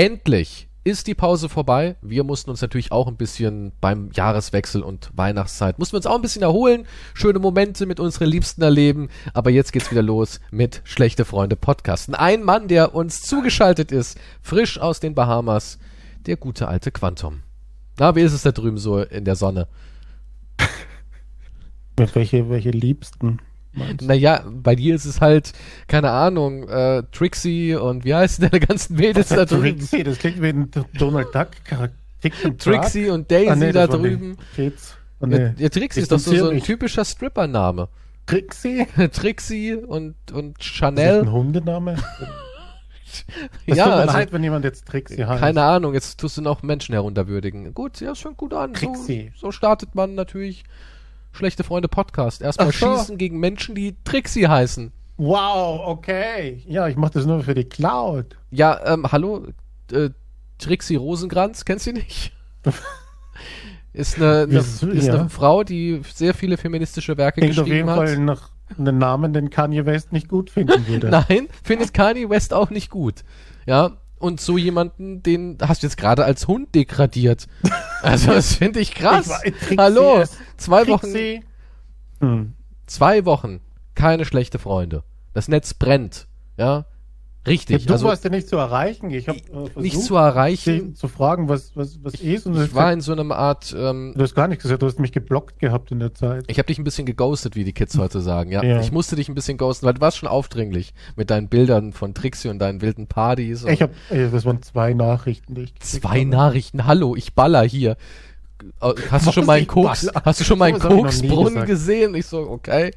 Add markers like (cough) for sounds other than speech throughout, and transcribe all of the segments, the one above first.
endlich ist die Pause vorbei. Wir mussten uns natürlich auch ein bisschen beim Jahreswechsel und Weihnachtszeit, mussten wir uns auch ein bisschen erholen, schöne Momente mit unseren Liebsten erleben. Aber jetzt geht's wieder los mit Schlechte Freunde Podcasten. Ein Mann, der uns zugeschaltet ist, frisch aus den Bahamas, der gute alte Quantum. Na, wie ist es da drüben so in der Sonne? Mit welche, welche Liebsten? Naja, bei dir ist es halt, keine Ahnung, äh, Trixie und wie heißen (laughs) deine ganzen Mädels da drüben? Trixie, das klingt wie ein Donald Duck Charakter. Trixie und Daisy ah, nee, da drüben. Oh, nee. ja, Trixie ist doch so, so ein typischer Stripper-Name. Trixie? (laughs) Trixie und, und Chanel. Ist das ein Hundename? (laughs) Das ja, also, leid, wenn jemand jetzt Trixie heißt. Keine Ahnung, jetzt tust du noch Menschen herunterwürdigen. Gut, ja, fängt gut an. Trixie. So, so startet man natürlich Schlechte Freunde Podcast. Erstmal so. schießen gegen Menschen, die Trixie heißen. Wow, okay. Ja, ich mache das nur für die Cloud. Ja, ähm, hallo, äh, Trixie Rosenkranz, kennst du nicht? (laughs) ist eine, eine ist, ist ja. eine Frau, die sehr viele feministische Werke Klingt geschrieben hat. auf jeden Fall nach einem Namen, den Kanye West nicht gut finden würde. (laughs) Nein, findet Kanye West auch nicht gut. Ja, und so jemanden, den hast du jetzt gerade als Hund degradiert. (laughs) Also das finde ich krass. Ich Hallo, zwei Wochen. Hm. Zwei Wochen, keine schlechte Freunde. Das Netz brennt, ja. Richtig. Du also, warst ja nicht zu erreichen. Ich habe äh, nicht zu erreichen. Zu fragen, was, was, was ich, ist. Und ich war in so einer Art. Ähm, du hast gar nichts gesagt. Du hast mich geblockt gehabt in der Zeit. Ich habe dich ein bisschen geghostet, wie die Kids heute sagen. Ja, ja. ich musste dich ein bisschen ghosten, weil du warst schon aufdringlich mit deinen Bildern von Trixie und deinen wilden Partys. Ich habe, das waren zwei Nachrichten. Die ich zwei Nachrichten. Hallo, ich baller hier. Äh, hast du schon meinen Koks? Hast du schon meinen Koksbrunnen gesehen? Ich so, okay.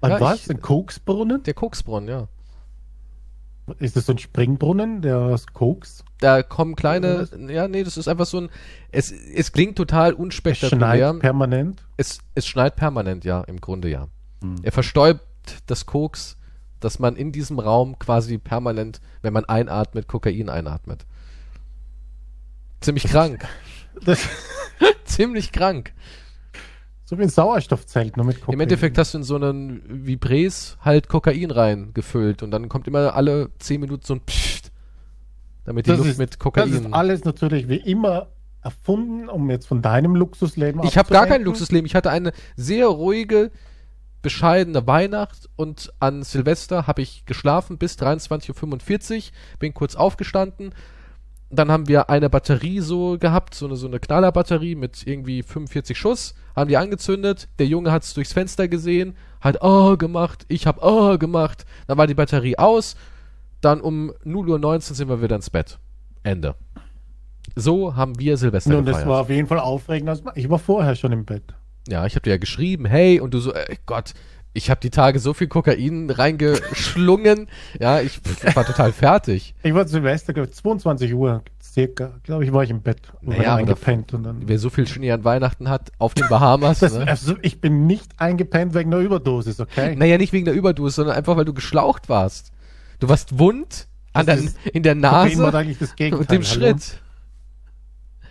Was ja, war es? Ein Koksbrunnen? Der Koksbrunnen, ja. Ist das so ein Springbrunnen, der aus Koks? Da kommen kleine, ja, nee, das ist einfach so ein, es, es klingt total unspektakulär. Es schneit permanent? Es, es schneit permanent, ja, im Grunde ja. Hm. Er verstäubt das Koks, dass man in diesem Raum quasi permanent, wenn man einatmet, Kokain einatmet. Ziemlich (laughs) krank. (laughs) Ziemlich krank. So wie ein Sauerstoffzelt, nur mit Kokain. Im Endeffekt hast du in so einen Vibres halt Kokain reingefüllt und dann kommt immer alle 10 Minuten so ein Psst, damit die das Luft ist, mit Kokain. Das ist alles natürlich wie immer erfunden, um jetzt von deinem Luxusleben Ich habe gar kein Luxusleben. Ich hatte eine sehr ruhige, bescheidene Weihnacht und an Silvester habe ich geschlafen bis 23.45 Uhr, bin kurz aufgestanden, dann haben wir eine Batterie so gehabt, so eine, so eine Knallerbatterie mit irgendwie 45 Schuss, haben die angezündet, der Junge hat es durchs Fenster gesehen, hat oh gemacht, ich hab oh gemacht, dann war die Batterie aus, dann um 0.19 Uhr sind wir wieder ins Bett. Ende. So haben wir Silvester Nun, gefeiert. das war auf jeden Fall aufregend. Ich war vorher schon im Bett. Ja, ich habe dir ja geschrieben, hey, und du so, äh, Gott, ich habe die Tage so viel Kokain reingeschlungen. (laughs) ja, ich war total fertig. Ich war Silvester, 22 Uhr circa, glaube ich, war ich im Bett und naja, eingepennt. Und dann wer so viel Schnee an Weihnachten hat, auf den Bahamas. (laughs) das, ne? also, ich bin nicht eingepennt wegen einer Überdosis, okay? Naja, nicht wegen der Überdosis, sondern einfach, weil du geschlaucht warst. Du warst wund an der, in der Nase und dem Schritt.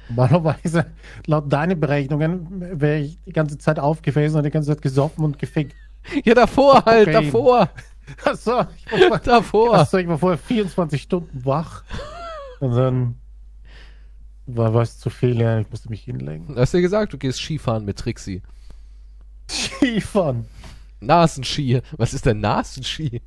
Normalerweise, laut deinen Berechnungen, wäre ich die ganze Zeit aufgefressen und die ganze Zeit gesoffen und gefickt. Ja, davor halt, okay. davor. (laughs) Achso, ich war, (laughs) davor. Achso, ich war vorher 24 Stunden wach. Und dann war was zu viel, ja, ich musste mich hinlegen. Hast du ja gesagt, du gehst Skifahren mit Trixie. Skifahren? Nasenski. Was ist denn Nasenski?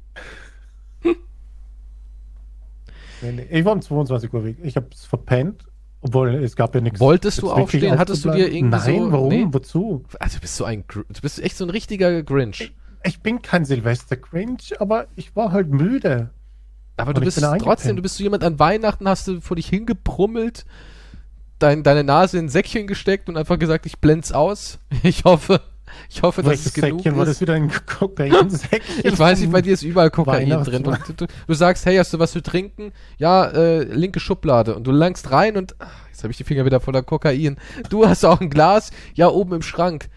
Ich war um 22 Uhr weg. Ich habe es verpennt, obwohl es gab ja nichts. Wolltest du aufstehen? Hattest du dir irgendwie Nein, so, warum? Nee? Wozu? Also bist du ein, du bist echt so ein richtiger Grinch. Ich, ich bin kein Silvester-Grinch, aber ich war halt müde. Aber du bist trotzdem, du bist so jemand an Weihnachten, hast du vor dich hingebrummelt, dein, deine Nase in ein Säckchen gesteckt und einfach gesagt, ich blend's aus. (laughs) Ich hoffe, ich hoffe, dass es genug Säckchen? ist. War das wieder ein Kokain-Säckchen? (laughs) ich weiß nicht, bei dir ist überall Kokain drin. Und du, du, sagst, hey, hast du was zu trinken? Ja, äh, linke Schublade. Und du langst rein und ach, jetzt habe ich die Finger wieder voller Kokain. Du hast auch ein Glas? Ja, oben im Schrank.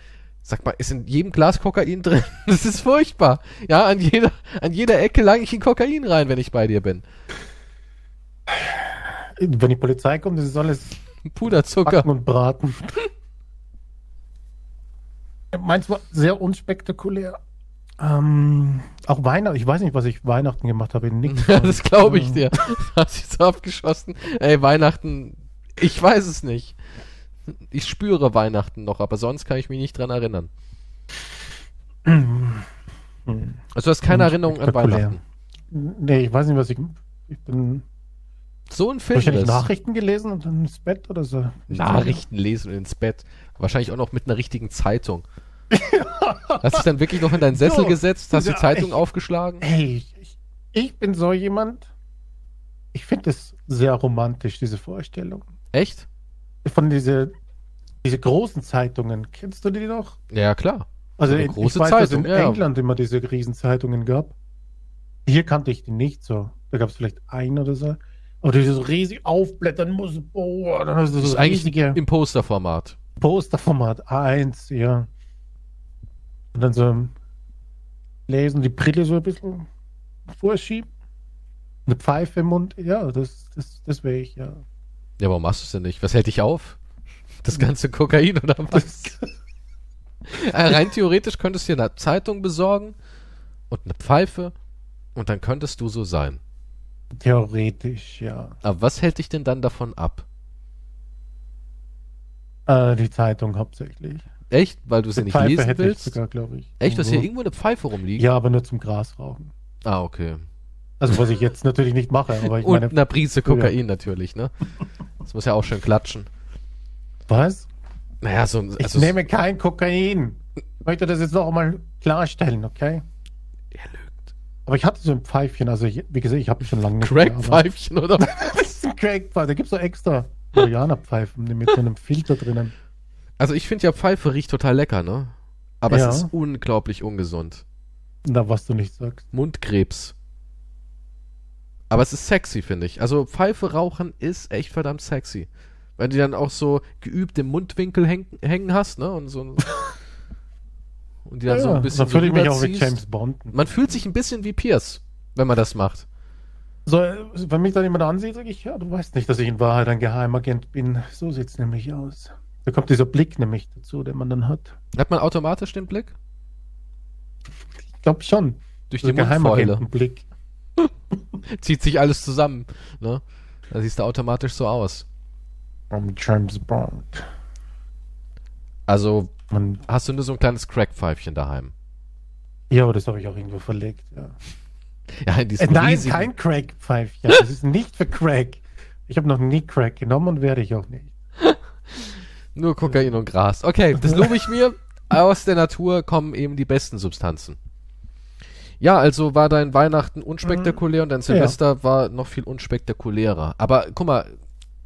Sag mal, ist in jedem Glas Kokain drin? (laughs) Das ist furchtbar. Ja, an jeder, an jeder Ecke lang ich in Kokain rein, wenn ich bei dir bin. Wenn die Polizei kommt, das ist alles Puderzucker und Braten. (laughs) Meins war sehr unspektakulär. Ähm, auch Weihnachten, ich weiß nicht, was ich Weihnachten gemacht habe. Nichts. Ja, (laughs) das glaube ich dir. (laughs) Hast du so abgeschossen? Ey, Weihnachten, ich weiß es nicht. Ich spüre Weihnachten noch, aber sonst kann ich mich nicht dran erinnern. (clears throat) Also du hast keine Erinnerung an Weihnachten. Nee, ich weiß nicht, was ich. Ich bin. So ein Film. Wahrscheinlich Nachrichten gelesen und dann ins Bett oder so. Nachrichten lesen und ins Bett. Wahrscheinlich auch noch mit einer richtigen Zeitung. Hast dich dann wirklich noch in deinen Sessel (laughs) so, gesetzt, hast die Zeitung ich, aufgeschlagen? Ey, ich, ich, bin so jemand. Ich finde es sehr romantisch, diese Vorstellung. Echt? Von diese, diese großen Zeitungen. Kennst du die noch? Ja, klar. Also in, große ich weiß, Zeitung, dass in ja. England immer diese Riesenzeitungen gab. Hier kannte ich die nicht so. Da gab es vielleicht einen oder so. Aber die so riesig aufblättern muss. Boah, dann hast du so das ist riesige eigentlich im Posterformat. Posterformat A1, ja. Und dann so lesen, die Brille so ein bisschen vorschieben. Eine Pfeife im Mund. Ja, das, das, das wäre ich, ja. Ja, warum machst du es denn nicht? Was hält dich auf? Das ganze Kokain oder was? (laughs) äh, rein theoretisch könntest du dir eine Zeitung besorgen und eine Pfeife und dann könntest du so sein. Theoretisch, ja. Aber was hält dich denn dann davon ab? Äh, die Zeitung hauptsächlich. Echt? Weil du sie nicht Pfeife lesen willst? Sogar, glaube ich. Echt? Du hast hier irgendwo eine Pfeife rumliegen? Ja, aber nur zum Grasrauchen. Ah, okay. Also was ich jetzt natürlich nicht mache, aber ich (laughs) Und meine, eine Prise Kokain ja. natürlich, ne? Das muss ja auch schön klatschen. Was? Naja, so also Ich nehme kein Kokain. Ich möchte das jetzt noch einmal klarstellen, okay? Er lügt. Aber ich hatte so ein Pfeifchen, also ich, wie gesagt, ich habe schon lange nicht Crack-Pfeifchen, oder? (laughs) ein Crack-Pfeif, da gibt es so extra Marianer-Pfeifen mit so einem Filter drinnen. Also ich finde ja Pfeife riecht total lecker, ne? Aber ja. es ist unglaublich ungesund. Na, was du nicht sagst. Mundkrebs. Aber es ist sexy, finde ich. Also Pfeife rauchen ist echt verdammt sexy. Weil du dann auch so geübt im Mundwinkel häng, hängen hast, ne? Und so. und die dann ja, so ein bisschen. Da fühle ich mich auch wie James Bond. Man fühlt sich ein bisschen wie Pierce, wenn man das macht. So, wenn mich dann jemand ansieht, sage ich, ja, du weißt nicht, dass ich in Wahrheit ein Geheimagent bin. So sieht es nämlich aus. Da kommt dieser Blick nämlich dazu, den man dann hat. Hat man automatisch den Blick? Ich glaube schon. Durch die Mundfäule. Blick. (laughs) Zieht sich alles zusammen. Ne? Da siehst du automatisch so aus. Um James Bond. Also man, hast du nur so ein kleines Crack-Pfeifchen daheim? Ja, aber das habe ich auch irgendwo verlegt, ja. Ja, in diesem äh, Nein, riesigen... kein Crack-Pfeifchen. Das ist nicht für Crack. Ich habe noch nie Crack genommen und werde ich auch nicht. (laughs) Nur Kokain und Gras. Okay, das lobe ich mir. Aus der Natur kommen eben die besten Substanzen. Ja, also war dein Weihnachten unspektakulär und dein Silvester ja. war noch viel unspektakulärer. Aber guck mal,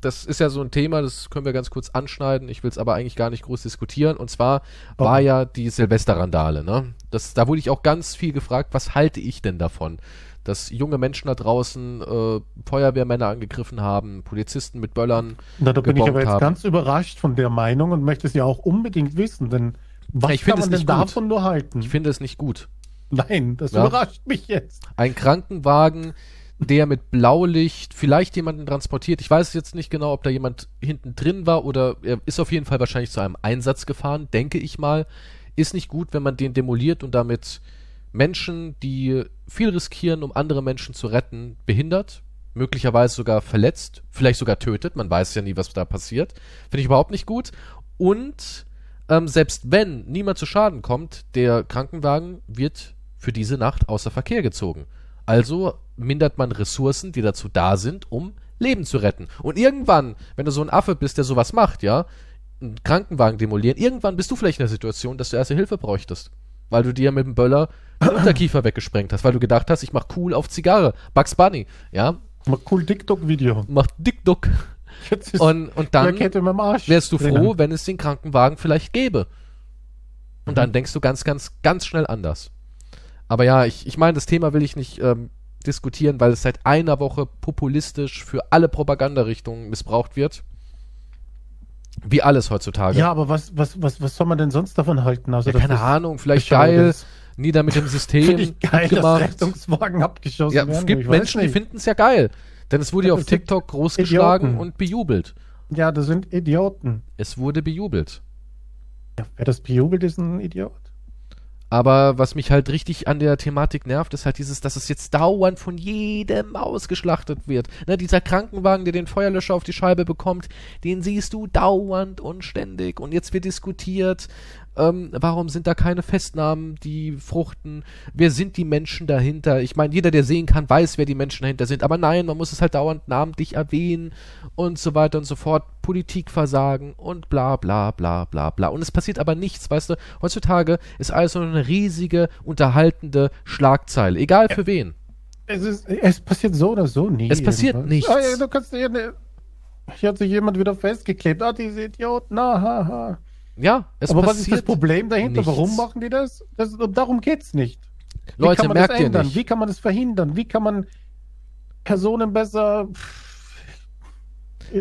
das ist ja so ein Thema, das können wir ganz kurz anschneiden. Ich will es aber eigentlich gar nicht groß diskutieren. Und zwar oh. war ja die Silvesterrandale. Ne? Das, da wurde ich auch ganz viel gefragt, was halte ich denn davon? dass junge Menschen da draußen äh, Feuerwehrmänner angegriffen haben, Polizisten mit Böllern. Na, da bin ich aber jetzt haben. ganz überrascht von der Meinung und möchte es ja auch unbedingt wissen, denn was ich kann man denn davon nur halten? Ich finde es nicht gut. Nein, das ja. überrascht mich jetzt. Ein Krankenwagen, der mit Blaulicht vielleicht jemanden transportiert. Ich weiß jetzt nicht genau, ob da jemand hinten drin war oder er ist auf jeden Fall wahrscheinlich zu einem Einsatz gefahren, denke ich mal. Ist nicht gut, wenn man den demoliert und damit Menschen, die viel riskieren, um andere Menschen zu retten, behindert, möglicherweise sogar verletzt, vielleicht sogar tötet. Man weiß ja nie, was da passiert. Finde ich überhaupt nicht gut. Und ähm, selbst wenn niemand zu Schaden kommt, der Krankenwagen wird für diese Nacht außer Verkehr gezogen. Also mindert man Ressourcen, die dazu da sind, um Leben zu retten. Und irgendwann, wenn du so ein Affe bist, der sowas macht, ja, einen Krankenwagen demolieren, irgendwann bist du vielleicht in der Situation, dass du erste Hilfe bräuchtest weil du dir mit dem Böller den (coughs) Unterkiefer weggesprengt hast, weil du gedacht hast, ich mach cool auf Zigarre. Bugs Bunny, ja. Mach cool TikTok-Video. Mach TikTok. (laughs) Und, und dann wärst du froh, wenn es den Krankenwagen vielleicht gäbe. Und mhm. dann denkst du ganz, ganz, ganz schnell anders. Aber ja, ich, ich meine, das Thema will ich nicht ähm, diskutieren, weil es seit einer Woche populistisch für alle Propagandarichtungen missbraucht wird. Wie alles heutzutage. Ja, aber was, was, was, was soll man denn sonst davon halten? Also, ja, keine Ahnung, vielleicht geil, nieder mit dem (laughs) System. Ich geil, gemacht. dass Rettungswagen abgeschossen ja, werden. Es gibt Menschen, die finden es ja geil. Denn es wurde ja auf TikTok großgeschlagen Idioten. und bejubelt. Ja, das sind Idioten. Es wurde bejubelt. Ja, wer das bejubelt, ist ein Idiot. Aber was mich halt richtig an der Thematik nervt, ist halt dieses, dass es jetzt dauernd von jedem ausgeschlachtet wird. Ne, dieser Krankenwagen, der den Feuerlöscher auf die Scheibe bekommt, den siehst du dauernd und ständig. Und jetzt wird diskutiert, ähm, warum sind da keine Festnahmen, die fruchten? Wer sind die Menschen dahinter? Ich meine, jeder, der sehen kann, weiß, wer die Menschen dahinter sind. Aber nein, man muss es halt dauernd namentlich erwähnen und so weiter und so fort. Politikversagen und bla bla bla bla bla. Und es passiert aber nichts, weißt du? Heutzutage ist alles so eine riesige, unterhaltende Schlagzeile. Egal für wen. Es, ist, es passiert so oder so nie. Es passiert irgendwas. nichts. Ah, ja, du kannst hier eine, hier hat sich jemand wieder festgeklebt. Ah, diese Idioten, ah, ha, ha. Ja, es Aber was ist das Problem dahinter? nichts. Warum machen die das? das darum geht's nicht. Wie Leute, merkt ihr nicht. Wie kann man das verhindern? Wie kann man Personen besser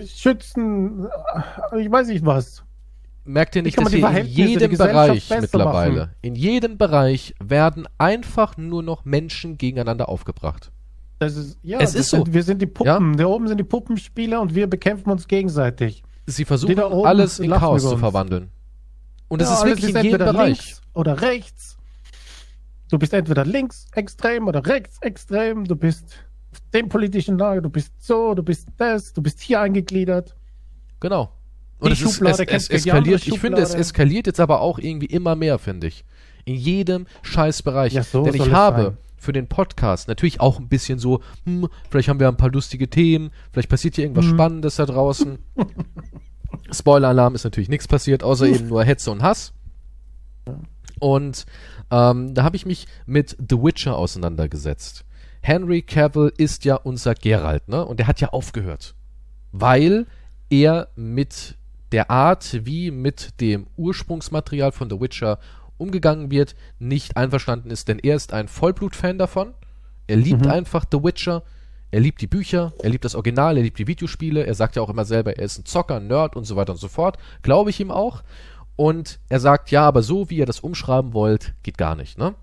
schützen? Ich weiß nicht was. Merkt ihr nicht, dass wir in jedem Bereich mittlerweile, machen? in jedem Bereich werden einfach nur noch Menschen gegeneinander aufgebracht. Das ist, ja, Es das ist so. Sind, wir sind die Puppen. Da oben sind die Puppenspieler und wir bekämpfen uns gegenseitig. Sie versuchen alles in Chaos zu verwandeln. Und das Ja, ist wirklich in jedem entweder Bereich. links oder rechts. Du bist entweder links extrem oder rechts extrem. Du bist auf dem politischen Lager. Du bist so, du bist das. Du bist hier eingegliedert. Genau. Und Die es, ist, Schublade es, kennt es andere eskaliert, ich finde, es eskaliert jetzt aber auch irgendwie immer mehr, finde ich. In jedem Scheißbereich. Ja, so Denn ich es habe sein. für den Podcast natürlich auch ein bisschen so, hm, vielleicht haben wir ein paar lustige Themen, vielleicht passiert hier irgendwas Hm. Spannendes da draußen. (laughs) Spoiler-Alarm ist natürlich nichts passiert, außer eben nur Hetze und Hass. Und ähm, da habe ich mich mit The Witcher auseinandergesetzt. Henry Cavill ist ja unser Geralt, ne? Und der hat ja aufgehört. Weil er mit der Art, wie mit dem Ursprungsmaterial von The Witcher umgegangen wird, nicht einverstanden ist. Denn er ist ein Vollblut-Fan davon. Er liebt Mhm. einfach The Witcher. Er liebt die Bücher, er liebt das Original, er liebt die Videospiele. Er sagt ja auch immer selber, er ist ein Zocker, ein Nerd und so weiter und so fort. Glaube ich ihm auch. Und er sagt, ja, aber so wie ihr das umschreiben wollt, geht gar nicht, ne?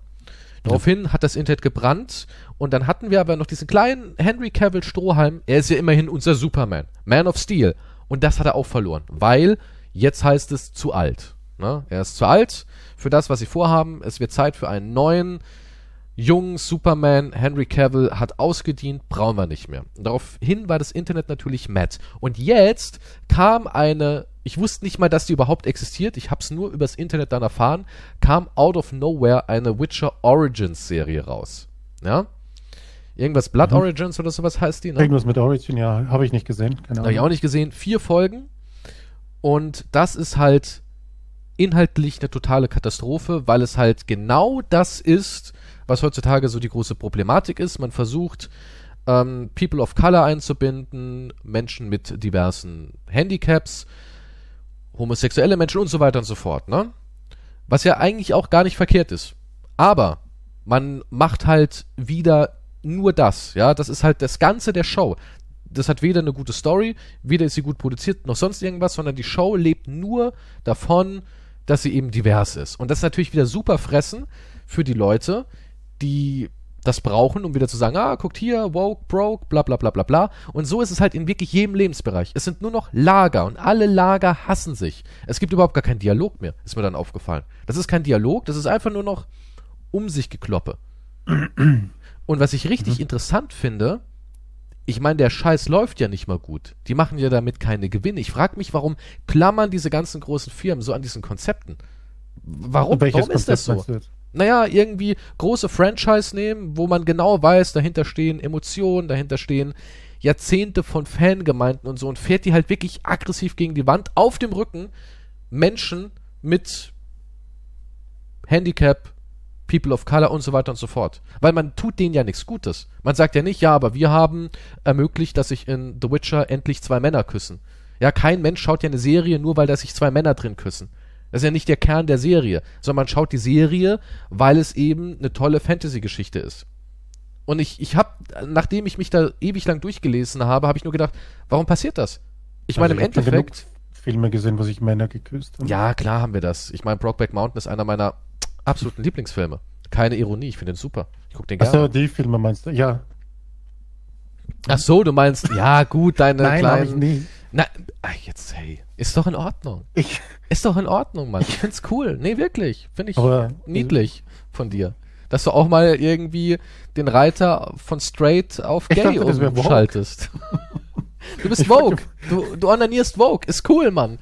Daraufhin hat das Internet gebrannt und dann hatten wir aber noch diesen kleinen Henry Cavill Strohhalm. Er ist ja immerhin unser Superman, Man of Steel. Und das hat er auch verloren, weil jetzt heißt es zu alt. Ne? Er ist zu alt für das, was sie vorhaben. Es wird Zeit für einen neuen, jungen Superman. Henry Cavill hat ausgedient, brauchen wir nicht mehr. Und daraufhin war das Internet natürlich mad. Und jetzt kam eine, ich wusste nicht mal, dass die überhaupt existiert, ich habe es nur übers Internet dann erfahren, kam out of nowhere eine Witcher Origins Serie raus. Ja? Irgendwas Blood Mhm. Origins oder sowas heißt die, ne? Irgendwas mit Origin, ja, habe ich nicht gesehen. Keine Habe ich auch nicht gesehen. Vier Folgen. Und das ist halt inhaltlich eine totale Katastrophe, weil es halt genau das ist, was heutzutage so die große Problematik ist. Man versucht, ähm, People of Color einzubinden, Menschen mit diversen Handicaps, homosexuelle Menschen und so weiter und so fort, ne? Was ja eigentlich auch gar nicht verkehrt ist. Aber man macht halt wieder nur das, ja, das ist halt das Ganze der Show. Das hat weder eine gute Story, weder ist sie gut produziert, noch sonst irgendwas, sondern die Show lebt nur davon, dass sie eben divers ist. Und das ist natürlich wieder super fressen für die Leute, die das brauchen, um wieder zu sagen, ah, guckt hier, woke, broke, bla bla bla bla bla. Und so ist es halt in wirklich jedem Lebensbereich. Es sind nur noch Lager und alle Lager hassen sich. Es gibt überhaupt gar keinen Dialog mehr, ist mir dann aufgefallen. Das ist kein Dialog, das ist einfach nur noch um sich gekloppe. Und was ich richtig interessant finde, ich meine, der Scheiß läuft ja nicht mal gut. Die machen ja damit keine Gewinne. Ich frage mich, warum klammern diese ganzen großen Firmen so an diesen Konzepten? Warum, warum ist das so? Naja, irgendwie große Franchise nehmen, wo man genau weiß, dahinter stehen Emotionen, dahinter stehen Jahrzehnte von Fangemeinden und so und fährt die halt wirklich aggressiv gegen die Wand auf dem Rücken Menschen mit Handicap, People of Color und so weiter und so fort. Weil man tut denen ja nichts Gutes. Man sagt ja nicht, ja, aber wir haben ermöglicht, dass sich in The Witcher endlich zwei Männer küssen. Ja, kein Mensch schaut ja eine Serie nur, weil da sich zwei Männer drin küssen. Das ist ja nicht der Kern der Serie, sondern man schaut die Serie, weil es eben eine tolle Fantasy-Geschichte ist. Und ich, ich habe, nachdem ich mich da ewig lang durchgelesen habe, habe ich nur gedacht, warum passiert das? Ich meine, im Also hab schon genug Endeffekt, Filme gesehen, wo sich Männer geküsst haben. ja, klar haben wir das. Ich meine, Brokeback Mountain ist einer meiner absoluten Lieblingsfilme. Keine Ironie, ich finde den super. Ich gucke den gerne. Achso, die Filme meinst du? Ja. Ach so, du meinst, ja gut, deine Nein, habe ich kleinen. nie. Na, Ach, jetzt, hey, ist doch in Ordnung. Ich, Ist doch in Ordnung, Mann. Ich find's cool. Nee, wirklich. Finde ich Aber- niedlich von dir. Dass du auch mal irgendwie den Reiter von straight auf gay umschaltest. du bist Vogue. Du, du onanierst Vogue. Ist cool, Mann.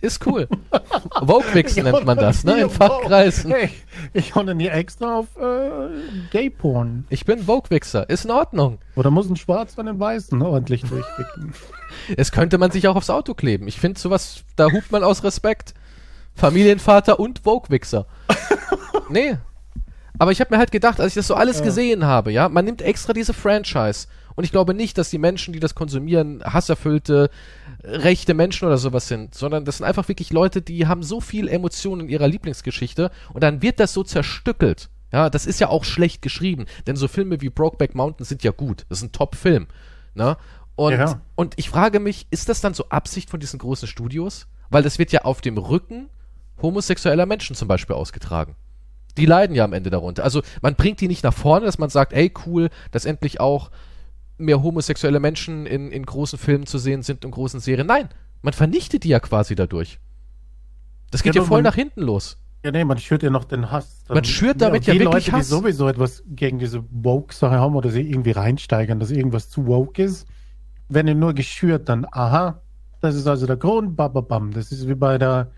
Ist cool. (laughs) Vogue-Wichsen nennt man das, ne? In Fachkreisen. Hey, ich hole nie extra auf äh, Gay-Porn. Ich bin Vogue-Wichser. Ist in Ordnung. Oder muss ein Schwarz dann den Weißen ordentlich durchwicken? (laughs) Es könnte man sich auch aufs Auto kleben. Ich finde sowas, da hupt man aus Respekt. Familienvater und Vogue-Wichser. (laughs) nee. Aber ich habe mir halt gedacht, als ich das so alles gesehen habe, ja, man nimmt extra diese Franchise. Und ich glaube nicht, dass die Menschen, die das konsumieren, hasserfüllte, rechte Menschen oder sowas sind, sondern das sind einfach wirklich Leute, die haben so viel Emotionen in ihrer Lieblingsgeschichte und dann wird das so zerstückelt. Ja, das ist ja auch schlecht geschrieben, denn so Filme wie Brokeback Mountain sind ja gut. Das ist ein Top-Film. Ne? Und, Ja. und ich frage mich, ist das dann so Absicht von diesen großen Studios? Weil das wird ja auf dem Rücken homosexueller Menschen zum Beispiel ausgetragen. Die leiden ja am Ende darunter. Also man bringt die nicht nach vorne, dass man sagt, ey cool, dass endlich auch mehr homosexuelle Menschen in, in großen Filmen zu sehen sind und großen Serien. Nein, man vernichtet die ja quasi dadurch. Das geht ja, Genau, voll nach hinten los. Ja, nee, man schürt ja noch den Hass. Man schürt damit ja die wirklich Leute, Hass. die sowieso etwas gegen diese Woke-Sache haben oder sie irgendwie reinsteigern, dass irgendwas zu woke ist, werden ja nur geschürt dann, aha, das ist also der Grund, bababam. Das ist wie bei der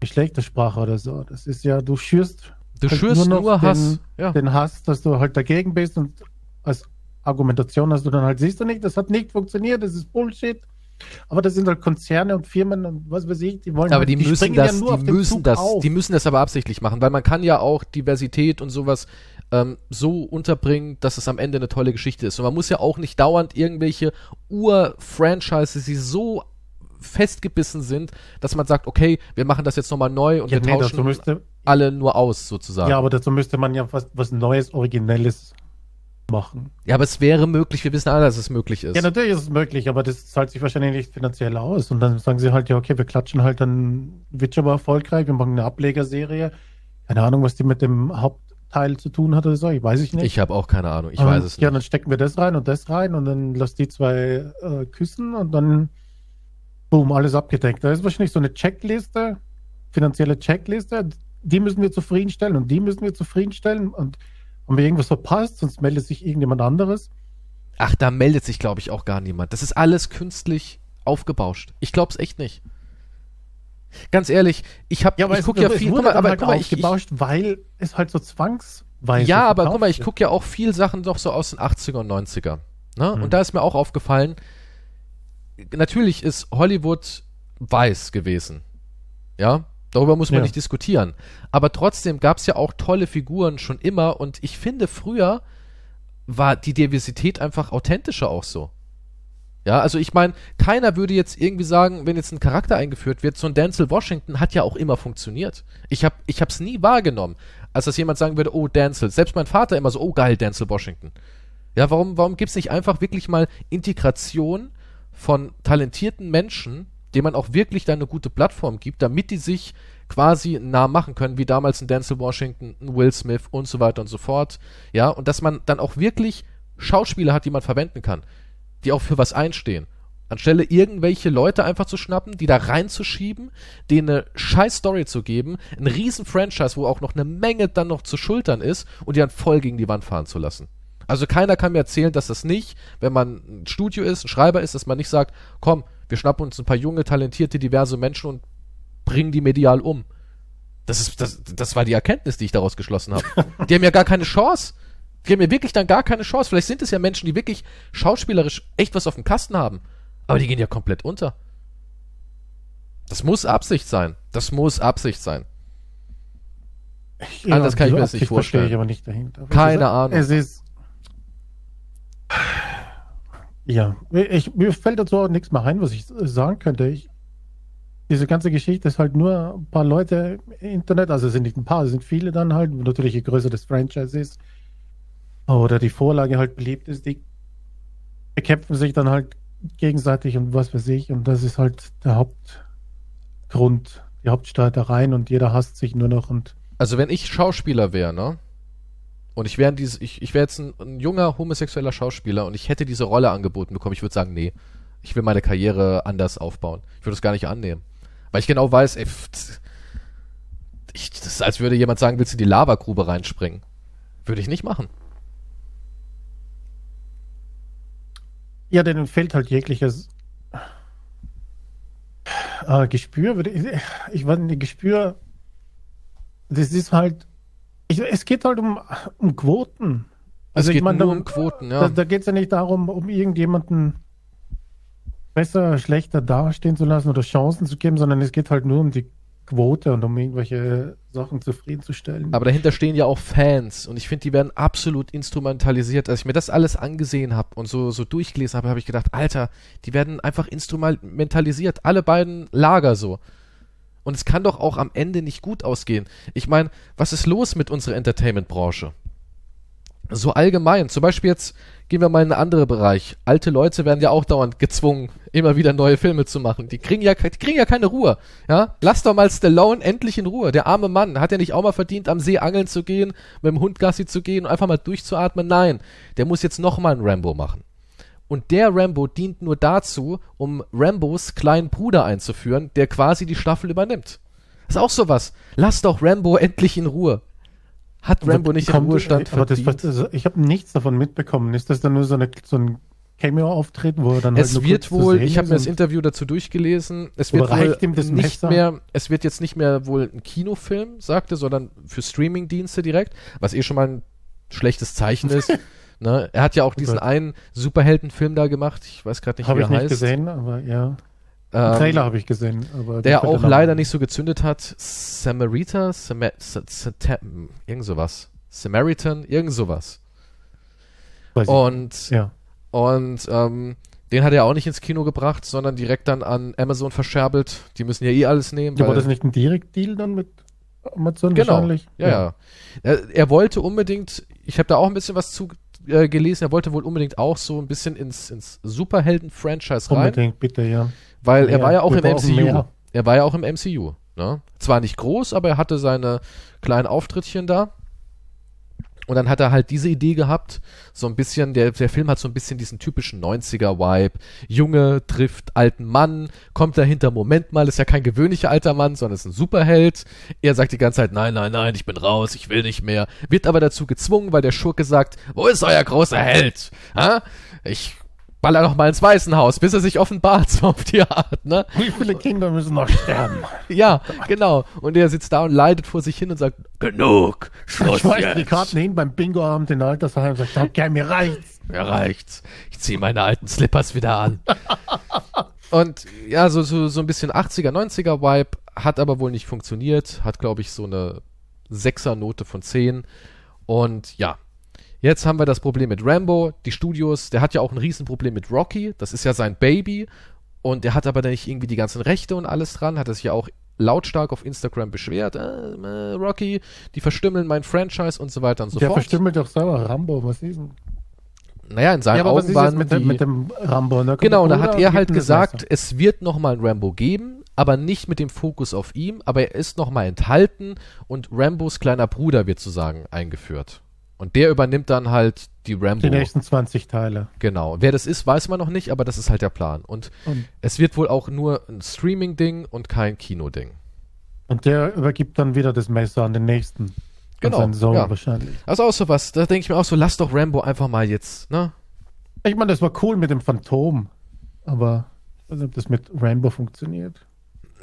Geschlechtersprache oder so. Das ist ja, du schürst Du halt schürst nur, noch Hass. Den, Ja. den Hass, dass du halt dagegen bist und als Argumentation hast du dann halt, siehst du nicht, das hat nicht funktioniert, das ist Bullshit. Aber das sind halt Konzerne und Firmen und was weiß ich, die wollen Aber halt, die, müssen das, ja die müssen das, auf. die müssen das aber absichtlich machen, weil man kann ja auch Diversität und sowas ähm, so unterbringen, dass es am Ende eine tolle Geschichte ist. Und man muss ja auch nicht dauernd irgendwelche Ur-Franchises, die so festgebissen sind, dass man sagt, okay, wir machen das jetzt nochmal neu und ja, wir nee, tauschen müsste, alle nur aus, sozusagen. ja, Ja, aber dazu müsste man ja was, was Neues, Originelles machen. aber es wäre möglich, wir wissen alle, dass es möglich ist. Ja, natürlich ist es möglich, aber das zahlt sich wahrscheinlich nicht finanziell aus. Und dann sagen sie halt, ja, okay, wir klatschen halt dann Witcher war erfolgreich, wir machen eine Ablegerserie. Keine Ahnung, was die mit dem Hauptteil zu tun hat oder so, ich weiß ich nicht. ich habe auch keine Ahnung, ich Aber, weiß es Ja, nicht. dann stecken wir das rein und das rein und dann lass die zwei äh, küssen und dann boom, alles abgedeckt. Da ist wahrscheinlich so eine Checkliste, finanzielle Checkliste, die müssen wir zufriedenstellen und die müssen wir zufriedenstellen und haben wir irgendwas verpasst, sonst meldet sich irgendjemand anderes. Ach, da meldet sich, glaube ich, auch gar niemand. Das ist alles künstlich aufgebauscht. Ich glaube es echt nicht. Ganz ehrlich, ich habe, ich es- gucke ja es viel, wurde guck mal, aber halt guck mal, ich, ich, weil es halt so zwangsweise ja, aber guck mal, ich gucke ja auch viel Sachen doch so aus den 80er und 90er. Ne? Mhm. Und da ist mir auch aufgefallen, natürlich ist Hollywood weiß gewesen. Ja, darüber muss man Ja. nicht diskutieren. Aber trotzdem gab es ja auch tolle Figuren schon immer und ich finde, früher war die Diversität einfach authentischer auch so. Ja, also ich meine, keiner würde jetzt irgendwie sagen, wenn jetzt ein Charakter eingeführt wird, so ein Denzel Washington hat ja auch immer funktioniert. Ich habe ich hab's nie wahrgenommen, als dass jemand sagen würde, oh Denzel. Selbst mein Vater immer so, oh geil, Denzel Washington. Ja, warum, warum gibt's nicht einfach wirklich mal Integration von talentierten Menschen, denen man auch wirklich dann eine gute Plattform gibt, damit die sich quasi nah machen können, wie damals ein Denzel Washington, ein Will Smith und so weiter und so fort. Ja, und dass man dann auch wirklich Schauspieler hat, die man verwenden kann, die auch für was einstehen. Anstelle irgendwelche Leute einfach zu schnappen, die da reinzuschieben, denen eine scheiß Story zu geben, ein riesen Franchise, wo auch noch eine Menge dann noch zu schultern ist und die dann voll gegen die Wand fahren zu lassen. Also keiner kann mir erzählen, dass das nicht, wenn man ein Studio ist, ein Schreiber ist, dass man nicht sagt, komm, wir schnappen uns ein paar junge, talentierte, diverse Menschen und bringen die medial um. Das ist, das, das war die Erkenntnis, die ich daraus geschlossen habe. (laughs) Die haben ja gar keine Chance. Die haben ja wirklich dann gar keine Chance. Vielleicht sind es ja Menschen, die wirklich schauspielerisch echt was auf dem Kasten haben. Aber die gehen ja komplett unter. Das muss Absicht sein. Das muss Absicht sein. Ja, Anders kann ich mir das nicht verstehe vorstellen. ich aber nicht dahinter. Keine es ist, Ahnung. Es ist. Ja, ich, mir fällt dazu auch nichts mehr ein, was ich sagen könnte. Ich, diese ganze Geschichte ist halt nur ein paar Leute im Internet, also es sind nicht ein paar, es sind viele dann halt, natürlich je größer das Franchise ist oder die Vorlage halt beliebt ist, die bekämpfen sich dann halt gegenseitig und was weiß ich und das ist halt der Hauptgrund, die Hauptstreitereien und jeder hasst sich nur noch und Also wenn ich Schauspieler wäre, ne? Und ich wäre ich, ich wäre jetzt ein, ein junger homosexueller Schauspieler und ich hätte diese Rolle angeboten bekommen, ich würde sagen, nee. Ich will meine Karriere anders aufbauen. Ich würde es gar nicht annehmen. Weil ich genau weiß, ey, ich, das ist, als würde jemand sagen, willst du in die Lavagrube reinspringen? Würde ich nicht machen. Ja, denen fehlt halt jegliches äh, Gespür. Ich, ich weiß nicht, Gespür, das ist halt, ich, es geht halt um, um Quoten. Also es geht ich mein, nur um Quoten, ja. Da, da geht es ja nicht darum, um irgendjemanden besser, schlechter dastehen zu lassen oder Chancen zu geben, sondern es geht halt nur um die Quote und um irgendwelche Sachen zufriedenzustellen. Aber dahinter stehen ja auch Fans und ich finde, die werden absolut instrumentalisiert. Als ich mir das alles angesehen habe und so, so durchgelesen habe, habe ich gedacht, Alter, die werden einfach instrumentalisiert. Alle beiden Lager so. Und es kann doch auch am Ende nicht gut ausgehen. Ich meine, was ist los mit unserer Entertainment-Branche? So allgemein. Zum Beispiel jetzt gehen wir mal in einen anderen Bereich. Alte Leute werden ja auch dauernd gezwungen, immer wieder neue Filme zu machen. Die kriegen ja, die kriegen ja keine Ruhe. Ja, lass doch mal Stallone endlich in Ruhe. Der arme Mann hat ja nicht auch mal verdient, am See angeln zu gehen, mit dem Hund Gassi zu gehen und einfach mal durchzuatmen. Nein, der muss jetzt noch mal einen Rambo machen. Und der Rambo dient nur dazu, um Rambos kleinen Bruder einzuführen, der quasi die Staffel übernimmt. Das ist auch sowas. Lass doch Rambo endlich in Ruhe. Hat Rambo nicht Kommt- den Ruhestand aber das, verdient? also ich habe nichts davon mitbekommen. Ist das dann nur so, eine, so ein Cameo-Auftritt, wo er dann halt Es nur wird wohl, ich habe mir das Interview dazu durchgelesen, es wird wohl das nicht Messer? mehr, es wird jetzt nicht mehr wohl ein Kinofilm, sagte, sondern für Streamingdienste direkt, was eh schon mal ein schlechtes Zeichen ist. (laughs) ne? Er hat ja auch diesen einen Superheldenfilm da gemacht, ich weiß gerade nicht, Habe wie ich er nicht heißt. gesehen, aber ja. Ähm, Trailer habe ich gesehen. Aber der auch leider nicht so gezündet hat. Samarita, Sama Sa Sa Ta- irgend sowas. Samaritan, irgend sowas. Weiß ich Und nicht. Ja. Und ähm, den hat er auch nicht ins Kino gebracht, sondern direkt dann an Amazon verscherbelt. Die müssen ja eh alles nehmen. ja. War das nicht ein Direktdeal dann mit Amazon Genau. wahrscheinlich? Ja, ja. Er, er wollte unbedingt, ich habe da auch ein bisschen was zu äh, gelesen, er wollte wohl unbedingt auch so ein bisschen ins, ins Superhelden-Franchise rein, Unbedingt, bitte, ja. weil er Mehr. war ja auch Wir im MCU. mehr. Er war ja auch im MCU. Ne? Zwar nicht groß, aber er hatte seine kleinen Auftrittchen da. Und dann hat er halt diese Idee gehabt, so ein bisschen, der, der Film hat so ein bisschen diesen typischen 90er-Vibe. Junge trifft alten Mann, kommt dahinter, Moment mal, ist ja kein gewöhnlicher alter Mann, sondern ist ein Superheld. Er sagt die ganze Zeit, nein, nein, nein, ich bin raus, ich will nicht mehr. Wird aber dazu gezwungen, weil der Schurke sagt, wo ist euer großer Held? Ha? Ich baller noch mal ins Waisenhaus, bis er sich offenbart, (laughs) so auf die Art, ne? Wie viele Kinder müssen noch sterben? (laughs) Ja, genau. Und er sitzt da und leidet vor sich hin und sagt, genug, Schluss Ich weiß die. Karten hin beim Bingo-Abend in Altersheim und sagt, okay, mir reicht's. Mir reicht's. Ich ziehe meine alten Slippers wieder an. (laughs) und ja, so, so, so ein bisschen 80er, 90er Vibe, hat aber wohl nicht funktioniert, hat, glaube ich, so eine 6er Note von 10. Und ja, jetzt haben wir das Problem mit Rambo, die Studios, der hat ja auch ein Riesenproblem mit Rocky, das ist ja sein Baby. Und der hat aber nicht irgendwie die ganzen Rechte und alles dran, hat er sich ja auch lautstark auf Instagram beschwert, äh, äh, Rocky, die verstümmeln mein Franchise und so weiter und so Der fort. verstümmelt doch selber Rambo, was ist denn? Naja, in seinen Ja, Augen ist waren mit, dem, die, mit dem Rambo? Ne? Genau, und da hat er halt gesagt, es wird nochmal ein Rambo geben, aber nicht mit dem Fokus auf ihm, aber er ist nochmal enthalten und Rambos kleiner Bruder wird sozusagen eingeführt. Und der übernimmt dann halt die Rambo. die nächsten 20 Teile. Genau. Wer das ist, weiß man noch nicht, aber das ist halt der Plan. Und Und, es wird wohl auch nur ein Streaming-Ding und kein Kinoding. und der übergibt dann wieder das Messer an den nächsten. Genau, An Sohn ja. wahrscheinlich. Also auch sowas, da denke ich mir auch so, lass doch Rambo einfach mal jetzt, ne? Ich meine, das war cool mit dem Phantom, aber ich weiß nicht, ob das mit Rambo funktioniert.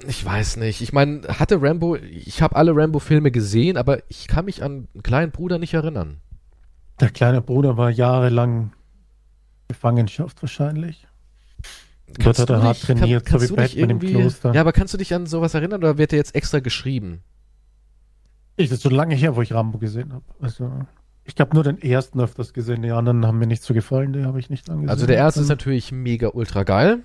Ich weiß nicht. Ich meine, hatte Rambo, ich habe alle Rambo-Filme gesehen, aber ich kann mich an einen kleinen Bruder nicht erinnern. Der kleine Bruder war jahrelang Gefangenschaft wahrscheinlich. Dort hat er hart trainiert, so wie Batman im Kloster. Ja, aber kannst du dich an sowas erinnern oder wird der jetzt extra geschrieben? Ich, das ist so lange her, wo ich Rambo gesehen habe. Also, ich habe nur den ersten öfters gesehen, die anderen haben mir nicht so gefallen, die habe ich nicht angesehen. Also der erste ist natürlich mega ultra geil.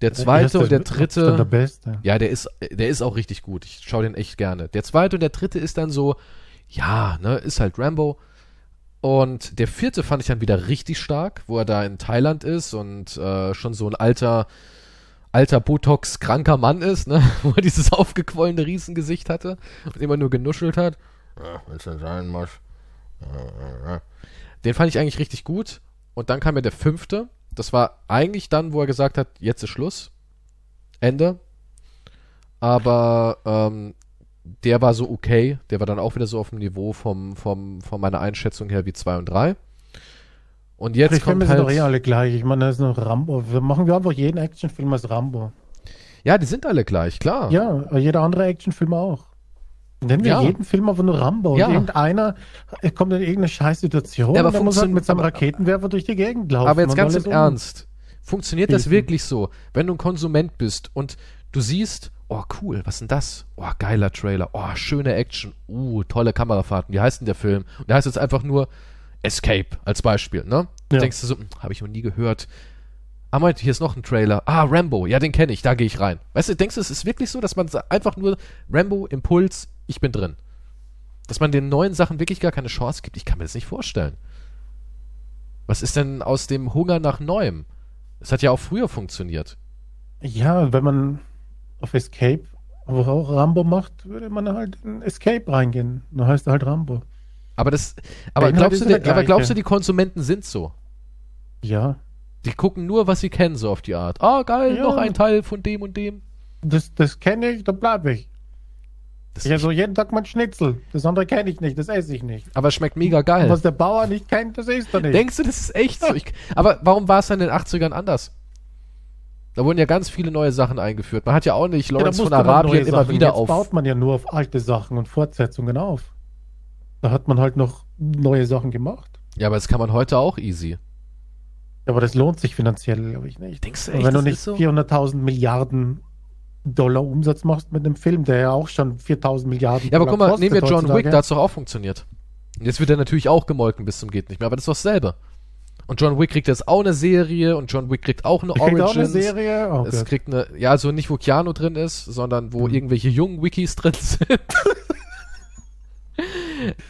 Der der zweite erste und der Abstand der dritte, beste. ja, der ist, der ist auch richtig gut. Ich schaue den echt gerne. Der zweite und der dritte ist dann so, ja, ne, ist halt Rambo. Und der vierte fand ich dann wieder richtig stark, wo er da in Thailand ist und äh, schon so ein alter, alter Botox-kranker Mann ist, ne? (laughs) wo er dieses aufgequollene Riesengesicht hatte und immer nur genuschelt hat. Ja, wenn's denn sein muss. Den fand ich eigentlich richtig gut. Und dann kam ja der fünfte. Das war eigentlich dann, wo er gesagt hat, jetzt ist Schluss. Ende. Aber ähm, der war so okay. Der war dann auch wieder so auf dem Niveau vom, vom, von meiner Einschätzung her wie 2 und 3. Und jetzt Die kommt Filme halt, sind doch eh alle gleich. Ich meine, das ist noch Rambo. Wir machen wir einfach jeden Actionfilm als Rambo. Ja, die sind alle gleich, klar. Ja, jeder andere Actionfilm auch. Nennen wir Ja. jeden Film einfach nur Rambo. Ja. Und irgendeiner äh, kommt in irgendeine Scheißsituation Ja, aber und muss halt mit seinem Raketenwerfer durch die Gegend laufen. Aber jetzt ganz im um- Ernst. Funktioniert das Schießen. wirklich so, wenn du ein Konsument bist und du siehst, oh cool, was ist denn das? Oh, geiler Trailer. Oh, schöne Action. Uh, tolle Kamerafahrten. Wie heißt denn der Film? Und der heißt jetzt einfach nur Escape als Beispiel, ne? Ja. Denkst du so, habe ich noch nie gehört. Ah, Moment, hier ist noch ein Trailer. Ah, Rambo. Ja, den kenne ich. Da gehe ich rein. Weißt du, denkst du, es ist wirklich so, dass man einfach nur Rambo, Impuls, ich bin drin. Dass man den neuen Sachen wirklich gar keine Chance gibt? Ich kann mir das nicht vorstellen. Was ist denn aus dem Hunger nach Neuem? Es hat ja auch früher funktioniert. Ja, wenn man auf Escape aber auch Rambo macht, würde man halt in Escape reingehen. Dann heißt er halt Rambo. Aber das, aber Inhalt glaubst du, denn- aber glaubst du, die Konsumenten sind so? Ja. Die gucken nur, was sie kennen, so auf die Art. Ah, geil, Ja. noch ein Teil von dem und dem. Das, das kenne ich, da bleibe ich. Das Ich esse jeden Tag mein Schnitzel. Das andere kenne ich nicht, das esse ich nicht. aber es schmeckt mega geil. Und was der Bauer nicht kennt, das isst er nicht. Denkst du, das ist echt so? Ich, aber warum war es dann in den 80ern anders? Da wurden ja ganz viele neue Sachen eingeführt. Man hat ja auch nicht Ja, Lawrence von man neue Arabien immer Sachen. wieder Jetzt auf. baut man ja nur auf alte Sachen und Fortsetzungen auf. Da hat man halt noch neue Sachen gemacht. Ja, aber das kann man heute auch easy. Aber das lohnt sich finanziell, glaube ich nicht. Denkst du echt, wenn du nicht so? 400.000 Milliarden Dollar Umsatz machst mit einem Film, der ja auch schon 4.000 Milliarden Ja, aber Dollar guck mal, nehmen wir John Wick, da hat's doch auch funktioniert. Jetzt wird er natürlich auch gemolken bis zum geht nicht mehr, aber das ist doch dasselbe. Und John Wick kriegt jetzt auch eine Serie und John Wick kriegt auch eine Ich krieg auch eine Origins. Serie. Oh es Gott. kriegt eine, ja, also nicht wo Keanu drin ist, sondern wo Mhm. irgendwelche jungen Wikis drin (laughs) sind.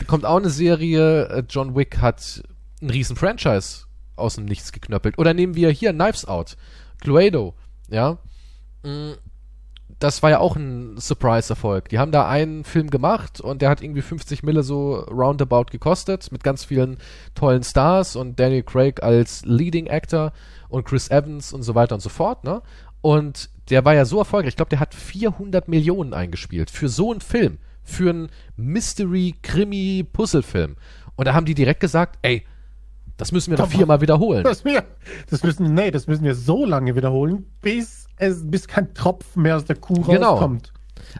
Kommt auch eine Serie, John Wick hat ein riesen Franchise aus dem Nichts geknöppelt. Oder nehmen wir hier Knives Out, Cluedo, ja. Mm, Das war ja auch ein Surprise-Erfolg. Die haben da einen Film gemacht und der hat irgendwie 50 Mille so roundabout gekostet, mit ganz vielen tollen Stars und Daniel Craig als Leading Actor und Chris Evans und so weiter und so fort, ne? Und der war ja so erfolgreich. Ich glaube, der hat 400 Millionen eingespielt für so einen Film, für einen Mystery-Krimi-Puzzle-Film. Und da haben die direkt gesagt, ey, das müssen wir Komm, viermal wiederholen. Das, wir, das müssen, nee, das müssen wir so lange wiederholen, bis es, bis kein Tropfen mehr aus der Kuh Genau. rauskommt.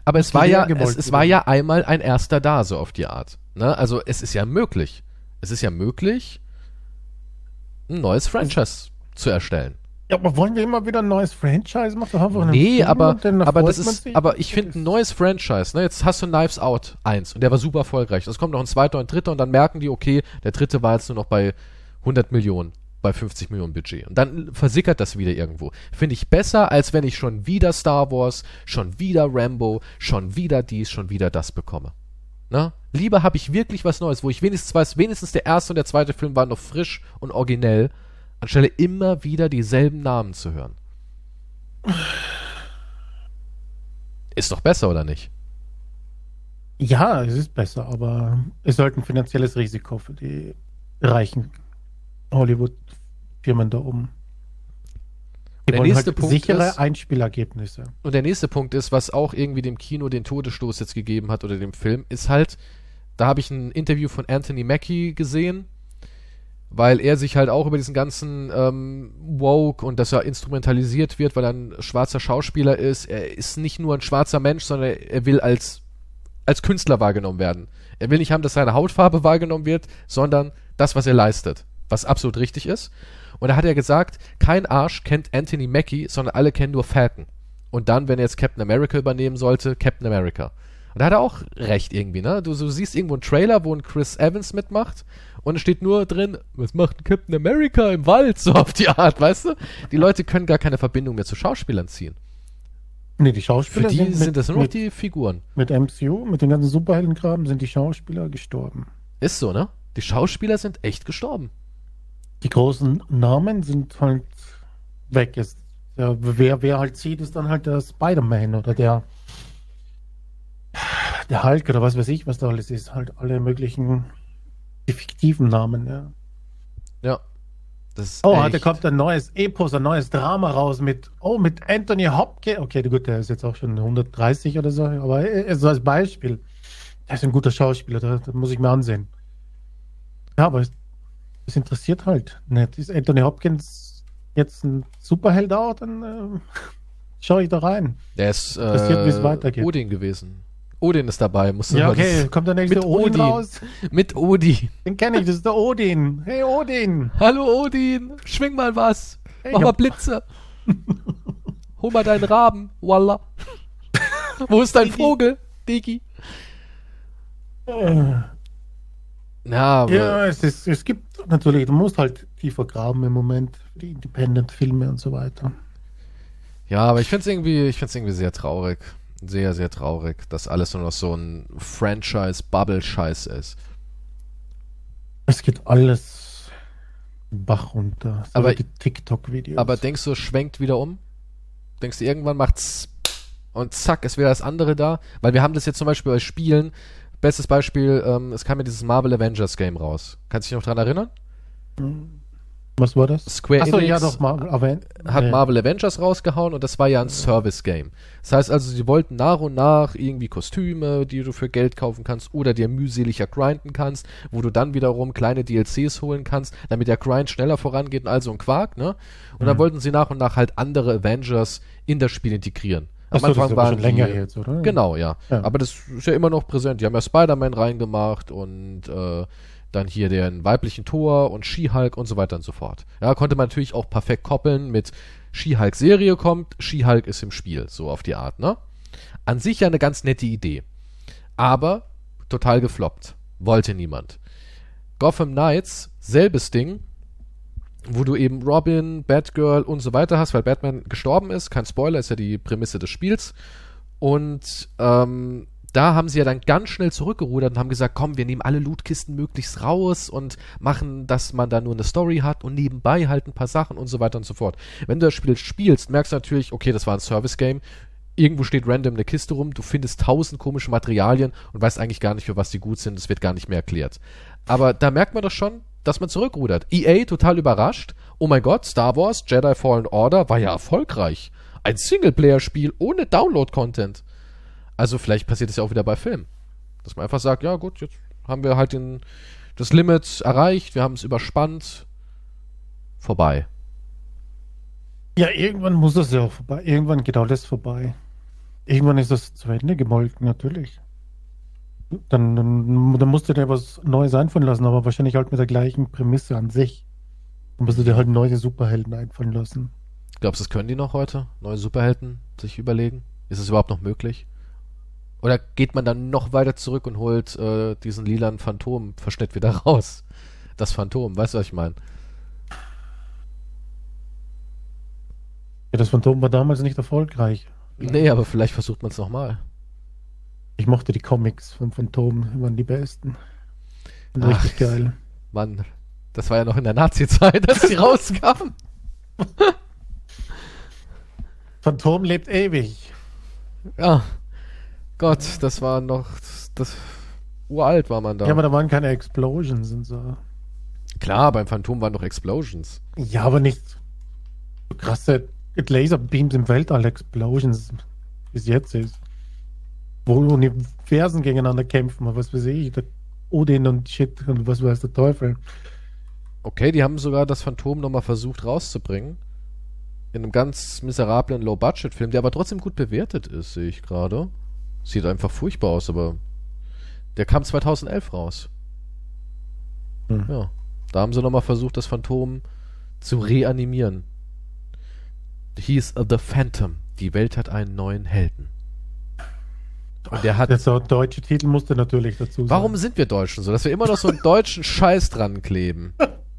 Aber es war ja, es, es war ja einmal ein erster da, so auf die Art. Ne? Also es ist ja möglich. Es ist ja möglich, ein neues Franchise zu erstellen. Ja, aber wollen wir immer wieder ein neues Franchise machen? Einen Nee, aber, aber das ist, sich? aber ich finde ein neues Franchise, ne? Jetzt hast du Knives Out 1 und der war super erfolgreich. Es kommt noch ein zweiter und ein dritter und dann merken die, okay, der dritte war jetzt nur noch bei 100 Millionen, bei 50 Millionen Budget. Und dann versickert das wieder irgendwo. Finde ich besser, als wenn ich schon wieder Star Wars, schon wieder Rambo, schon wieder dies, schon wieder das bekomme. Ne? Lieber habe ich wirklich was Neues, wo ich wenigstens weiß, wenigstens der erste und der zweite Film waren noch frisch und originell, anstelle immer wieder dieselben Namen zu hören. Ist doch besser, oder nicht? Ja, es ist besser, aber es halt ein finanzielles Risiko für die reichen Hollywood-Firmen da oben. Die Der nächste halt Punkt sichere ist- Einspielergebnisse. Und der nächste Punkt ist, was auch irgendwie dem Kino den Todesstoß jetzt gegeben hat oder dem Film, ist halt, da habe ich ein Interview von Anthony Mackie gesehen, weil er sich halt auch über diesen ganzen ähm, Woke und dass er instrumentalisiert wird, weil er ein schwarzer Schauspieler ist. Er ist nicht nur ein schwarzer Mensch, sondern er will als, als Künstler wahrgenommen werden. Er will nicht haben, dass seine Hautfarbe wahrgenommen wird, sondern das, was er leistet, was absolut richtig ist. Und da hat er gesagt, kein Arsch kennt Anthony Mackie, sondern alle kennen nur Falcon. Und dann, wenn er jetzt Captain America übernehmen sollte, Captain America. Und da hat er auch recht irgendwie, ne? Du, du siehst irgendwo einen Trailer, wo ein Chris Evans mitmacht und es steht nur drin, was macht Captain America im Wald, (laughs) so auf die Art, weißt du? Die Leute können gar keine Verbindung mehr zu Schauspielern ziehen. Nee, die Für Schauspieler die sind, sind, mit, das nur noch die Figuren. mit MCU, mit den ganzen Superheldengraben, sind die Schauspieler gestorben. Ist so, ne? Die Schauspieler sind echt gestorben. Die großen Namen sind halt weg. Ist, ja, wer, wer halt sieht, ist dann halt der Spider-Man oder der, der Hulk oder was weiß ich, was da alles ist. Halt alle möglichen fiktiven Namen, ja. Ja. Das Oh, echt- da kommt ein neues Epos, ein neues Drama raus mit, oh, mit Anthony Hopkins. Okay, gut, der ist jetzt auch schon 130 oder so, aber äh, so als Beispiel. Der ist ein guter Schauspieler, da, da muss ich mir ansehen. Ja, aber es interessiert halt nicht. Ist Anthony Hopkins jetzt ein Superheld auch, dann äh, (laughs) schaue ich da rein. Der ist Interessiert, wie es äh, weitergeht. Odin gewesen. Odin ist dabei, musst du Ja, okay, das- kommt der nächste mit Odin, Odin. raus. Mit Odin. Den kenne ich, das ist der Odin. Hey, Odin. (laughs) Hallo Odin, schwing mal was. Hey, Mach mal Blitze. Hol mal deinen Raben, Walla. (laughs) Wo ist dein. Vogel, Digi? Ja, Ja, es, ist, es gibt natürlich, du musst halt tiefer graben im Moment die Independent-Filme und so weiter. Ja, aber ich finde es irgendwie, ich find's irgendwie sehr traurig. Sehr, sehr traurig, dass alles nur noch so ein Franchise-Bubble-Scheiß ist. Es geht alles Bach runter. So Aber- die TikTok-Videos. Aber denkst du, es schwenkt wieder um? Denkst du, irgendwann macht's und zack, es wäre das andere da? Weil wir haben das jetzt zum Beispiel bei Spielen. Bestes Beispiel, ähm, es kam ja dieses Marvel Avengers Game raus. Kannst du dich noch dran erinnern? Was war das? Square Achso, Enix ja doch, mal, aber, hat Marvel Avengers rausgehauen und das war ja ein Service-Game. Das heißt also, sie wollten nach und nach irgendwie Kostüme, die du für Geld kaufen kannst oder dir mühseliger grinden kannst, wo du dann wiederum kleine DLCs holen kannst, damit der Grind schneller vorangeht und all so ein Quark, ne? Und dann Mhm. wollten sie nach und nach halt andere Avengers in das Spiel integrieren. Am Achso, das ist waren schon länger die- jetzt, oder? Genau, ja. Ja. Aber das ist ja immer noch präsent. Die haben ja Spider-Man reingemacht und äh, dann hier den weiblichen Thor und She-Hulk und so weiter und so fort. Ja, konnte man natürlich auch perfekt koppeln mit She-Hulk-Serie kommt, She-Hulk ist im Spiel, so auf die Art, ne? An sich ja eine ganz nette Idee. Aber total gefloppt. Wollte niemand. Gotham Knights, selbes Ding, wo du eben Robin, Batgirl und so weiter hast, weil Batman gestorben ist. Kein Spoiler, ist ja die Prämisse des Spiels. Und ähm, da haben sie ja dann ganz schnell zurückgerudert und haben gesagt, komm, wir nehmen alle Lootkisten möglichst raus und machen, dass man da nur eine Story hat und nebenbei halt ein paar Sachen und so weiter und so fort. Wenn du das Spiel spielst, merkst du natürlich, okay, das war ein Service-Game. Irgendwo steht random eine Kiste rum, du findest tausend komische Materialien und weißt eigentlich gar nicht, für was die gut sind. Es wird gar nicht mehr erklärt. Aber da merkt man doch schon, dass man zurückrudert. EA total überrascht. Oh mein Gott, Star Wars Jedi Fallen Order war ja erfolgreich. Ein Singleplayer-Spiel ohne Download-Content. Also vielleicht passiert es ja auch wieder bei Filmen. Dass man einfach sagt, ja gut, jetzt haben wir halt den, das Limit erreicht, wir haben es überspannt. Vorbei. Ja, irgendwann muss das ja auch vorbei. Irgendwann geht alles vorbei. Irgendwann ist das zu Ende gemolken, natürlich. Dann, dann, dann musst du dir was Neues einfallen lassen, aber wahrscheinlich halt mit der gleichen Prämisse an sich. Dann musst du dir halt neue Superhelden einfallen lassen. Glaubst du, das können die noch heute? Neue Superhelden sich überlegen? Ist es überhaupt noch möglich? Oder geht man dann noch weiter zurück und holt äh, diesen lilanen Phantom-Verschnitt wieder (laughs) raus? Das Phantom, weißt du, was ich meine? Ja, das Phantom war damals nicht erfolgreich. Nee, aber vielleicht versucht man es nochmal. Ich mochte die Comics von Phantom, die waren die besten. Ach. richtig geil. Mann, das war ja noch in der Nazi-Zeit, als die (laughs) rauskamen. Phantom lebt ewig. Ja. Gott, das war noch. Das, uralt war man da. Ja, aber da waren keine Explosions und so. Klar, beim Phantom waren noch Explosions. Ja, aber nicht so krasse Laserbeams im Weltall Explosions, wie es jetzt ist. Wo Universen gegeneinander kämpfen, was weiß ich, der Odin und Shit und was weiß der Teufel. Okay, die haben sogar das Phantom nochmal versucht rauszubringen. In einem ganz miserablen Low-Budget-Film, der aber trotzdem gut bewertet ist, sehe ich gerade. Sieht einfach furchtbar aus, aber der kam 2011 raus. Hm. Ja. Da haben sie nochmal versucht, das Phantom zu reanimieren. Hieß The Phantom. Die Welt hat einen neuen Helden. Und der hat. Der so deutsche Titel musste natürlich dazu sein. Warum sind wir Deutschen so, dass wir immer noch so einen deutschen Scheiß dran kleben?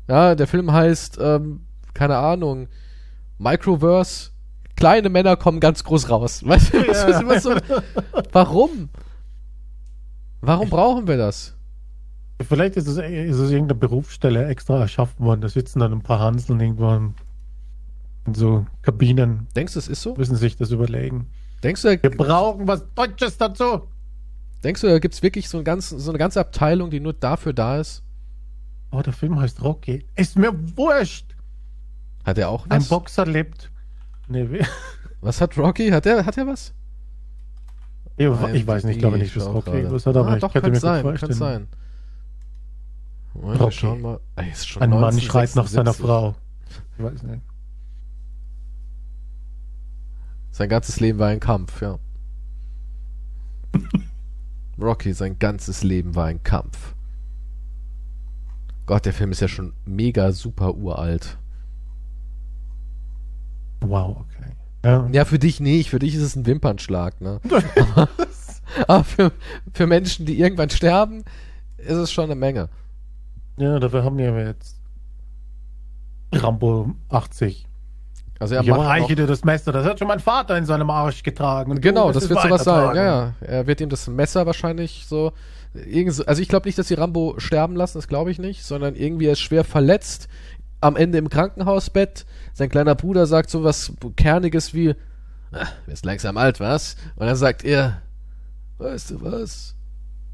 Ja, der Film heißt, ähm, keine Ahnung, Microverse. Kleine Männer kommen ganz groß raus. (laughs) Weißt du, das ist immer so, warum? Warum brauchen wir das? Vielleicht ist es, ist es irgendeine Berufsstelle extra erschaffen worden. Da sitzen dann ein paar Hanseln irgendwann in so Kabinen, Denkst du, es ist so? müssen sich das überlegen. Denkst du, Wir brauchen was Deutsches dazu. denkst du, da gibt's wirklich so, einen ganzen, so eine ganze Abteilung, die nur dafür da ist? Oh, der Film heißt Rocky. Ist mir wurscht. Hat er auch Ein was? Boxer lebt. Nee, Was hat Rocky? Hat er, hat er was? ich, ich weiß nicht, ich glaube nicht, dass Rocky was hat, aber ah, ich doch, könnte mir sein, gut vorstellen. sein. Moment, wir Rocky. mal. Ey, Ein Mann schreit nach 1976. seiner Frau. Ich weiß nicht. Sein ganzes Leben war ein Kampf, ja. Rocky, sein ganzes Leben war ein Kampf. Gott, der Film ist ja schon mega super uralt. Wow, okay. Ja. Ja, für dich nicht. Für dich ist es ein Wimpernschlag, ne? (laughs) Aber für, für Menschen, die irgendwann sterben, ist es schon eine Menge. ja, dafür haben wir jetzt Rambo 80. Also er ich überreiche dir das Messer. Das hat schon mein Vater in seinem Arsch getragen. Und Genau, das wirst wird sowas sein. Ja, ja. Er wird ihm das Messer wahrscheinlich so. Also ich glaube nicht, dass sie Rambo sterben lassen, das glaube ich nicht, sondern irgendwie er ist schwer verletzt, am Ende im Krankenhausbett. Sein kleiner Bruder sagt so was Kerniges wie, "Ah, bist langsam alt, was? Und dann sagt er, weißt du was?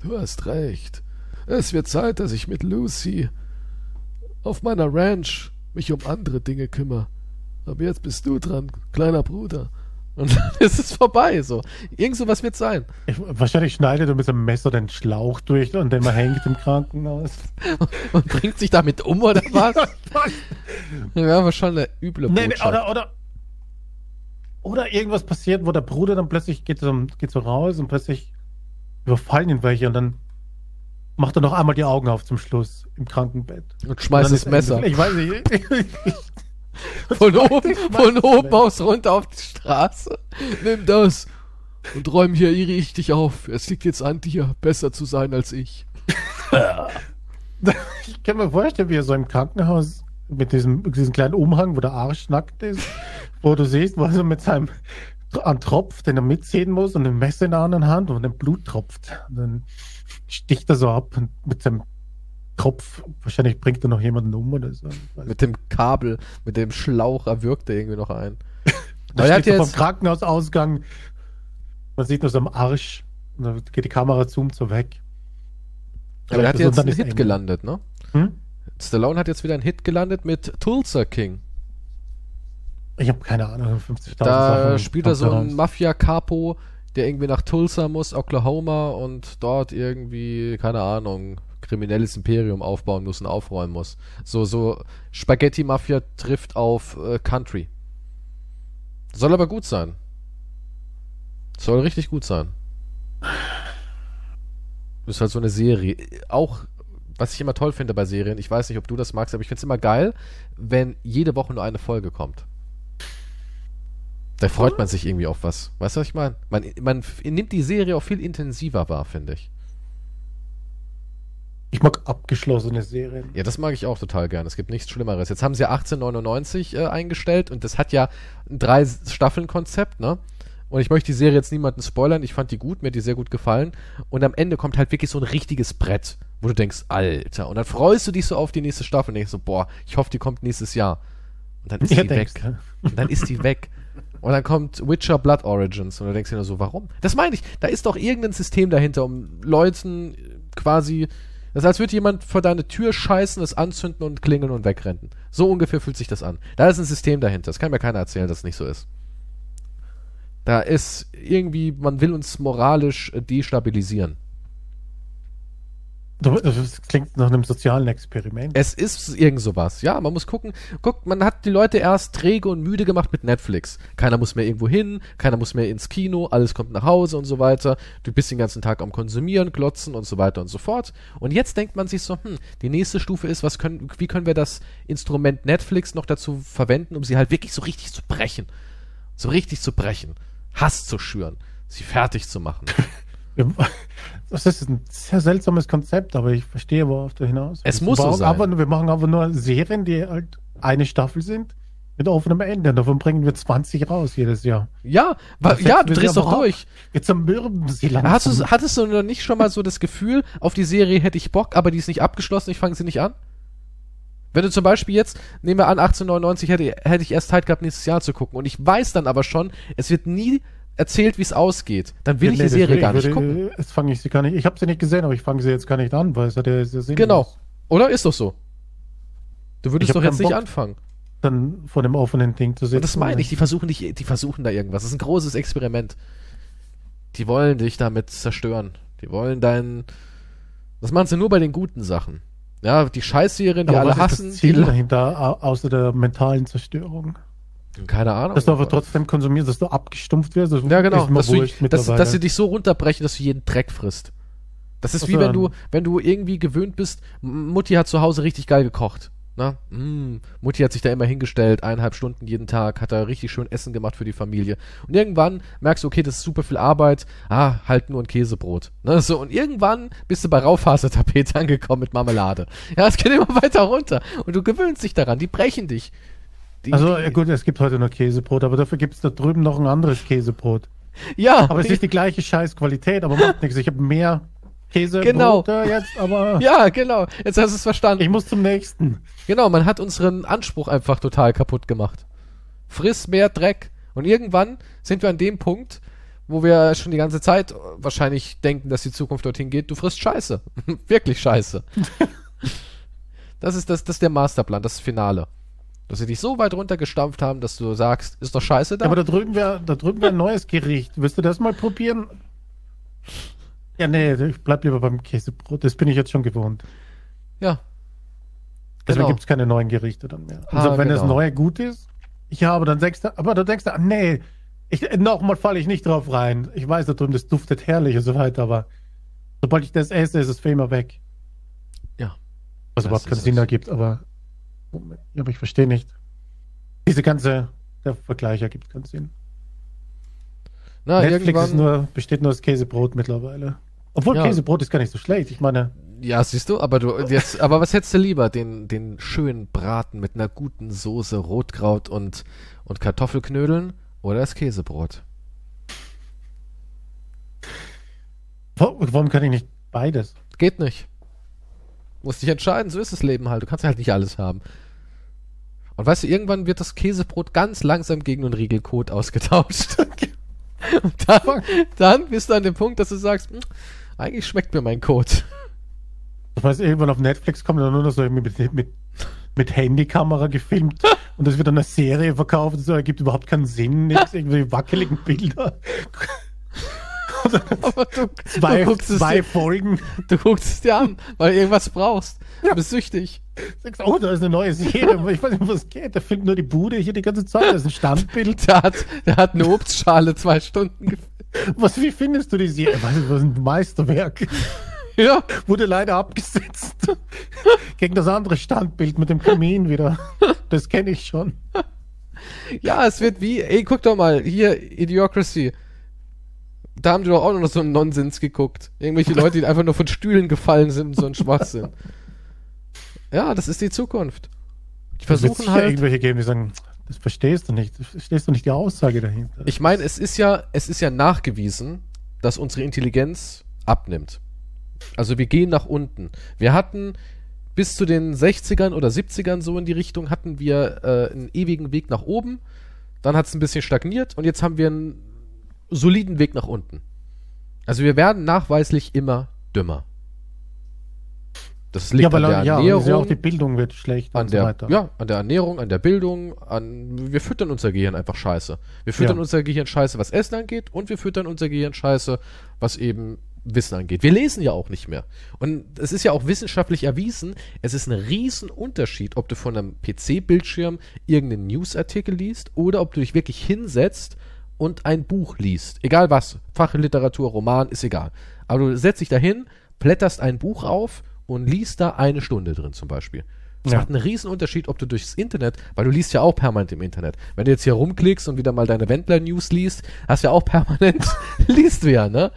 Du hast recht. Es wird Zeit, dass ich mit Lucy auf meiner Ranch mich um andere Dinge kümmere. Aber jetzt bist du dran, kleiner Bruder. Und dann (laughs) ist es vorbei, so. Irgend sowas wird sein. Ich, wahrscheinlich schneidet er mit einem Messer den Schlauch durch und den man hängt im Krankenhaus. (laughs) Und bringt sich damit um, oder was? Ja, aber schon eine üble nee, Botschaft. oder, oder, oder irgendwas passiert, wo der Bruder dann plötzlich geht so, geht so raus und plötzlich überfallen ihn welche und dann macht er noch einmal die Augen auf zum Schluss im Krankenbett. und schmeißt Dann das Messer Ende. Ich weiß nicht. (laughs) von oben, von oben aus runter auf die Straße. Nimm das und räum hier richtig auf. Es liegt jetzt an dir, besser zu sein als ich. (laughs) Ich kann mir vorstellen, wie er so im Krankenhaus mit diesem, diesem kleinen Umhang, wo der Arsch nackt ist, wo du siehst, wo er so mit seinem einen Tropf, den er mitziehen muss und ein Messer in der anderen Hand und dann Blut tropft. Und dann sticht er so ab und mit seinem Tropf, wahrscheinlich bringt er noch jemanden um oder so. Mit dem Kabel, mit dem Schlauch erwürgt er irgendwie noch ein. (laughs) Da er steht so jetzt- vom Krankenhausausgang, man sieht nur so am Arsch, und dann geht die Kamera zoomt so weg. Aber er hat ist jetzt einen Hit Ende. gelandet, ne? Hm? Stallone hat jetzt wieder einen Hit gelandet mit Tulsa King. Ich habe keine Ahnung, 50.000 Da Sachen spielt er so einen raus. Mafia-Capo, der irgendwie nach Tulsa muss, Oklahoma, und dort irgendwie, keine Ahnung, kriminelles Imperium aufbauen muss und aufräumen muss. So, so Spaghetti-Mafia trifft auf äh, Country. Soll aber gut sein. Soll richtig gut sein. Ist halt so eine Serie. Auch, was ich immer toll finde bei Serien, ich weiß nicht, ob du das magst, aber ich finde es immer geil, wenn jede Woche nur eine Folge kommt. Da freut man sich irgendwie auf was. Weißt du, was ich meine? Man, man nimmt die Serie auch viel intensiver wahr, finde ich. Ich mag abgeschlossene Serien. Ja, das mag ich auch total gern. Es gibt nichts Schlimmeres. Jetzt haben sie ja 1899 äh, eingestellt und das hat ja ein drei Staffeln Konzept, ne? Und ich möchte die Serie jetzt niemanden spoilern. Ich fand die gut, mir hat die sehr gut gefallen. Und am Ende kommt halt wirklich so ein richtiges Brett, wo du denkst, Alter. Und dann freust du dich so auf die nächste Staffel und denkst so, boah, ich hoffe, die kommt nächstes Jahr. Und dann ist Ja, die denkst weg. Und dann ist die weg. Und dann kommt Witcher Blood Origins und du denkst dir nur so, warum? Das meine ich. Da ist doch irgendein System dahinter, um Leuten quasi. Das ist, als würde jemand vor deine Tür scheißen, es anzünden und klingeln und wegrennen. So ungefähr fühlt sich das an. Da ist ein System dahinter. Das kann mir keiner erzählen, dass es nicht so ist. Da ist irgendwie, man will uns moralisch äh, destabilisieren. Das klingt nach einem sozialen Experiment. Es ist irgend sowas. Ja, man muss gucken. Guck, man hat die Leute erst träge und müde gemacht mit Netflix. Keiner muss mehr irgendwo hin, keiner muss mehr ins Kino, alles kommt nach Hause und so weiter. Du bist den ganzen Tag am Konsumieren, Glotzen und so weiter und so fort. Und jetzt denkt man sich so, hm, die nächste Stufe ist, was können, wie können wir das Instrument Netflix noch dazu verwenden, um sie halt wirklich so richtig zu brechen. So richtig zu brechen. Hass zu schüren. Sie fertig zu machen. (laughs) (laughs) Das ist ein sehr seltsames Konzept, aber ich verstehe, worauf du hinaus Es willst. muss so sein. Aber, wir machen aber nur Serien, die halt eine Staffel sind, mit offenem Ende. Davon bringen wir 20 raus jedes Jahr. Ja, ja, du drehst doch durch. Jetzt zermürben sie langsam. Hast du, hattest du noch nicht schon mal so das Gefühl, auf die Serie hätte ich Bock, aber die ist nicht abgeschlossen, ich fange sie nicht an? Wenn du zum Beispiel jetzt, nehmen wir an, 1899 hätte, hätte ich erst Zeit gehabt, nächstes Jahr zu gucken. Und ich weiß dann aber schon, es wird nie erzählt, wie es ausgeht. Dann will Ja, ich nee, die Serie gar nicht würde- gucken. Jetzt fange ich sie gar nicht. Ich habe sie nicht gesehen, aber ich fange sie jetzt gar nicht an, weil es hat ja sehr Sinn. Genau. Oder ist doch so? Du würdest doch jetzt nicht Bock. anfangen. dann vor dem offenen Ding zu sitzen. Und das meine ich, die versuchen dich, die versuchen da irgendwas. Das ist ein großes Experiment. Die wollen dich damit zerstören. Die wollen deinen. Das machen sie nur bei den guten Sachen. Ja, die Scheißserien, die Aber alle was hassen. ist das Ziel die, dahinter, au- außer der mentalen Zerstörung? Keine Ahnung. Dass du aber trotzdem konsumierst, dass du abgestumpft wirst. Ja, genau. Dass, du, dass, dass sie dich so runterbrechen, dass du jeden Dreck frisst. Das ist Ach wie wenn du, wenn du irgendwie gewöhnt bist, Mutti hat zu Hause richtig geil gekocht. Na? Mm, Mutti hat sich da immer hingestellt, eineinhalb Stunden jeden Tag, hat da richtig schön Essen gemacht für die Familie. Und irgendwann merkst du, okay, das ist super viel Arbeit, ah, halt nur ein Käsebrot. Ne? So, und irgendwann bist du bei Raufasertapete (laughs) angekommen mit Marmelade. Ja, es geht immer (laughs) weiter runter. Und du gewöhnst dich daran, die brechen dich. Die, Also gut, es gibt heute nur Käsebrot, aber dafür gibt es da drüben noch ein anderes Käsebrot. ja, Aber es ist die gleiche Scheißqualität, aber macht nichts. Ich habe mehr Käsebrot Genau. jetzt, aber (laughs) ja, genau. Jetzt hast du es verstanden. ich muss zum nächsten. Genau, man hat unseren Anspruch einfach total kaputt gemacht. Friss mehr Dreck. Und irgendwann sind wir an dem Punkt, wo wir schon die ganze Zeit wahrscheinlich denken, dass die Zukunft dorthin geht. Du frisst Scheiße. (laughs) Wirklich Scheiße. (laughs) das, ist das, das ist der Masterplan, das Finale. Dass sie dich so weit runtergestampft haben, dass du sagst, ist doch Scheiße da. Ja, aber da drüben wäre da drüben wär ein neues Gericht. Willst du das mal probieren? Ja, nee, ich bleib lieber beim Käsebrot. Das bin ich jetzt schon gewohnt. ja. Deswegen Genau. gibt es keine neuen Gerichte dann mehr. Ah, Also wenn das genau. neue gut ist, ja, aber dann denkst du, aber dann denkst du, ah, nee, ich, nochmal falle ich nicht drauf rein. Ich weiß da drüben, das duftet herrlich und so weiter, aber sobald ich das esse, ist es für immer weg. Ja. Was Das überhaupt keinen Sinn ergibt, aber, aber ich verstehe nicht. Diese ganze, der Vergleich ergibt keinen Sinn. Na, Netflix nur, besteht nur aus Käsebrot mittlerweile. Obwohl Ja. Käsebrot ist gar nicht so schlecht. Ich meine, Ja, siehst du, aber du jetzt, aber was hättest du lieber? Den, den schönen Braten mit einer guten Soße, Rotkraut und, und Kartoffelknödeln oder das Käsebrot? wa- warum kann ich nicht beides? Geht nicht. Musst dich entscheiden, so ist das Leben halt. Du kannst halt nicht alles haben. Und weißt du, irgendwann wird das Käsebrot ganz langsam gegen einen Riegelkot ausgetauscht. (laughs) Und dann, dann bist du an dem Punkt, dass du sagst, "Hm, eigentlich schmeckt mir mein Kot. Ich weiß, irgendwann auf Netflix kommt dann nur noch so mit, mit, mit Handykamera gefilmt (laughs) und das wird dann eine Serie verkauft und so, ergibt überhaupt keinen Sinn, nichts, (laughs) irgendwie wackeligen Bilder. (laughs) Aber du, Zwei, du, guckst es zwei dir, Folgen. du guckst es dir an, weil du irgendwas brauchst. Du bist süchtig. Sagst, oh, da ist eine neue Serie. (laughs) Ich weiß nicht, was geht. Der filmt nur die Bude hier die ganze Zeit. Das ist ein Standbild. Der hat, der hat eine Obstschale zwei Stunden. Was, wie findest du die Serie? Was ist ein Meisterwerk. Ja, Wurde leider abgesetzt. Gegen das andere Standbild mit dem Kamin wieder. Das kenne ich schon. ja, es wird wie, ey, guck doch mal, hier, Idiocracy. Da haben die doch auch noch so einen Nonsens geguckt. Irgendwelche Leute, die einfach nur von Stühlen gefallen sind und so ein Schwachsinn. Ja, das ist die Zukunft. Die wird versuchen halt. irgendwelche geben, die sagen, das verstehst du nicht. Das verstehst du nicht die Aussage dahinter. Ich meine, es ist ja, es ist ja nachgewiesen, dass unsere Intelligenz abnimmt. Also wir gehen nach unten. Wir hatten bis zu den 60ern oder 70ern so in die Richtung hatten wir äh, einen ewigen Weg nach oben. Dann hat es ein bisschen stagniert und jetzt haben wir einen soliden Weg nach unten. Also wir werden nachweislich immer dümmer. Das liegt ja, an der ja, Ernährung, ja auch die Bildung wird schlecht an und so der, weiter. ja, an der Ernährung, an der Bildung, an, wir füttern unser Gehirn einfach scheiße. Wir füttern Ja. unser Gehirn scheiße, was Essen angeht, und wir füttern unser Gehirn scheiße, was eben Wissen angeht. Wir lesen ja auch nicht mehr. Und es ist ja auch wissenschaftlich erwiesen, es ist ein Riesenunterschied, ob du von einem PC-Bildschirm irgendeinen Newsartikel liest oder ob du dich wirklich hinsetzt und ein Buch liest. Egal was. Fachliteratur, Roman, ist egal. Aber du setzt dich dahin, blätterst ein Buch auf und liest da eine Stunde drin zum Beispiel. Das Ja. macht einen riesen Unterschied, ob du durchs Internet, weil du liest ja auch permanent im Internet. Wenn du jetzt hier rumklickst und wieder mal deine Wendler-News liest, hast du ja auch permanent, (laughs) (laughs) liest du ja, ne?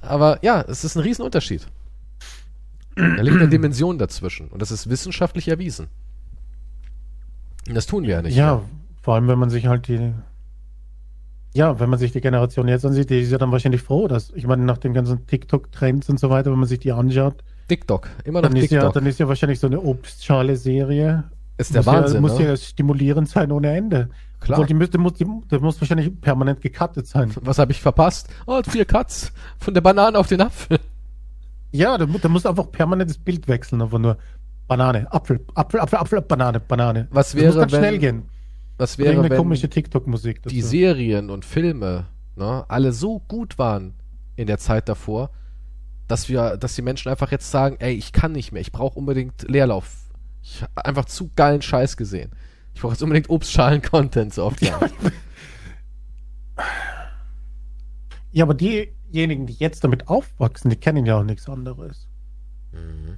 Aber ja, es ist ein riesen Unterschied. Da liegt eine Dimension dazwischen und das ist wissenschaftlich erwiesen. Und das tun wir ja nicht. Ja, vor allem, wenn man sich halt die. Ja, wenn man sich die Generation jetzt ansieht, die ist ja dann wahrscheinlich froh, dass, ich meine, nach den ganzen TikTok-Trends und so weiter, wenn man sich die anschaut, TikTok, immer noch dann ist, ja, TikTok. dann ist ja wahrscheinlich so eine Obstschale-Serie. ist der muss Wahnsinn, ja, muss ne? ja stimulierend sein ohne Ende. Klar. Obwohl, die müsste, muss, die, das muss wahrscheinlich permanent gecuttet sein. Was habe ich verpasst? Oh, vier Cuts von der Banane auf den Apfel. Ja, da, da muss einfach permanent das Bild wechseln, aber nur. Banane, Apfel, Apfel, Apfel, Apfel, Banane, Banane. Was Das muss wäre, ganz schnell wenn, gehen. Was wäre, irgendeine wenn komische TikTok-Musik. die dazu. Serien und Filme ne, alle so gut waren in der Zeit davor, dass wir, dass die Menschen einfach jetzt sagen, ey, ich kann nicht mehr, ich brauche unbedingt Leerlauf. Ich habe einfach zu geilen Scheiß gesehen. Ich brauche jetzt unbedingt Obstschalen-Content so oft. Ja. (laughs) Ja, aber diejenigen, die jetzt damit aufwachsen, die kennen ja auch nichts anderes. Mhm.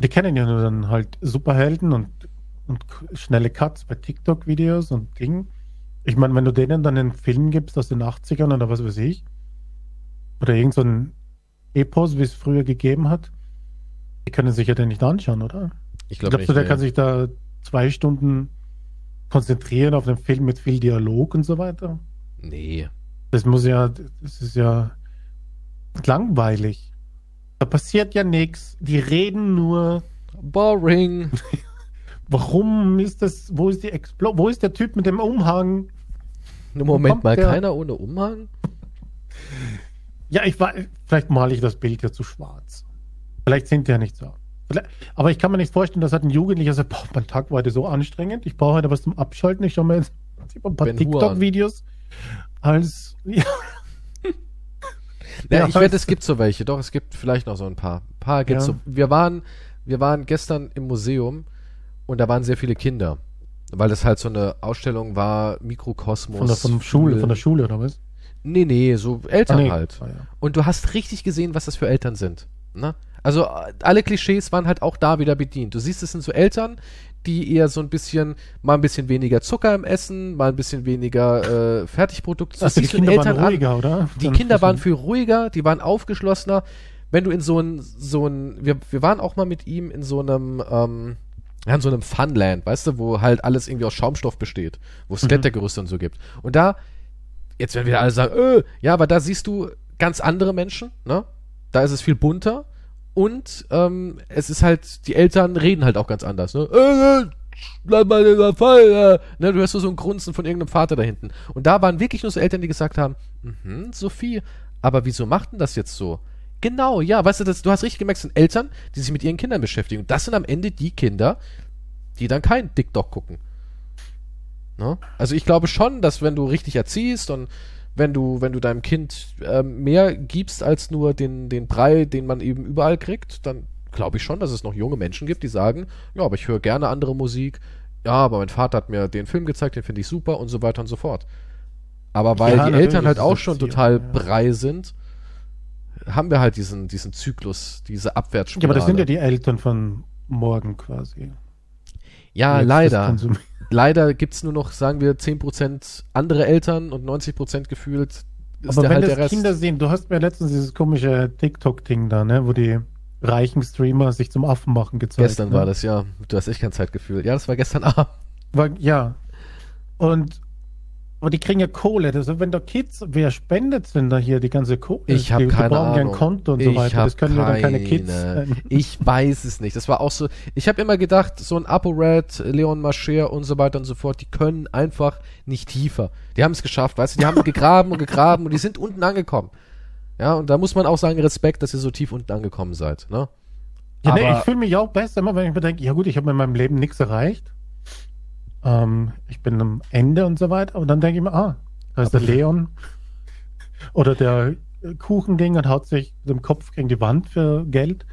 Die kennen ja nur dann halt Superhelden und, und schnelle Cuts bei TikTok-Videos und Dingen. Ich meine, wenn du denen dann einen Film gibst aus den 80ern oder was weiß ich, oder irgend so ein Epos, wie es früher gegeben hat, die können sich ja den nicht anschauen, oder? Ich glaube du, der kann sich da zwei Stunden konzentrieren auf den Film mit viel Dialog und so weiter? nee. Das muss ja, das ist ja langweilig. Da passiert ja nichts. Die reden nur. Boring. (laughs) Warum ist das, wo ist die Explo wo ist der Typ mit dem Umhang? Moment mal, der? keiner ohne Umhang? Ja, ich war, vielleicht male ich das Bild ja zu schwarz. Vielleicht sind die ja nicht so. Aber ich kann mir nicht vorstellen, dass halt ein Jugendlicher sagt, boah, mein Tag war heute so anstrengend, ich brauche heute was zum Abschalten, ich schaue mir jetzt (laughs) ein paar. TikTok-Videos als, (laughs) ja, Ja, Ja, ich wette, es gibt so welche. Doch, es gibt vielleicht noch so ein paar. Ein paar gibt's Ja. so. Wir waren, wir waren gestern im Museum und da waren sehr viele Kinder. Weil das halt so eine Ausstellung war, Mikrokosmos. von der, von Schule, von der Schule oder was? Nee, nee, so Eltern Ah, nee. halt. Ah, ja. Und du hast richtig gesehen, was das für Eltern sind. Ne? Also alle Klischees waren halt auch da wieder bedient. Du siehst, es sind so Eltern, die eher so ein bisschen, mal ein bisschen weniger Zucker im Essen, mal ein bisschen weniger äh, Fertigprodukte. Du Also die Kinder waren Eltern an. ruhiger, oder? Die Dann- Kinder waren viel ruhiger, die waren aufgeschlossener. Wenn du in so ein, so ein, wir, wir waren auch mal mit ihm in so einem, ähm, ja, in so einem Funland, weißt du, wo halt alles irgendwie aus Schaumstoff besteht, wo es Mhm. Klettergerüste und so gibt. Und da, jetzt werden wieder alle sagen, äh, ja, aber da siehst du ganz andere Menschen, ne? Da ist es viel bunter und ähm, es ist halt, die Eltern reden halt auch ganz anders, ne? Äh, äh, bleib mal in der Fall, äh. ne? Du hörst so ein Grunzen von irgendeinem Vater da hinten. Und da waren wirklich nur so Eltern, die gesagt haben, mhm, Sophie, aber wieso macht denn das jetzt so? Genau, ja, weißt du, das, du hast richtig gemerkt, es sind Eltern, die sich mit ihren Kindern beschäftigen. Und das sind am Ende die Kinder, die dann kein TikTok gucken. Ne? Also ich glaube schon, dass wenn du richtig erziehst und wenn du, wenn du deinem Kind ähm, mehr gibst als nur den, den Brei, den man eben überall kriegt, dann glaube ich schon, dass es noch junge Menschen gibt, die sagen, ja, aber ich höre gerne andere Musik, ja, aber mein Vater hat mir den Film gezeigt, den finde ich super und so weiter und so fort. Aber weil Ja, die Eltern halt auch schon total ja. brei sind, haben wir halt diesen, diesen Zyklus, diese Ja, Abwärtsspirale. aber das sind ja die Eltern von morgen quasi. ja leider. (laughs) leider gibt's nur noch, sagen wir, 10% andere Eltern und 90% gefühlt ist Aber der wenn halt das der Rest. Kinder sehen, du hast mir letztens dieses komische TikTok-Ding da, ne, wo die reichen Streamer sich zum Affen machen gezeigt. gestern ne? war das, ja. Du hast echt kein Zeitgefühl. Ja, das war gestern (laughs) Abend. War, ja. Und aber die kriegen ja Kohle. Das, wenn da Kids, wer spendet denn da hier die ganze Kohle? Ich habe keine brauchen Ahnung. ein Konto und ich so weiter. Das können ja dann keine Kids keine- sein. Ich weiß es nicht. Das war auch so. Ich habe immer gedacht, so ein ApoRed, Leon Mascher und so weiter und so fort, die können einfach nicht tiefer. Die haben es geschafft, weißt du? Die haben gegraben und gegraben und die sind unten angekommen. Ja, und da muss man auch sagen, Respekt, dass ihr so tief unten angekommen seid. Ne? Ja, nee, ich fühle mich auch besser, immer wenn ich mir denke, ja gut, ich habe in meinem Leben nichts erreicht. Ähm, ich bin am Ende und so weiter. Und dann denke ich mir, ah, da ist der Leon. Oder der Kuchending und haut sich mit dem Kopf gegen die Wand für Geld.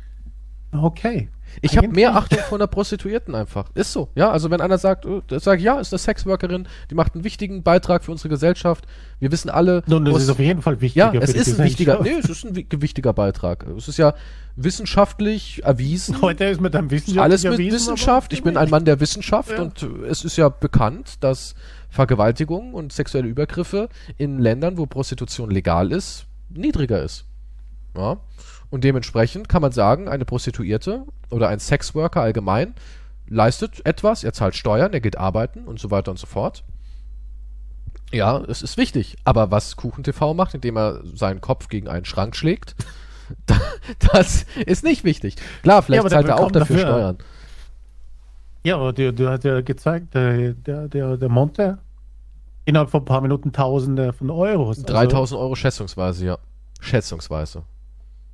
Okay. Ich habe mehr Achtung vor einer Prostituierten einfach. Ist so. Ja, also wenn einer sagt, äh, sag ich, ja, ist eine Sexworkerin, die macht einen wichtigen Beitrag für unsere Gesellschaft. Wir wissen alle, Nun, das ist auf jeden Fall wichtiger. ja, es für die ist ein wichtiger, nee, es ist ein wi- wichtiger Beitrag. Es ist ja wissenschaftlich erwiesen. (laughs) Heute ist mit einem Wissenschaft Alles mit Wissenschaft. Ich bin ein Mann der Wissenschaft Ja. und äh, es ist ja bekannt, dass Vergewaltigung und sexuelle Übergriffe in Ländern, wo Prostitution legal ist, niedriger ist. Ja. Und dementsprechend kann man sagen, eine Prostituierte oder ein Sexworker allgemein leistet etwas, er zahlt Steuern, er geht arbeiten und so weiter und so fort. Ja, es ist wichtig. Aber was KuchenTV macht, indem er seinen Kopf gegen einen Schrank schlägt, (laughs) da- das ist nicht wichtig. Klar, vielleicht der zahlt er auch dafür dafür- Steuern. Ja, aber der, der hat ja gezeigt, der, der, der, Monte, innerhalb von ein paar Minuten Tausende von Euros. Also 3000 Euro schätzungsweise, ja. Schätzungsweise.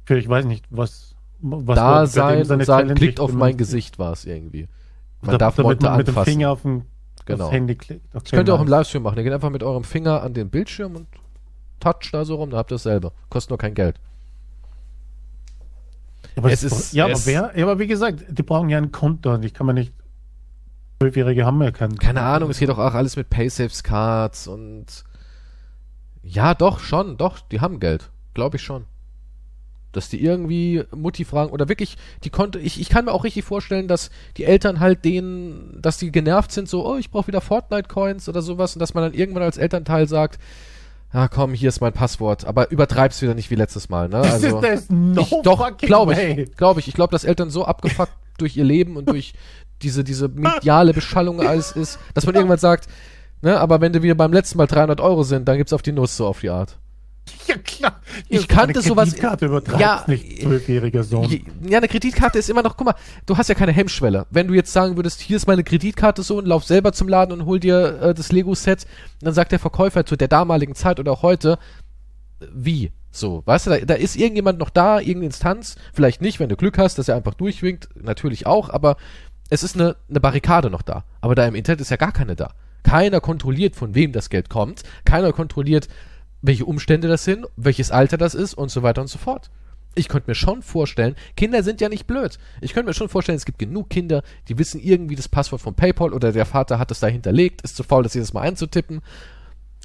Für, ich weiß nicht, was, was da sein und sagen, klickt auf mein. Gesicht war es irgendwie. Man Da- darf Monte man mit dem anfassen. Finger auf dem Genau. aufs Handy klickt. Das könnt ihr auch im Livestream machen. Ihr geht einfach mit eurem Finger an den Bildschirm und toucht da so rum, dann habt ihr dasselbe. Kostet nur kein Geld. Aber Es es ist- ja, aber es- wer, ja, aber wie gesagt, die brauchen ja ein Konto und ich kann mir nicht. Zwölfjährige haben ja kein. Keine Ahnung, es geht doch auch alles mit Paysaves Cards und ja, doch, schon, doch, die haben Geld. Glaube ich schon. Dass die irgendwie Mutti fragen oder wirklich, die konnte, ich, ich kann mir auch richtig vorstellen, dass die Eltern halt denen, dass die genervt sind, so, oh, ich brauche wieder Fortnite-Coins oder sowas und dass man dann irgendwann als Elternteil sagt, ja komm, hier ist mein Passwort, aber übertreib's wieder nicht wie letztes Mal, ne? (laughs) Also, ist das no ich, doch, glaube ich, glaube ich. Ich glaube, dass Eltern so abgefuckt (laughs) durch ihr Leben und durch diese, diese mediale Beschallung alles ist, dass man irgendwann sagt, ne, aber wenn du wieder beim letzten Mal 300 Euro sind, dann gibt's auf die Nuss so auf die Art. (laughs) Ja, klar. Ich kannte Eine sowas- Kreditkarte übertreibt Ja, nicht, zwölfjähriger Sohn. Ja, eine Kreditkarte ist immer noch, guck mal, du hast ja keine Hemmschwelle. Wenn du jetzt sagen würdest, hier ist meine Kreditkarte so und lauf selber zum Laden und hol dir äh, das Lego-Set, dann sagt der Verkäufer zu der damaligen Zeit oder auch heute, wie? So, weißt du, da, da ist irgendjemand noch da, irgendeine Instanz, vielleicht nicht, wenn du Glück hast, dass er einfach durchwinkt, natürlich auch, aber es ist eine, eine Barrikade noch da. Aber da im Internet ist ja gar keine da. Keiner kontrolliert, von wem das Geld kommt. Keiner kontrolliert, welche Umstände das sind, welches Alter das ist und so weiter und so fort. Ich könnte mir schon vorstellen, Kinder sind ja nicht blöd. Ich könnte mir schon vorstellen, es gibt genug Kinder, die wissen irgendwie das Passwort von PayPal oder der Vater hat es da hinterlegt, ist zu faul, das jedes Mal einzutippen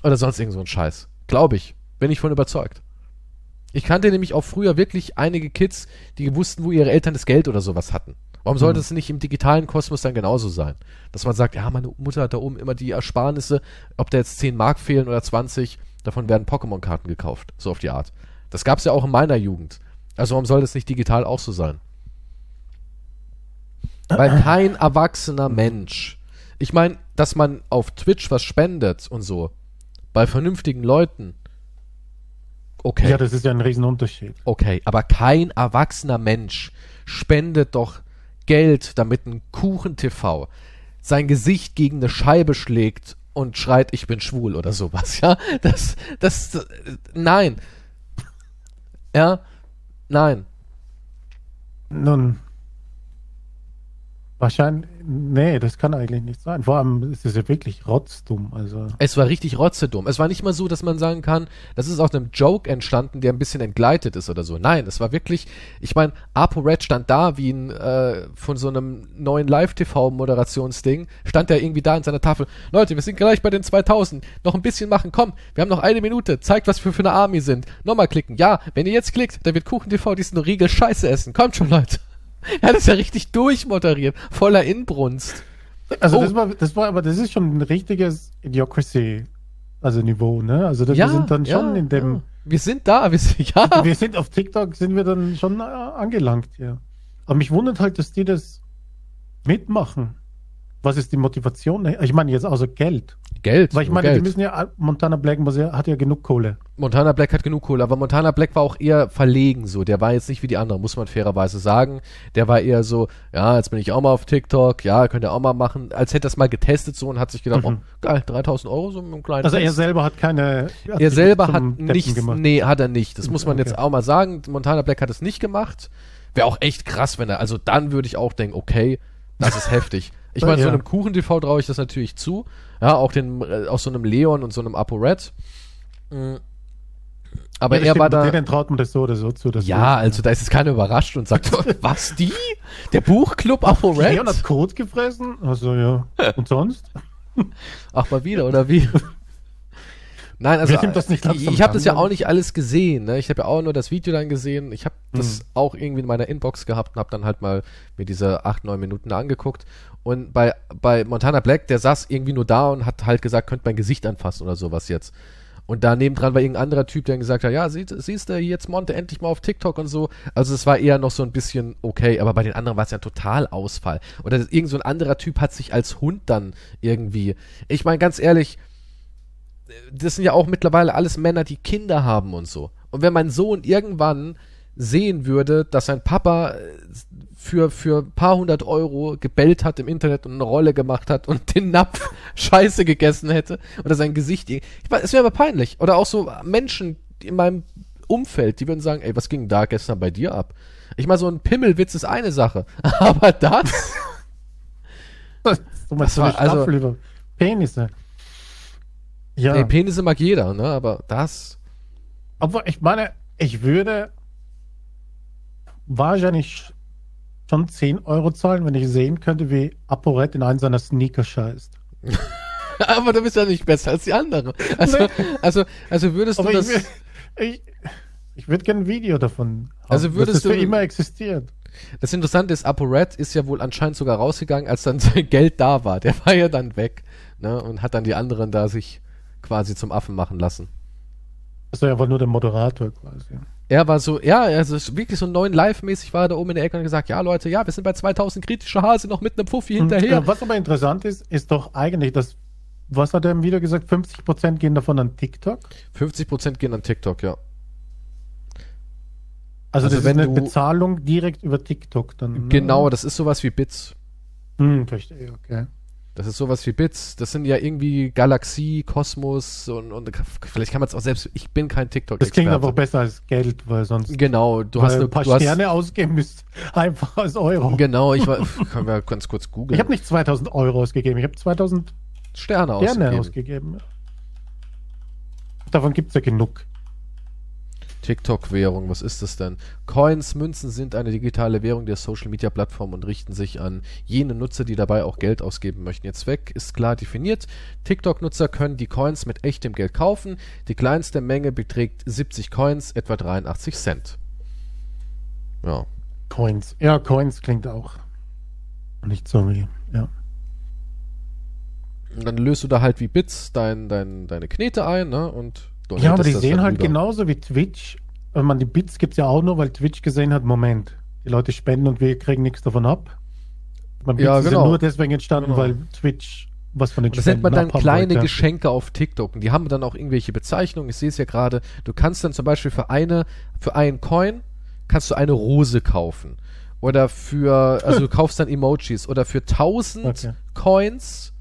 oder sonst irgend so ein Scheiß. Glaube ich. Bin ich von überzeugt. Ich kannte nämlich auch früher wirklich einige Kids, die wussten, wo ihre Eltern das Geld oder sowas hatten. Warum sollte Mhm. es nicht im digitalen Kosmos dann genauso sein? Dass man sagt, ja, meine Mutter hat da oben immer die Ersparnisse, ob da jetzt 10 Mark fehlen oder 20, davon werden Pokémon-Karten gekauft. So auf die Art. Das gab's ja auch in meiner Jugend. Also warum soll das nicht digital auch so sein? Weil kein erwachsener Mensch, ich meine, dass man auf Twitch was spendet und so, bei vernünftigen Leuten, okay. Ja, das ist ja ein Riesenunterschied. Okay, aber kein erwachsener Mensch spendet doch Geld, damit ein Kuchen-TV sein Gesicht gegen eine Scheibe schlägt und schreit, ich bin schwul oder sowas, ja? Das, das, nein. Ja, nein. Nun, wahrscheinlich, nee, das kann eigentlich nicht sein. Vor allem ist es ja wirklich rotzdumm. Also, Es war richtig rotzedumm. Es war nicht mal so, dass man sagen kann, das ist aus einem Joke entstanden, der ein bisschen entgleitet ist oder so. Nein, es war wirklich, ich meine, ApoRed stand da wie ein äh, von so einem neuen Live-TV-Moderationsding, stand er irgendwie da in seiner Tafel. Leute, wir sind gleich bei den 2000. Noch ein bisschen machen. Komm, wir haben noch eine Minute. Zeigt, was wir für eine Army sind. Nochmal klicken. Ja, wenn ihr jetzt klickt, dann wird KuchenTV diesen Riegel Scheiße essen. Kommt schon, Leute. (laughs) Er hat es ja richtig durchmoderiert. Voller Inbrunst. also Oh. das war, das war, aber das ist schon ein richtiges Idiocracy, also Niveau, ne? Also das, wir sind dann schon in dem, ja. Wir sind da. Wir sind, (laughs) ja. wir sind auf TikTok, sind wir dann schon äh, angelangt, ja. Aber mich wundert halt, dass die das mitmachen. Was ist die Motivation? Ich meine jetzt außer Geld. Geld. Weil ich meine, Geld. die müssen ja, Montana Black muss ja, hat ja genug Kohle. Montana Black hat genug Kohle, aber Montana Black war auch eher verlegen so. Der war jetzt nicht wie die anderen, muss man fairerweise sagen. Der war eher so, ja, jetzt bin ich auch mal auf TikTok, ja, könnt ihr auch mal machen, als hätte er es mal getestet so und hat sich gedacht, Mhm. oh, geil, 3000 Euro so mit einem kleinen Also er Test. selber hat keine. Er selber hat nichts, gemacht. nee, hat er nicht. Das muss man Okay. jetzt auch mal sagen. Montana Black hat es nicht gemacht. Wäre auch echt krass, wenn er, also dann würde ich auch denken, okay, das ist heftig. Ich meine, so Ja. einem Kuchen-TV traue ich das natürlich zu. Ja, auch den, äh, auch so einem Leon und so einem ApoRed. Mhm. Aber Ja, er stimmt, war da. Denen traut man das so oder so zu. Ja, also da ist jetzt keiner überrascht und sagt, (laughs) was die? Der Buchclub ApoRed? Leon hat Kot gefressen? Also ja. Und sonst? Ach, mal wieder, oder wie? (laughs) Nein, also ich, ich habe das ja auch nicht alles gesehen. Ne? Ich habe ja auch nur das Video dann gesehen. Ich habe das Mhm. auch irgendwie in meiner Inbox gehabt und habe dann halt mal mir diese acht, neun Minuten angeguckt. Und bei, bei Montana Black, der saß irgendwie nur da und hat halt gesagt, könnt mein Gesicht anfassen oder sowas jetzt. Und da nebendran war irgendein anderer Typ, der dann gesagt hat, ja, siehst, siehst du, jetzt Monte endlich mal auf TikTok und so. Also es war eher noch so ein bisschen okay, aber bei den anderen war es ja total Ausfall. Oder das- irgend so ein anderer Typ hat sich als Hund dann irgendwie. Ich meine, ganz ehrlich, das sind ja auch mittlerweile alles Männer, die Kinder haben und so. Und wenn mein Sohn irgendwann sehen würde, dass sein Papa äh, für, für ein paar hundert Euro gebellt hat im Internet und eine Rolle gemacht hat und den Napf (laughs) Scheiße gegessen hätte oder sein Gesicht, ich weiß, es wäre aber peinlich. Oder auch so Menschen in meinem Umfeld, die würden sagen, ey, was ging da gestern bei dir ab? Ich meine, so ein Pimmelwitz ist eine Sache, (laughs) aber das, (laughs) so war- also- Penisse. Ja, ey, Penisse mag jeder, ne, aber das, aber ich meine, ich würde wahrscheinlich schon 10 Euro zahlen, wenn ich sehen könnte, wie ApoRed in einen seiner Sneaker scheißt. (laughs) aber du bist ja nicht besser als die anderen. Also, Nee. also, also würdest Aber du ich, das, will- ich, ich würde gerne ein Video davon haben, Also würdest das für du- immer existiert. das Interessante ist, ApoRed ist ja wohl anscheinend sogar rausgegangen, als dann (laughs) sein Geld da war. Der war ja dann weg, ne, und hat dann die anderen da sich quasi zum Affen machen lassen. Also er war nur der Moderator quasi. Er war so, ja, also es ist wirklich so neun Live-mäßig war er da oben in der Ecke und gesagt, ja Leute, ja, wir sind bei 2000 kritische Hase noch mit einem Fuffi Und, hinterher. äh, was aber interessant ist, ist doch eigentlich, dass, was hat er im Video gesagt, 50% gehen davon an TikTok. 50% gehen an TikTok, ja. Also, Also das wenn ist eine du- Bezahlung direkt über TikTok dann. ne? Genau, das ist sowas wie Bits. Hm, verstehe, okay. Das ist sowas wie Bits. Das sind ja irgendwie Galaxie, Kosmos und, und vielleicht kann man es auch selbst, ich bin kein tiktok Das klingt einfach besser als Geld, weil sonst Genau, du hast, ein paar du hast Sterne ausgeben ist (laughs) einfach als Euro. Genau, ich (laughs) war, können wir ganz kurz googeln. Ich habe nicht 2000 Euro ausgegeben, ich habe 2000 Sterne Sterne ausgegeben. ausgegeben. Davon gibt es ja genug. TikTok-Währung, was ist das denn? Coins, Münzen sind eine digitale Währung der Social-Media-Plattform und richten sich an jene Nutzer, die dabei auch Geld ausgeben möchten. Ihr Zweck ist klar definiert. TikTok-Nutzer können die Coins mit echtem Geld kaufen. Die kleinste Menge beträgt 70 Coins, etwa 83 Cent. Ja. Coins. Ja, Coins klingt auch nicht so wie. Ja. Und dann löst du da halt wie Bits dein, dein, deine Knete ein, ne? Und Ja, aber die sehen dann halt rüber. genauso wie Twitch. Und man, die Bits gibt es ja auch nur, weil Twitch gesehen hat, Moment, die Leute spenden und wir kriegen nichts davon ab. Man Ja, genau. ja nur deswegen entstanden, Genau. weil Twitch was von den Und das nennt man dann kleine wollte. Geschenke auf TikTok. Und die haben dann auch irgendwelche Bezeichnungen. Ich sehe es ja gerade. Du kannst dann zum Beispiel für eine, für einen Coin kannst du eine Rose kaufen. Oder für, also du (laughs) kaufst dann Emojis. Oder für 1000 Okay. Coins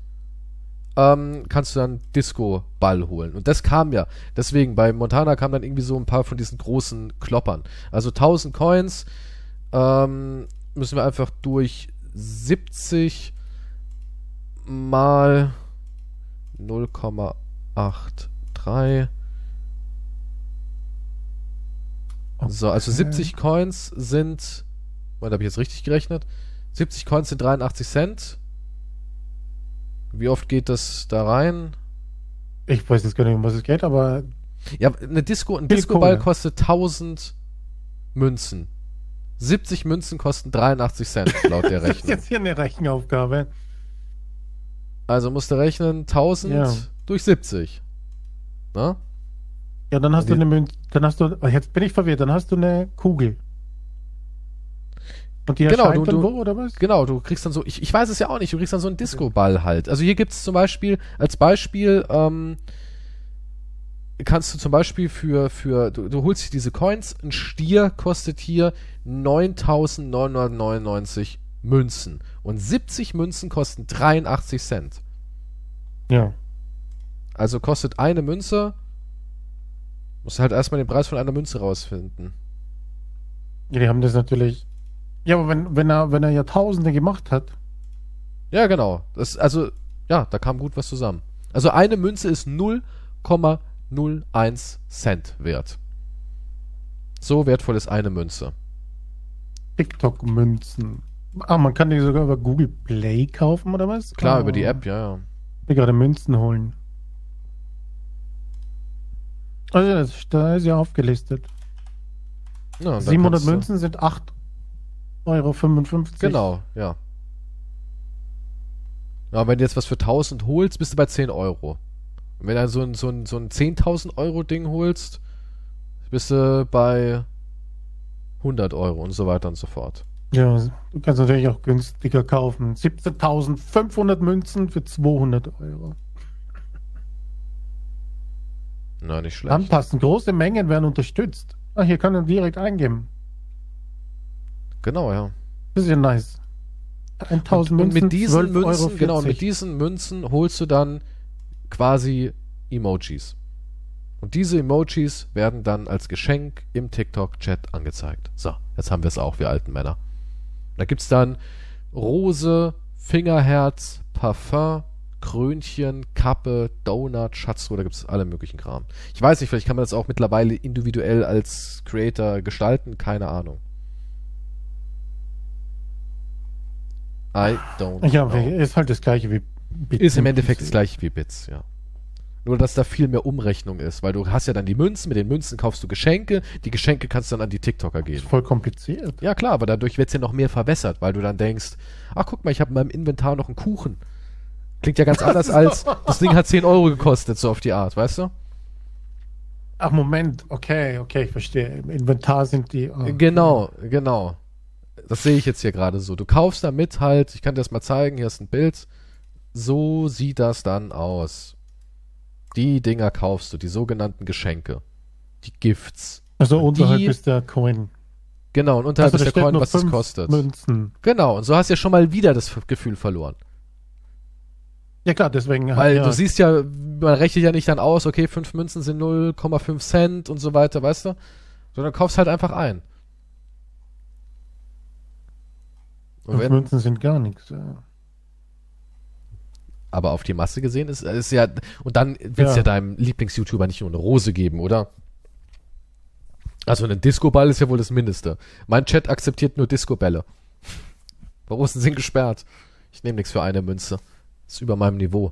ähm, kannst du dann Disco-Ball holen. Und das kam ja. Deswegen, bei Montana kam dann irgendwie so ein paar von diesen großen Kloppern. Also 1000 Coins ähm, müssen wir einfach durch 70 mal 0,83 So, also Okay. 70 Coins sind, Moment, habe ich jetzt richtig gerechnet? 70 Coins sind 83 Cent. Wie oft geht das da rein? Ich weiß jetzt gar nicht, um was es geht, aber Ja, eine Disco, ein Disco-Ball kostet 1000 Münzen. 70 Münzen kosten 83 Cent, laut der (laughs) das ist Rechnung. jetzt hier eine Rechenaufgabe. Also musst du rechnen 1000 Ja. durch 70. Na? Ja, dann hast du eine Münze, dann hast du, jetzt bin ich verwirrt, dann hast du eine Kugel. Und die Genau, du- dann du- wo, oder was? Genau, du kriegst dann so, ich, ich weiß es ja auch nicht, du kriegst dann so einen Disco-Ball halt. Also hier gibt's zum Beispiel, als Beispiel, ähm, kannst du zum Beispiel für, für, du, du holst dir diese Coins, ein Stier kostet hier 9999 Münzen. Und 70 Münzen kosten 83 Cent. Ja. Also kostet eine Münze, musst halt erstmal den Preis von einer Münze rausfinden. ja. Die haben das natürlich. Ja, aber wenn, wenn er, wenn er Jahrtausende gemacht hat, Ja, genau. Das, also, ja, da kam gut was zusammen. Also eine Münze ist 0,01 Cent wert. So wertvoll ist eine Münze. TikTok-Münzen. Ah, man kann die sogar über Google Play kaufen, oder was? Klar, Ah, über die App, ja, ja. Ich will gerade Münzen holen. Also, das, da ist ja aufgelistet. ja und dann 700 kannst du- Münzen sind 8,55 Euro. Genau, ja. Ja, wenn du jetzt was für 1000 holst, bist du bei 10 Euro. Und wenn du so ein, so ein, so ein 10.000 Euro Ding holst, bist du bei 100 Euro und so weiter und so fort. Ja, du kannst natürlich auch günstiger kaufen. 17.500 Münzen für 200 Euro. Na, nicht schlecht. Anpassen. Große Mengen werden unterstützt. Ah, hier kann man direkt eingeben. Genau, ja. Ja nice. 1000 und, und Münzen, mit diesen 12,40 Euro. Münzen, genau, mit diesen Münzen holst du dann quasi Emojis. Und diese Emojis werden dann als Geschenk im TikTok-Chat angezeigt. So, jetzt haben wir es auch, wir alten Männer. Da gibt's dann Rose, Fingerherz, Parfum, Krönchen, Kappe, Donut, Schatztruhe, da gibt's alle möglichen Kram. Ich weiß nicht, vielleicht kann man das auch mittlerweile individuell als Creator gestalten, keine Ahnung. I don't Ja, know. ist halt das gleiche wie Bits Ist im Endeffekt das gleiche wie Bits, ja. Nur, dass da viel mehr Umrechnung ist, weil du hast ja dann die Münzen, mit den Münzen kaufst du Geschenke, die Geschenke kannst du dann an die TikToker Ist geben. voll kompliziert. Ja klar, aber dadurch wird's ja noch mehr verwässert, weil du dann denkst, ach guck mal, ich habe in meinem Inventar noch einen Kuchen. Klingt ja ganz (laughs) anders als, das Ding hat 10 Euro gekostet, so auf die Art, weißt du? Ach, Moment. Okay, okay, ich verstehe. Im Inventar sind die. oh, Genau, genau. Das sehe ich jetzt hier gerade so. Du kaufst damit halt, ich kann dir das mal zeigen, hier ist ein Bild. So sieht das dann aus. Die Dinger kaufst du, die sogenannten Geschenke. Die Gifts. Also Und unterhalb die- ist der Coin. Genau, und unterhalb Also ist der Coin, was es kostet. Münzen. Genau, und so hast du ja schon mal wieder das Gefühl verloren. Ja klar, deswegen. Weil ja, du siehst ja, man rechnet ja nicht dann aus, okay, fünf Münzen sind 0,5 Cent und so weiter, weißt du? Sondern kaufst halt einfach ein. Und fünf wenn, Münzen sind gar nichts. Ja. aber auf die Masse gesehen ist, ist ja, und dann willst ja. Ja. deinem Lieblings-YouTuber nicht nur eine Rose geben, oder? Also ein Disco-Ball ist ja wohl das Mindeste. Mein Chat akzeptiert nur Disco-Bälle. (laughs) Rosen sind gesperrt. Ich nehme nichts für eine Münze. Ist über meinem Niveau.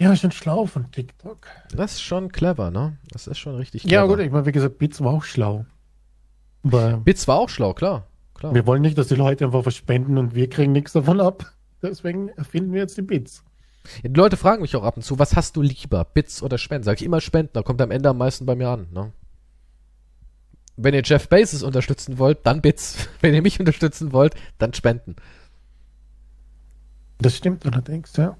ja, schon schlau von TikTok. Das ist schon clever, ne? Das ist schon richtig Ja, clever. gut, ich meine, wie gesagt, Bits war auch schlau. Aber Bits war auch schlau, klar. klar. wir wollen nicht, dass die Leute einfach verspenden und wir kriegen nichts davon ab. Deswegen erfinden wir jetzt die Bits. Die Leute fragen mich auch ab und zu, was hast du lieber, Bits oder Spenden? Sag ich immer Spenden, da kommt am Ende am meisten bei mir an. Ne? Wenn ihr Jeff Bezos unterstützen wollt, dann Bits. (laughs) Wenn ihr mich unterstützen wollt, dann Spenden. Das stimmt allerdings, ja.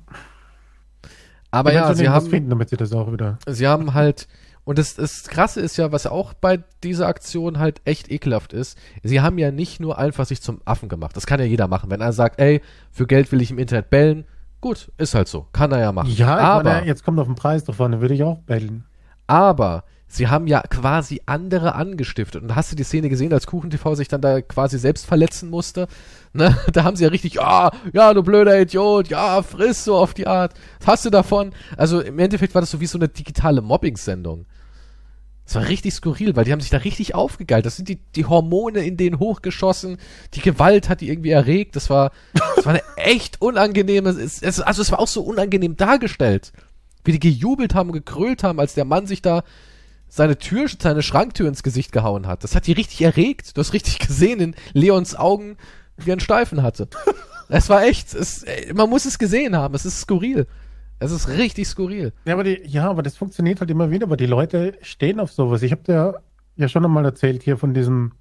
Aber ja, sie haben, finden, damit sie das auch wieder. sie haben halt, und das, das Krasse ist ja, was auch bei dieser Aktion halt echt ekelhaft ist, sie haben ja nicht nur einfach sich zum Affen gemacht. Das kann ja jeder machen. Wenn er sagt, ey, für Geld will ich im Internet bellen, gut, ist halt so. Kann er ja machen. Ja, aber, meine, jetzt kommt auf den Preis drauf an, dann würde ich auch bellen. Aber sie haben ja quasi andere angestiftet. Und hast du die Szene gesehen, als KuchenTV sich dann da quasi selbst verletzen musste? (laughs) Ne? Da haben sie ja richtig, ja, ja, du blöder Idiot, ja, friss so auf die Art. Was hast du davon? Also im Endeffekt war das so wie so eine digitale Mobbing-Sendung. Das war richtig skurril, weil die haben sich da richtig aufgegeilt. Das sind die, die Hormone in denen hochgeschossen. Die Gewalt hat die irgendwie erregt. Das war, das war eine echt unangenehme, es, es, also es war auch so unangenehm dargestellt. Wie die gejubelt haben gekrölt haben, als der Mann sich da seine Tür, seine Schranktür ins Gesicht gehauen hat. Das hat die richtig erregt. Du hast richtig gesehen in Leons Augen, wie er einen Steifen hatte. Es war echt, es, man muss es gesehen haben. Es ist skurril. Es ist richtig skurril. Ja, aber, die, ja, aber das funktioniert halt immer wieder, aber die Leute stehen auf sowas. Ich habe dir ja schon einmal erzählt hier von diesem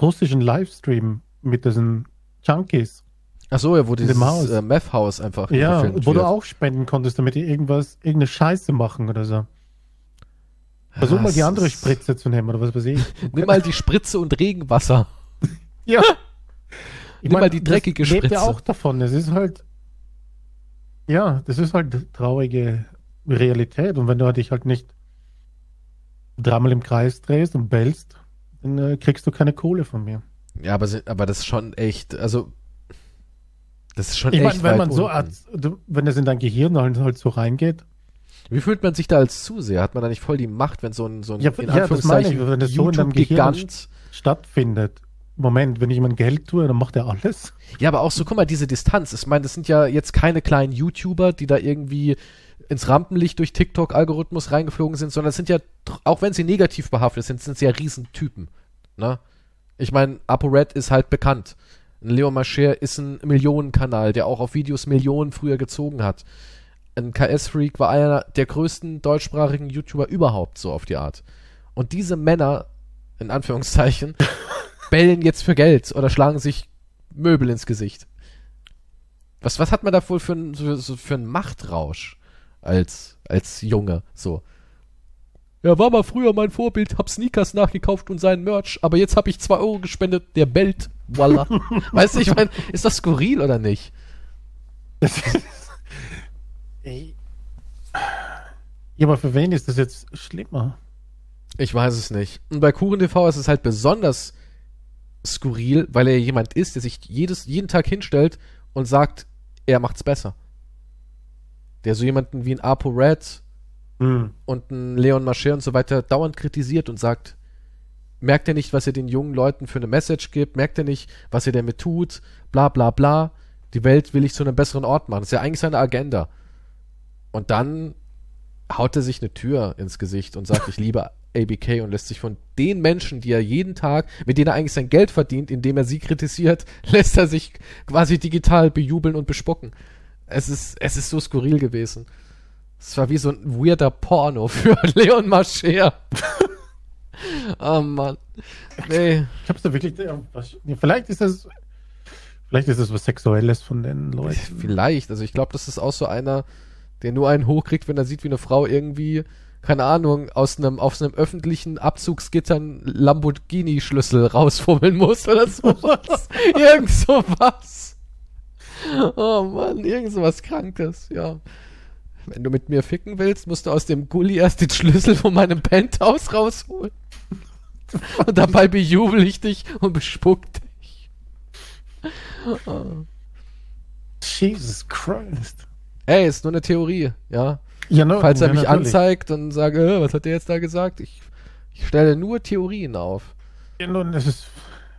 russischen Livestream mit diesen Junkies. Ach so, ja, wo dieses Haus. äh, Meth-Haus einfach Ja, wo wird. du auch spenden konntest, damit die irgendwas, irgendeine Scheiße machen oder so. Versuch Ja, mal die andere Spritze zu nehmen oder was weiß ich. (laughs) Nimm mal die Spritze und Regenwasser. (laughs) Ja. Ich (laughs) Nimm mal die dreckige das lebt ja Spritze. auch davon. Es ist halt, ja, das ist halt traurige Realität. Und wenn du dich halt nicht dreimal im Kreis drehst und bellst, dann äh, kriegst du keine Kohle von mir. Ja, aber, aber das ist schon echt, also das ist schon Ich echt meine, wenn man so, unten. als, du- wenn das in dein Gehirn halt, halt so reingeht, Wie fühlt man sich da als Zuseher? Hat man da nicht voll die Macht, wenn so ein, so ein Ja, in ja, das meine ich, Anführungszeichen wenn das so in deinem Gehirn stattfindet. Moment, wenn ich mein Geld tue, dann macht er alles. Ja, aber auch so, guck mal, diese Distanz. Ich meine, das sind ja jetzt keine kleinen YouTuber, die da irgendwie ins Rampenlicht durch TikTok-Algorithmus reingeflogen sind, sondern es sind ja, auch wenn sie negativ behaftet sind, sind sie ja Riesentypen. Ne? Ich meine, ApoRed ist halt bekannt. Ein Leo Mascher ist ein Millionenkanal, der auch auf Videos Millionen früher gezogen hat. Ein KS-Freak war einer der größten deutschsprachigen YouTuber überhaupt, so auf die Art. Und diese Männer, in Anführungszeichen, (laughs) bellen jetzt für Geld oder schlagen sich Möbel ins Gesicht. Was, was hat man da wohl für, ein- so für einen Machtrausch als, als Junge, so? Ja, war mal früher mein Vorbild, hab Sneakers nachgekauft und seinen Merch, aber jetzt hab ich zwei Euro gespendet, der bellt, voila. (laughs) weißt du, ich meine, ist das skurril oder nicht? (laughs) Ey, Ja, aber für wen ist das jetzt schlimmer? Ich weiß es nicht. Und bei Kuchen TV ist es halt besonders skurril, weil er jemand ist, der sich jedes, jeden Tag hinstellt und sagt, er macht's besser. Der so jemanden wie ein Apo Red Hm. und ein Leon Mascher und so weiter dauernd kritisiert und sagt, merkt er nicht, was er den jungen Leuten für eine Message gibt, merkt er nicht, was er damit tut, bla bla bla. Die Welt will ich zu einem besseren Ort machen. Das ist ja eigentlich seine Agenda. Und dann haut er sich eine Tür ins Gesicht und sagt, ich liebe ABK und lässt sich von den Menschen, die er jeden Tag, mit denen er eigentlich sein Geld verdient, indem er sie kritisiert, (laughs) lässt er sich quasi digital bejubeln und bespucken. Es ist, es ist so skurril gewesen. Es war wie so ein weirder Porno (laughs) für Leon Mascher. (laughs) oh Mann. Nee. Ich hab's da wirklich. Vielleicht ist das. Vielleicht ist das was Sexuelles von den Leuten. Vielleicht. Also ich glaube, das ist auch so einer, der nur einen hochkriegt, wenn er sieht, wie eine Frau irgendwie, keine Ahnung, aus einem, aus einem öffentlichen Abzugsgitter einen Lamborghini-Schlüssel rausfummeln muss oder (laughs) sowas. Irgend sowas. Oh Mann, irgend sowas Krankes, ja. Wenn du mit mir ficken willst, musst du aus dem Gully erst den Schlüssel von meinem Penthouse rausholen. Und dabei bejubel ich dich und bespuck dich. Oh. Jesus Christ. Ey, ist nur eine Theorie, ja. Ja, no, Falls er ja, mich natürlich. anzeigt und sagt, äh, was hat der jetzt da gesagt? Ich, ich stelle nur Theorien auf. Ja, nun, das ist.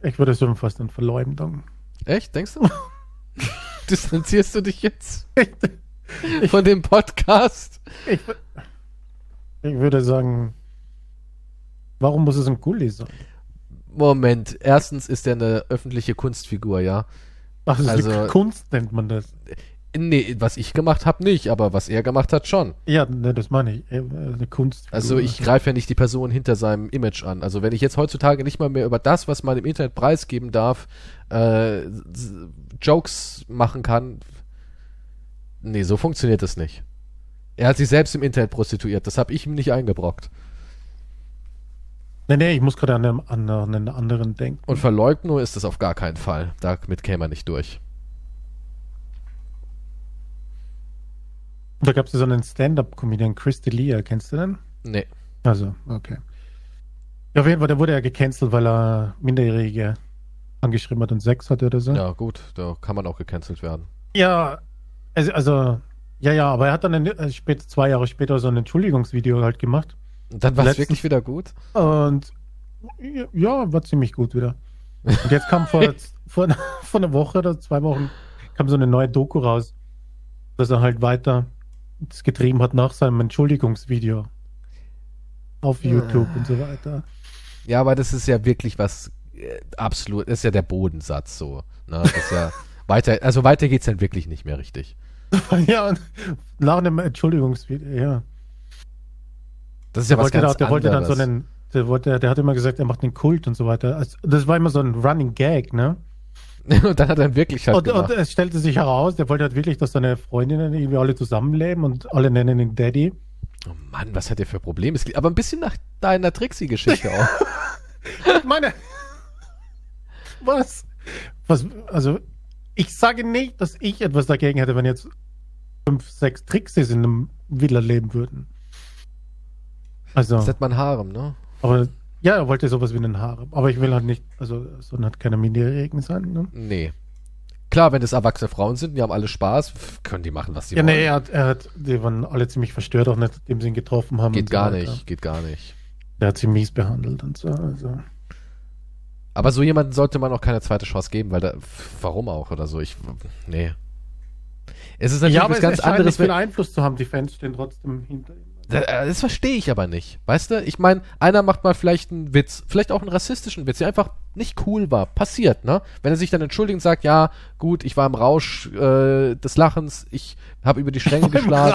Ich würde es schon fast eine Verleumdung. Echt, denkst du? (laughs) Distanzierst du dich jetzt von dem Podcast? Ich, ich würde sagen. Warum muss es ein Gulli sein? Moment, erstens ist er eine öffentliche Kunstfigur, ja. Ach, das ist Also- eine Kunst, nennt man das. Nee, was ich gemacht habe, nicht, aber was er gemacht hat, schon. Ja, ne, das meine ich. Äh, Eine Kunst. Also ich greife ja nicht die Person hinter seinem Image an. Also wenn ich jetzt heutzutage nicht mal mehr über das, was man im Internet preisgeben darf, äh, Jokes machen kann, nee, so funktioniert das nicht. Er hat sich selbst im Internet prostituiert, das habe ich ihm nicht eingebrockt. Nee, nee, ich muss gerade an, einem- an einen anderen denken. Und Verleugnung ist das auf gar keinen Fall. Damit käme er nicht durch. Da gab es so einen Stand-Up-Comedian, Chris D'Elia, kennst du den? Nee. Also, okay. Ja, auf jeden Fall, der wurde ja gecancelt, weil er Minderjährige angeschrieben hat und Sex hatte oder so. Ja, gut, da kann man auch gecancelt werden. Ja, also, also ja, ja, aber er hat dann ein, äh, spät, zwei Jahre später so ein Entschuldigungsvideo halt gemacht. Und dann war es wirklich wieder gut. Und ja, war ziemlich gut wieder. Und jetzt kam vor, (laughs) vor, vor einer Woche oder zwei Wochen kam so eine neue Doku raus, dass er halt weiter das getrieben hat nach seinem Entschuldigungsvideo auf YouTube und so weiter. Ja, aber das ist ja wirklich was äh, absolut, das ist ja der Bodensatz so. Ne? Ja (laughs) weiter, also weiter geht's dann wirklich nicht mehr richtig. (laughs) ja, und nach einem Entschuldigungsvideo, ja. Das ist ja Der was wollte, ganz da, der wollte dann anderes. so einen, der, wollte, der hat immer gesagt, er macht einen Kult und so weiter. Also, das war immer so ein Running Gag, ne? (laughs) und dann hat er wirklich halt Und, und gemacht. es stellte sich heraus, der wollte halt wirklich, dass seine Freundinnen irgendwie alle zusammenleben und alle nennen ihn Daddy. oh Mann, was hat der für Probleme? Aber ein bisschen nach deiner Trixie-Geschichte auch. (laughs) Ich meine, was? was? Also, ich sage nicht, dass ich etwas dagegen hätte, wenn jetzt fünf, sechs Trixies in einem Villa leben würden. Also, Das hat man Harem, ne? aber ja, er wollte sowas wie einen Harem. Aber ich will halt nicht, also, sondern halt keine Minderjährigen sein, ne? Nee. Klar, wenn es erwachsene Frauen sind, die haben alle Spaß, können die machen, was sie Ja, wollen. nee, er hat, er hat, die waren alle ziemlich verstört, auch nachdem sie ihn getroffen haben. geht so gar weiter. nicht, geht gar nicht. Der hat sie mies behandelt und so. Also. Aber so jemanden sollte man auch keine zweite Chance geben, weil da, warum auch oder so? Ich, nee. Es ist natürlich Ja, was ganz anderes, wenn, Einfluss zu haben. Die Fans stehen trotzdem hinter ihm. Da- äh, Das verstehe ich aber nicht. Weißt du, ich meine, einer macht mal vielleicht einen Witz, vielleicht auch einen rassistischen Witz, der einfach nicht cool war. Passiert, ne? Wenn er sich dann entschuldigt und sagt, ja, gut, ich war im Rausch äh, des Lachens, ich habe über die Stränge geschlagen.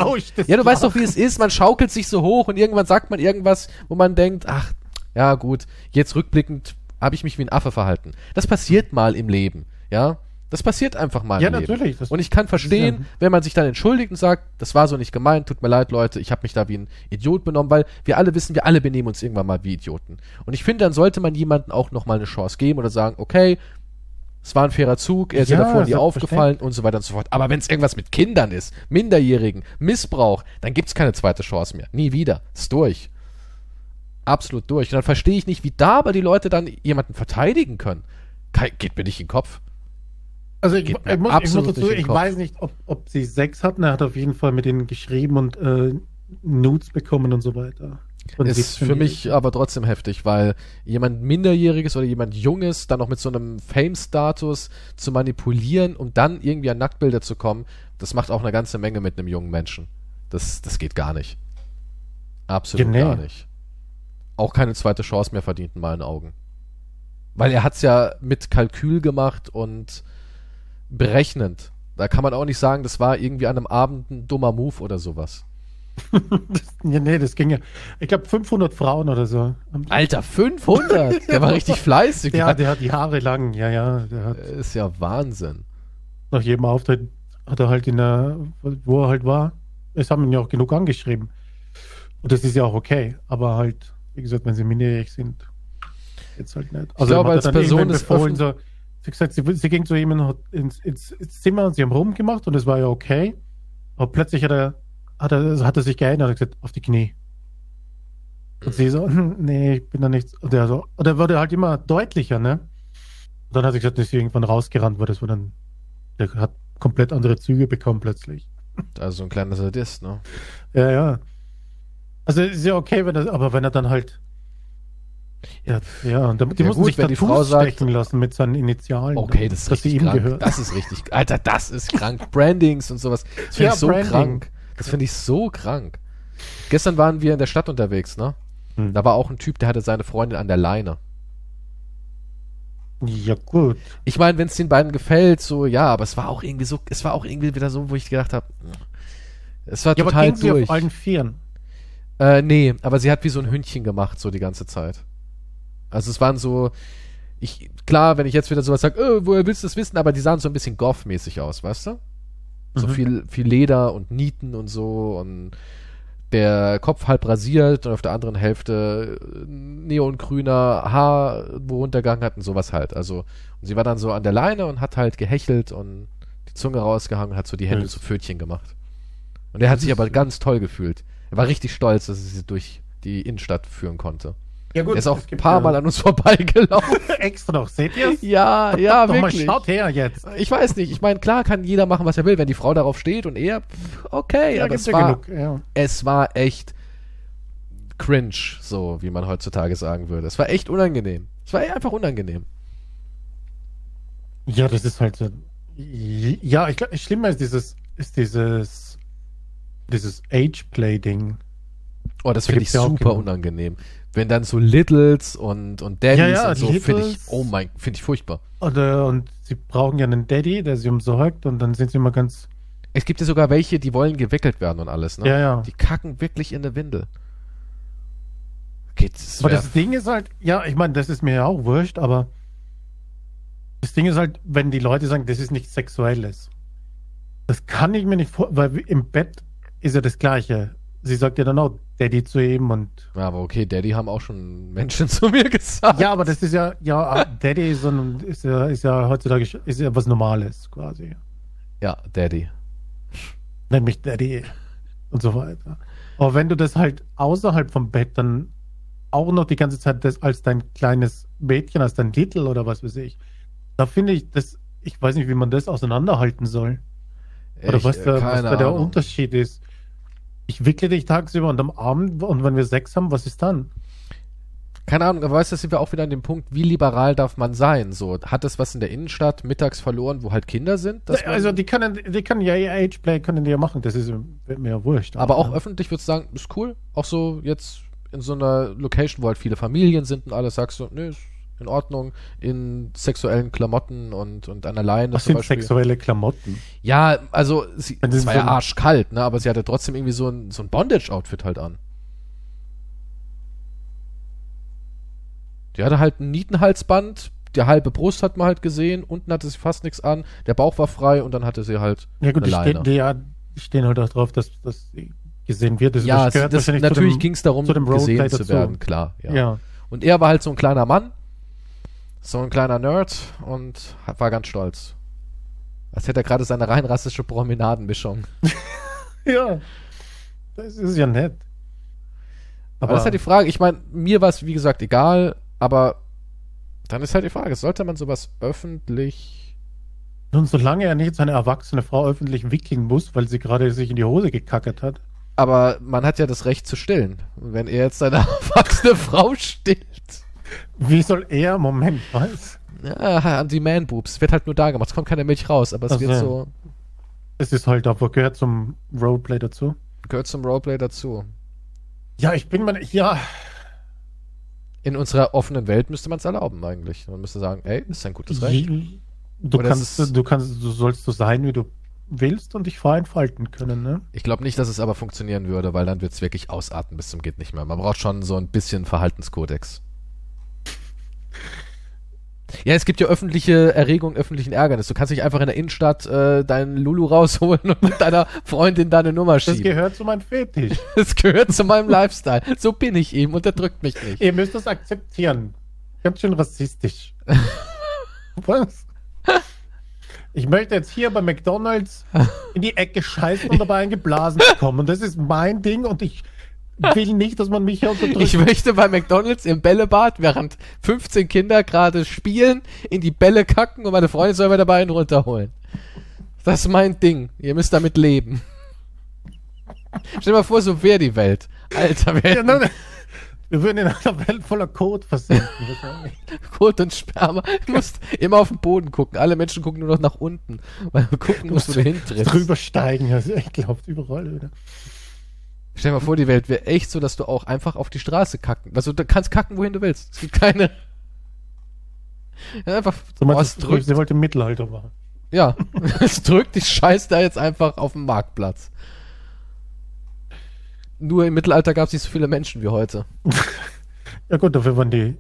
Ja, du weißt doch, wie es ist. Man schaukelt sich so hoch und irgendwann sagt man irgendwas, wo man denkt, ach, ja, gut, jetzt rückblickend habe ich mich wie ein Affe verhalten. Das passiert mal im Leben, ja? Das passiert einfach mal Ja, natürlich, und ich kann verstehen, wenn man sich dann entschuldigt und sagt, das war so nicht gemeint, tut mir leid, Leute, ich habe mich da wie ein Idiot benommen, weil wir alle wissen, wir alle benehmen uns irgendwann mal wie Idioten. Und ich finde, dann sollte man jemandem auch noch mal eine Chance geben oder sagen, okay, es war ein fairer Zug, er ist ja, davor nie aufgefallen und so weiter und so fort. Aber wenn es irgendwas mit Kindern ist, Minderjährigen, Missbrauch, dann gibt's keine zweite Chance mehr. Nie wieder. Ist durch. Absolut durch. Und dann verstehe ich nicht, wie da aber die Leute dann jemanden verteidigen können. Geht mir nicht in den Kopf. Also ich, ich, muss, ich muss dazu, ich weiß nicht, ob, ob sie Sex hatten. Er hat auf jeden Fall mit ihnen geschrieben und äh, Nudes bekommen und so weiter. Und Ist für 17-Jährigen. mich aber trotzdem heftig, weil jemand Minderjähriges oder jemand Junges dann noch mit so einem Fame-Status zu manipulieren, um dann irgendwie an Nacktbilder zu kommen, das macht auch eine ganze Menge mit einem jungen Menschen. Das, das geht gar nicht. Absolut nee. gar nicht. Auch keine zweite Chance mehr verdient in meinen Augen. Weil er hat's ja mit Kalkül gemacht und berechnend. Da kann man auch nicht sagen, das war irgendwie an einem Abend ein dummer Move oder sowas. (laughs) Das, nee, das ging ja. Ich glaube 500 Frauen oder so. Alter, 500! (laughs) Der war richtig fleißig. Ja, der hat die Haare lang. Ja, ja. Der hat ist ja Wahnsinn. nach jedem Auftritt hat er halt in der, wo er halt war. Es haben ihn ja auch genug angeschrieben. Und das ist ja auch okay. Aber halt, wie gesagt, wenn sie minderjährig sind, jetzt halt nicht. Also glaube, er hat als Person ist befohlen, so, sie gesagt, sie, sie ging zu ihm in- ins, ins, ins Zimmer und sie haben rumgemacht und es war ja okay. Aber plötzlich hat er, hat er, hat er sich geändert und hat gesagt, auf die Knie. Und sie so, (laughs) nee, ich bin da nichts. Und er so, und er wurde halt immer deutlicher, ne? Und dann hat sie gesagt, dass sie irgendwann rausgerannt wurde. Das war dann, der hat komplett andere Züge bekommen plötzlich. Also ein kleiner Sadist, ne? Ja, ja. Also ist ja okay, wenn er, aber wenn er dann halt. Ja, ja, und dann- die Ja mussten gut, sich wenn die Frau sagt- lassen mit seinen Initialen. Okay, das ist sie richtig krank. gehört. Das ist richtig. Alter, das ist krank. (laughs) Brandings und sowas. Das finde Ja, ich so Branding. krank. Das finde ich so krank. Gestern waren wir in der Stadt unterwegs, ne? Hm. Da war auch ein Typ, der hatte seine Freundin an der Leine. Ja, gut. Ich meine, wenn es den beiden gefällt, so ja, aber es war auch irgendwie so, es war auch irgendwie wieder so, wo ich gedacht habe, es war Ja, aber total ging sie durch. auf allen Vieren. Äh, nee, aber sie hat wie so ein Hündchen gemacht, so die ganze Zeit. Also es waren so, ich, klar, wenn ich jetzt wieder sowas sage, äh, woher willst du das wissen, aber die sahen so ein bisschen Goff-mäßig aus, weißt du? So Mhm. viel, viel Leder und Nieten und so und der Kopf halb rasiert und auf der anderen Hälfte äh, neongrüner Haar, wo runtergegangen hat und sowas halt. Also, und sie war dann so an der Leine und hat halt gehechelt und die Zunge rausgehangen und hat so die Hände Ja. zu Pfötchen gemacht. Und er hat sich aber ganz toll gefühlt. Er war richtig stolz, dass er sie durch die Innenstadt führen konnte. Ja, gut. er ist auch ein paar Mal an uns (laughs) vorbeigelaufen. extra noch. Seht ihr ja, ja, Doch mal, wirklich. schaut her jetzt. Ich weiß nicht. Ich meine, klar kann jeder machen, was er will. Wenn die Frau darauf steht und er, okay. aber gibt's es war, genug. Ja. es war echt cringe, so wie man heutzutage sagen würde. Es war echt unangenehm. Es war einfach unangenehm. ja, das ist halt so. Ja, ich glaube, schlimmer ist dieses, ist dieses, dieses Age-Play-Ding. Oh, das Da finde ich ja super unangenehm. Wenn dann so Littles und, und Daddies Ja, ja, und so, finde ich, oh mein, finde ich furchtbar. Oder, und sie brauchen ja einen Daddy, der sie umsorgt und dann sind sie immer ganz. Es gibt ja sogar welche, die wollen gewickelt werden und alles, ne? Ja, ja. Die kacken wirklich in der Windel. Okay, das Aber das Ding ist halt, ja, ich meine, das ist mir ja auch wurscht, aber das Ding ist halt, wenn die Leute sagen, das ist nichts Sexuelles. Das kann ich mir nicht vor, weil im Bett ist ja das Gleiche. Sie sagt ja dann auch Daddy zu ihm und. Ja, aber okay, Daddy haben auch schon Menschen (laughs) zu mir gesagt. Ja, aber das ist ja, ja, Daddy ist, so ein, ist, ja, ist ja heutzutage ist ja was Normales quasi. Ja, Daddy. Nenn mich Daddy und so weiter. Aber wenn du das halt außerhalb vom Bett dann auch noch die ganze Zeit das als dein kleines Mädchen, als dein Titel oder was weiß ich, da finde ich das, ich weiß nicht, wie man das auseinanderhalten soll. Oder Ich, was, äh, da, was keine da der. Unterschied ist. Ich wickle dich tagsüber und am Abend und wenn wir Sex haben, was ist dann? Keine Ahnung, aber weißt du, sind wir auch wieder an dem Punkt, wie liberal darf man sein? So, hat es was in der Innenstadt mittags verloren, wo halt Kinder sind? also die können, die können ja ihr Ageplay können die ja machen, das ist mir ja wurscht. aber auch ja. öffentlich würdest du sagen, ist cool. Auch so jetzt in so einer Location, wo halt viele Familien sind und alles, sagst du, nö, ist in Ordnung, in sexuellen Klamotten und, und an alleine Was sind Beispiel. sexuelle Klamotten? Ja, also sie, es war ja arschkalt, ne? Aber sie hatte trotzdem irgendwie so ein, so ein Bondage-Outfit halt an. Die hatte halt ein Nietenhalsband, die halbe Brust hat man halt gesehen, unten hatte sie fast nichts an, der Bauch war frei und dann hatte sie halt Ja gut, die, eine stehen, Leine. die, ja, stehen halt auch drauf, dass das gesehen wird. Das, ja, das natürlich ging es darum, zu dem gesehen zu werden, klar. Ja. Ja. Und er war halt so ein kleiner Mann. So ein kleiner Nerd und war ganz stolz. Als hätte er gerade seine rein rassische Promenadenmischung. (laughs) Ja, das ist ja nett. Aber, das ist halt die Frage, ich meine, mir war es wie gesagt egal, aber dann ist halt die Frage, sollte man sowas öffentlich. Nun, solange er nicht seine erwachsene Frau öffentlich wickeln muss, weil sie gerade sich in die Hose gekackert hat. Aber man hat ja das Recht zu stillen. Und wenn er jetzt seine (laughs) erwachsene Frau stillt. Wie soll er, Moment, was? Ja, an die Man-Boobs. Wird halt nur da gemacht. Es kommt keine Milch raus, aber es Ach wird so. Es ist halt aber gehört zum Roleplay dazu. Gehört zum Roleplay dazu. Ja, ich bin mal, ja, In unserer offenen Welt müsste man es erlauben, eigentlich. Man müsste sagen, ey, ist ein gutes Recht. du Oder kannst, ist- du kannst, du sollst so sein, wie du willst und dich frei entfalten können, ne? Ich glaube nicht, dass es aber funktionieren würde, weil dann wird es wirklich ausarten bis zum geht nicht mehr. Man braucht schon so ein bisschen Verhaltenskodex. Ja, es gibt ja öffentliche Erregung, öffentlichen Ärgernis. Du kannst nicht einfach in der Innenstadt äh, deinen Lulu rausholen und mit deiner Freundin deine Nummer Das schieben. gehört zu meinem Fetisch. (laughs) Das gehört zu meinem Lifestyle. So bin ich eben und der drückt mich nicht. Ihr müsst das akzeptieren. Ganz schön rassistisch. (laughs) Was? Ich möchte jetzt hier bei McDonalds in die Ecke scheißen und dabei eingeblasen bekommen. Und das ist mein Ding und ich will nicht, dass man mich hier unterdrückt. Ich möchte bei McDonalds im Bällebad, während 15 Kinder gerade spielen, in die Bälle kacken und meine Freundin soll mir dabei einen runterholen. Das ist mein Ding. Ihr müsst damit leben. Stell dir mal vor, so wäre die Welt. Alter, wir hätten wir würden in einer Welt voller Code versinken. Kot und Sperma. Du musst immer auf den Boden gucken. Alle Menschen gucken nur noch nach unten, weil du gucken musst, wo du hintrittst. Drüber steigen, also ich glaube überall wieder. Stell dir mal vor, die Welt wäre echt so, dass du auch einfach auf die Straße kacken. Also du kannst kacken, wohin du willst. Es gibt keine. Ja, einfach. So meinst drückt. sie wollte Mittelalter machen. Ja, (laughs) es drückt die Scheiß da jetzt einfach auf dem Marktplatz. Nur im Mittelalter gab es nicht so viele Menschen wie heute. (laughs) Ja gut, dafür waren die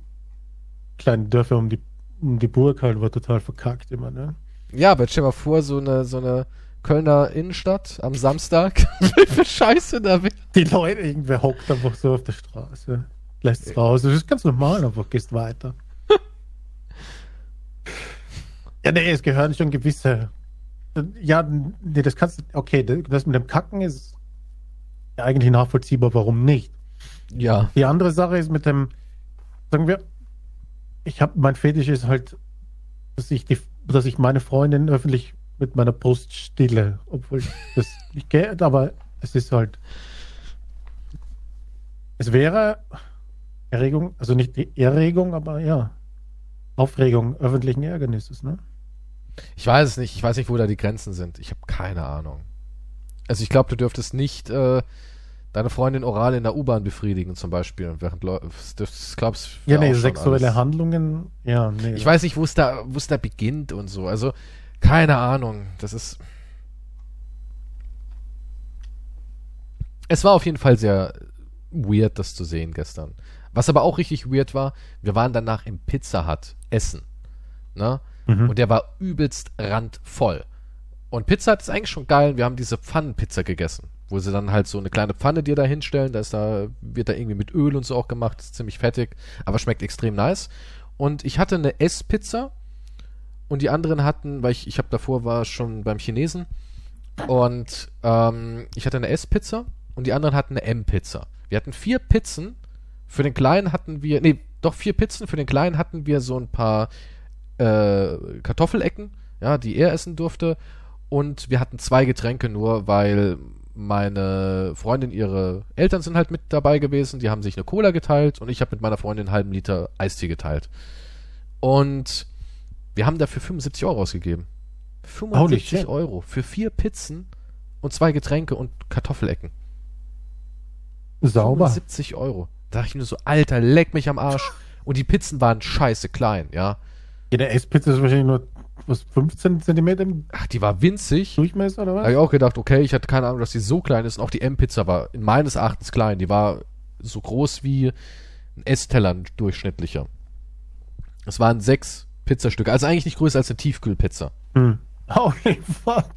kleinen Dörfer um die, um die Burg halt war total verkackt immer, ne? Ja, aber stell dir mal vor, so eine, so eine Kölner Innenstadt am Samstag. (laughs) Wie viel Scheiße da. Die Leute, irgendwer hockt einfach so auf der Straße, lässt es raus. Das ist ganz normal, einfach gehst weiter. (laughs) ja, nee, es gehören schon gewisse. Ja, nee, das kannst du. Okay, das mit dem Kacken ist ja eigentlich nachvollziehbar, warum nicht. Ja. Die andere Sache ist mit dem, sagen wir, ich habe, mein Fetisch ist halt, dass ich die, dass ich meine Freundin öffentlich mit meiner Brust stille, obwohl das nicht geht, aber es ist halt, es wäre Erregung, also nicht die Erregung, aber ja, Aufregung öffentlichen Ärgernisses, ne? Ich weiß es nicht. Ich weiß nicht, wo da die Grenzen sind. Ich habe keine Ahnung. Also ich glaube, du dürftest nicht äh, deine Freundin oral in der U-Bahn befriedigen zum Beispiel. Während das, das glaubst Ja, nee, sexuelle Handlungen, ja, nee. Ich weiß nicht, wo es da, wo es da beginnt und so. Also keine Ahnung. Das ist. Es war auf jeden Fall sehr weird, das zu sehen gestern. Was aber auch richtig weird war, wir waren danach im Pizza Hut essen. Ne? Mhm. Und der war übelst randvoll. Und Pizza Hut ist eigentlich schon geil. Wir haben diese Pfannenpizza gegessen, wo sie dann halt so eine kleine Pfanne dir da hinstellen. Da ist da, wird da irgendwie mit Öl und so auch gemacht. Ist ziemlich fettig, aber schmeckt extrem nice. Und ich hatte eine Esspizza und die anderen hatten, weil ich, ich habe davor war schon beim Chinesen und ähm, ich hatte eine Esspizza und die anderen hatten eine M-Pizza. Wir hatten vier Pizzen. Für den Kleinen hatten wir, nee, doch vier Pizzen. Für den Kleinen hatten wir so ein paar äh, Kartoffelecken, ja, die er essen durfte. Und wir hatten zwei Getränke nur, weil meine Freundin, ihre Eltern sind halt mit dabei gewesen. Die haben sich eine Cola geteilt und ich habe mit meiner Freundin einen halben Liter Eistee geteilt. Und wir haben dafür 75 Euro ausgegeben. Holy 75 shit. Euro für vier Pizzen und zwei Getränke und Kartoffelecken. Sauber. 75 Euro. Da dachte ich nur so, Alter, leck mich am Arsch. Und die Pizzen waren scheiße klein, ja. Ja, der Esspizza ist wahrscheinlich nur was 15 Zentimeter im Ach, die war winzig. Durchmesser oder Da was? habe ich auch gedacht, okay, ich hatte keine Ahnung, dass die so klein ist. Und auch die M-Pizza war in meines Erachtens klein. Die war so groß wie ein Essteller, ein durchschnittlicher. Es waren sechs Pizzastücke. Also eigentlich nicht größer als eine Tiefkühlpizza. Hm. (laughs) Holy fuck.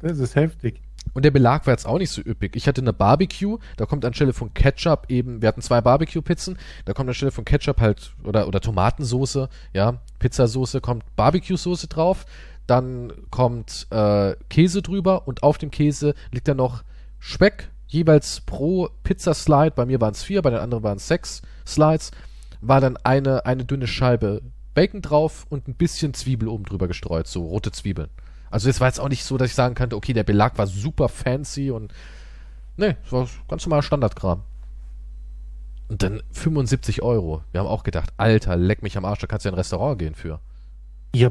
Das ist heftig. Und der Belag war jetzt auch nicht so üppig. Ich hatte eine Barbecue, da kommt anstelle von Ketchup eben, wir hatten zwei Barbecue-Pizzen, da kommt anstelle von Ketchup halt, oder, oder Tomatensoße, ja, Pizzasoße, kommt Barbecue-Soße drauf, dann kommt äh, Käse drüber und auf dem Käse liegt dann noch Speck, jeweils pro Pizzaslide, bei mir waren es vier, bei den anderen waren es sechs Slides, war dann eine, eine dünne Scheibe Bacon drauf und ein bisschen Zwiebel oben drüber gestreut, so rote Zwiebeln. Also es war jetzt auch nicht so, dass ich sagen könnte, okay, der Belag war super fancy und nee, es war ganz normaler Standardkram. Und dann 75 Euro. Wir haben auch gedacht, Alter, leck mich am Arsch, da kannst du ja in ein Restaurant gehen für. Ja,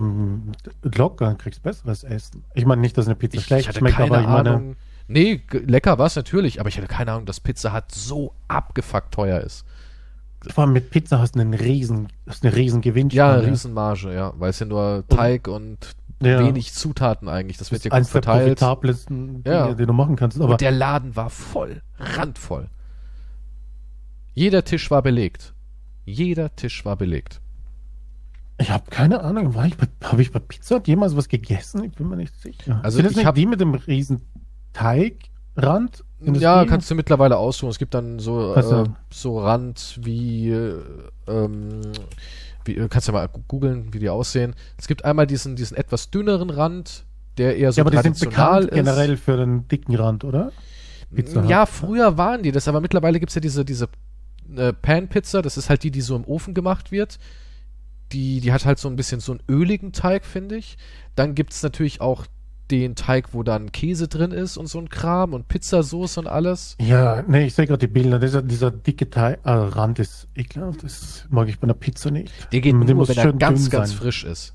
locker kriegst besseres Essen. Ich meine nicht, dass eine Pizza Ich, schlecht ich hatte schmeckt, keine aber ich meine, Ahnung. Nee, lecker war es natürlich, aber ich hatte keine Ahnung, dass Pizza Hut so abgefuckt teuer ist. Vor allem mit Pizza hast du einen riesen, hast eine riesen Ja, Gewinnspanne. Riesenmarge, ja, weil es ja nur Teig und Ja. wenig Zutaten eigentlich. Das Das wird ja gut eins der verteilt. profitabelsten Dinge, Ja. die du machen kannst. Aber Und der Laden war voll, randvoll. Jeder Tisch war belegt. Jeder Tisch war belegt. ich habe keine Ahnung, war ich habe ich bei Pizza Hut jemals was gegessen? Ich bin mir nicht sicher. Also Sind das ich nicht hab- die mit dem riesen Teigrand? Sind das Ja, kannst du mittlerweile aussuchen. Es gibt dann so, äh, so Rand wie, äh, ähm, wie, äh, kannst du mal googeln, wie die aussehen. Es gibt einmal diesen, diesen etwas dünneren Rand, der eher so ja, aber die sind traditional bekannt ist. generell für den dicken Rand, oder? Pizza. Ja, früher waren die das, aber mittlerweile gibt's ja diese, diese äh, Pan-Pizza, das ist halt die, die so im Ofen gemacht wird. Die, die hat halt so ein bisschen so einen öligen Teig, finde ich. Dann gibt's natürlich auch den Teig, wo dann Käse drin ist und so ein Kram und Pizzasauce und alles. Ja, nee, ich sehe gerade die Bilder. Dieser, dieser dicke Teig, äh, Rand ist ekelhaft. Das mag ich bei einer Pizza nicht. Der geht nur, muss wenn er ganz, ganz sein. frisch ist.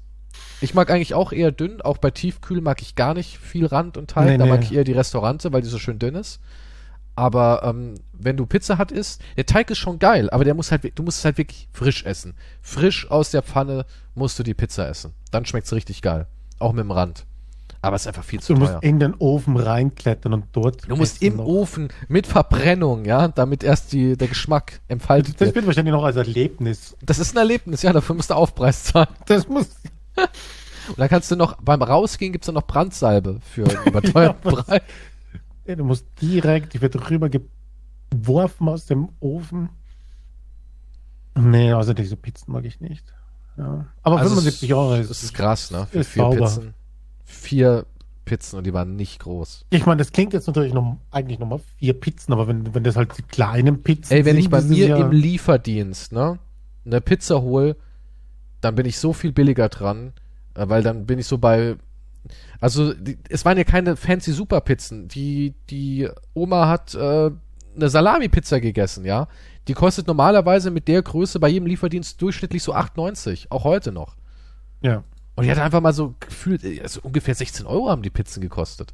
Ich mag eigentlich auch eher dünn, auch bei Tiefkühl mag ich gar nicht viel Rand und Teig. Nee, da nee. mag ich eher die Restaurante, weil die so schön dünn ist. Aber ähm, wenn du Pizza Hut isst, der Teig ist schon geil, aber der muss halt, du musst es halt wirklich frisch essen. Frisch aus der Pfanne musst du die Pizza essen. Dann schmeckt's richtig geil. Auch mit dem Rand. Aber es ist einfach viel zu Du musst teuer. in den Ofen reinklettern und dort. Du musst im noch. Ofen mit Verbrennung, ja, damit erst die, der Geschmack entfaltet Das wird. wird wahrscheinlich noch als Erlebnis. Das ist ein Erlebnis, ja, dafür musst du Aufpreis zahlen. Das muss. (laughs) Und dann kannst du noch, beim Rausgehen gibt's dann noch Brandsalbe für einen (laughs) überteuerten Ja, Preis. Ja, du musst direkt, die wird rüber geworfen aus dem Ofen. Nee, also diese Pizzen mag ich nicht. Ja. Aber Also 75 Euro Das ist krass, ne? Für ist vier sauber. Pizzen. Vier Pizzen und die waren nicht groß. Ich meine, das klingt jetzt natürlich noch, eigentlich nochmal vier Pizzen, aber wenn, wenn das halt die kleinen Pizzen Ey, wenn sind, ich bei mir ja, im Lieferdienst, ne, eine Pizza hol, dann bin ich so viel billiger dran, äh, weil dann bin ich so bei also die, es waren ja keine fancy Superpizzen. Die die Oma hat äh, eine Salami-Pizza gegessen, ja. Die kostet normalerweise mit der Größe bei jedem Lieferdienst durchschnittlich so 8,90, auch heute noch. Ja. Und die hat einfach mal so gefühlt, also ungefähr 16 Euro haben die Pizzen gekostet.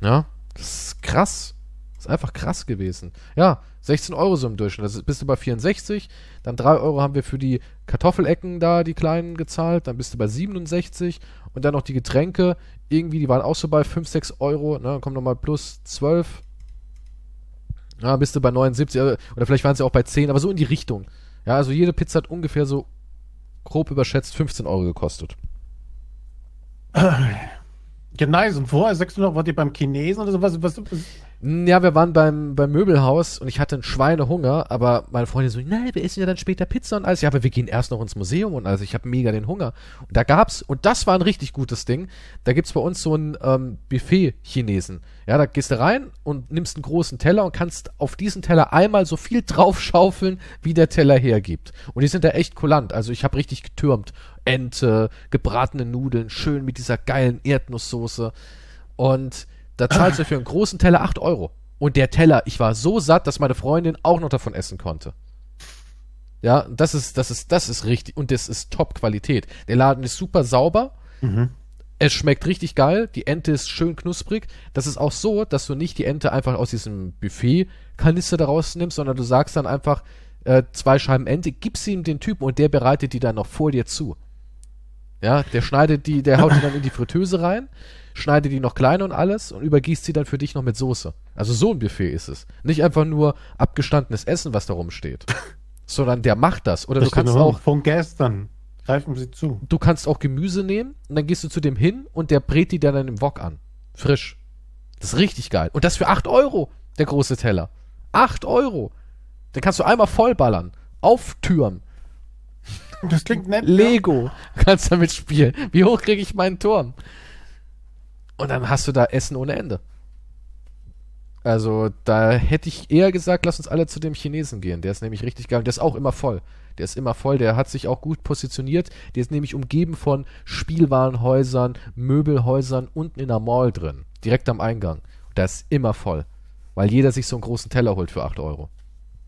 Ja, das ist krass. Das ist einfach krass gewesen. Ja, 16 Euro so im Durchschnitt. Das ist, bist du bei 64. Dann 3 Euro haben wir für die Kartoffelecken da, die kleinen, gezahlt. Dann bist du bei 67. Und dann noch die Getränke. Irgendwie, die waren auch so bei 5, 6 Euro. Ne? Dann kommt nochmal plus 12. Ja, bist du bei 79. äh, Oder vielleicht waren sie auch bei 10, aber so in die Richtung. Ja, also jede Pizza hat ungefähr so grob überschätzt 15 Euro gekostet. Ja, nice. Und vorher 600 wart ihr beim Chinesen oder so? Was, was, was? Ja, wir waren beim, beim Möbelhaus und ich hatte einen Schweinehunger, aber meine Freundin so, nein, wir essen ja dann später Pizza und alles. Ja, aber wir gehen erst noch ins Museum und alles. Ich habe mega den Hunger. Und da gab's, und das war ein richtig gutes Ding, da gibt's bei uns so ein ähm, Buffet-Chinesen. Ja, da gehst du rein und nimmst einen großen Teller und kannst auf diesen Teller einmal so viel draufschaufeln, wie der Teller hergibt. Und die sind da echt kulant. Also ich habe richtig getürmt. Ente, gebratene Nudeln, schön mit dieser geilen Erdnusssoße. Und da zahlst du für einen großen Teller 8 Euro. Und der Teller, ich war so satt, dass meine Freundin auch noch davon essen konnte. Ja, das ist, das ist, das ist richtig. Und das ist Top-Qualität. Der Laden ist super sauber. Mhm. Es schmeckt richtig geil. Die Ente ist schön knusprig. Das ist auch so, dass du nicht die Ente einfach aus diesem Buffet-Kanister da rausnimmst, sondern du sagst dann einfach, äh, zwei Scheiben Ente, gibst ihm den Typen und der bereitet die dann noch vor dir zu. Ja, der schneidet die, der haut die dann in die Fritteuse rein, schneidet die noch klein und alles und übergießt sie dann für dich noch mit Soße. Also so ein Buffet ist es. Nicht einfach nur abgestandenes Essen, was da rumsteht. (laughs) sondern der macht das. Oder Das du kannst auch, von gestern. greifen sie zu. Du kannst auch Gemüse nehmen und dann gehst du zu dem hin und der brät die dann im Wok an. Frisch. Das ist richtig geil. Und das für 8 Euro, der große Teller. 8 Euro. Den kannst du einmal vollballern. Auftürmen. Das klingt nett. Lego. Kannst damit spielen. Wie hoch kriege ich meinen Turm? Und dann hast du da Essen ohne Ende. Also, da hätte ich eher gesagt, lass uns alle zu dem Chinesen gehen. Der ist nämlich richtig geil. Der ist auch immer voll. Der ist immer voll. Der hat sich auch gut positioniert. Der ist nämlich umgeben von Spielwarenhäusern, Möbelhäusern unten in der Mall drin. Direkt am Eingang. Und da ist immer voll. Weil jeder sich so einen großen Teller holt für 8 Euro.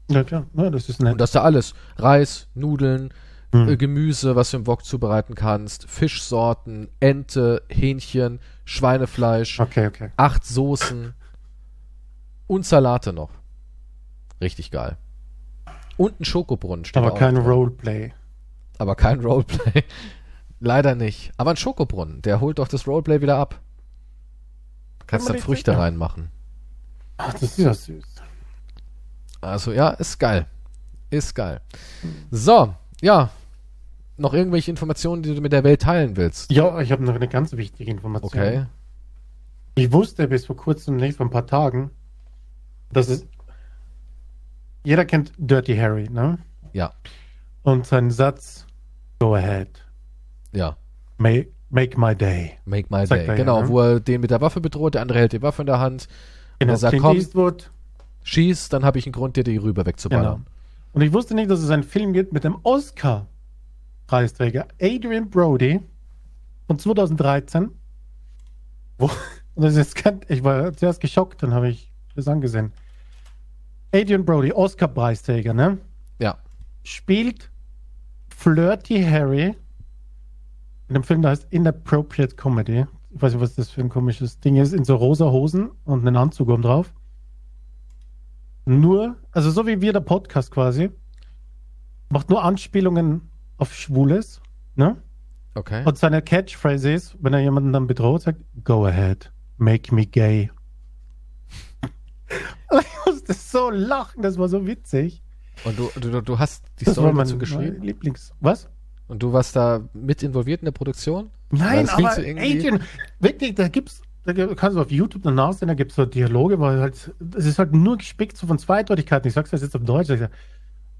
Ja, klar. Ja, das ist nett. Und das ist da alles. Reis, Nudeln, Hm. äh, Gemüse, was du im Wok zubereiten kannst, Fischsorten, Ente, Hähnchen, Schweinefleisch, Okay, okay. acht Soßen und Salate noch. Richtig geil. Und ein Schokobrunnen steht Aber kein drin. Roleplay. Aber kein (laughs) Roleplay. Leider nicht. Aber ein Schokobrunnen, der holt doch das Roleplay wieder ab. Kannst man dann Früchte sicher. reinmachen. Ach, das ist ja süß. Also ja, ist geil. Ist geil. So, ja. Noch irgendwelche Informationen, die du mit der Welt teilen willst? Ja, ich habe noch eine ganz wichtige Information. Okay. Ich wusste bis vor kurzem nicht, vor ein paar Tagen, dass es. Jeder kennt Dirty Harry, ne? Ja, Und sein Satz: Go ahead, ja. make, make my day. Make my Sagt day. er ja, genau, ne? wo er den mit der Waffe bedroht, der andere hält die Waffe in der Hand. Genau, er sagt, Clint komm. Eastwood. Schieß, dann habe ich einen Grund, dir die rüber Genau. wegzuballern. Und ich wusste nicht, dass es einen Film gibt mit dem Oscar-Preisträger Adrian Brody von 2013. Wo, das ist kein, ich war zuerst geschockt, dann habe ich das angesehen. Adrian Brody, Oscar-Preisträger, ne? Ja. Spielt Flirty Harry in einem Film, der heißt Inappropriate Comedy. Ich weiß nicht, was das für ein komisches Ding ist. In so rosa Hosen und einen Anzug oben drauf. Nur, also so wie wir der Podcast quasi, macht nur Anspielungen auf Schwules, ne? Okay. Und seine Catchphrase ist, wenn er jemanden dann bedroht, sagt, go ahead, make me gay. (laughs) Ich musste so lachen, das war so witzig. Und du, du, du hast die Das Story dazu geschrieben? Lieblings... Was? Und du warst da mit involviert in der Produktion? Nein, aber so Adrian, wirklich, da gibt's, da kannst du auf YouTube danach sehen, da gibt's so Dialoge, weil halt, es ist halt nur gespickt so von Zweideutigkeiten. Ich sag's jetzt auf Deutsch. Ich sag,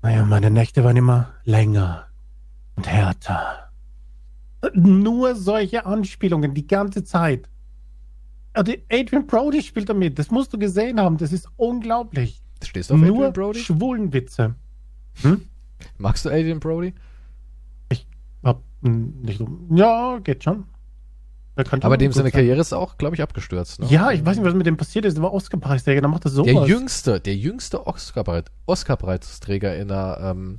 naja, meine Nächte waren immer länger und härter. Nur solche Anspielungen die ganze Zeit. Also Adrian Brody spielt damit. Das musst du gesehen haben. Das ist unglaublich. Stehst du auf Nur Adrian Brody? Schwulenwitze. Hm? Magst du Adrian Brody? Hab, hm, nicht, ja, geht schon. Der Aber dem seine sein. Karriere ist auch, glaube ich, abgestürzt. Ne? Ja, ich weiß nicht, was mit dem passiert ist. Der war Oscar-Preisträger, dann macht er sowas. Der jüngste, der jüngste Oscar-Preisträger in einer, ähm,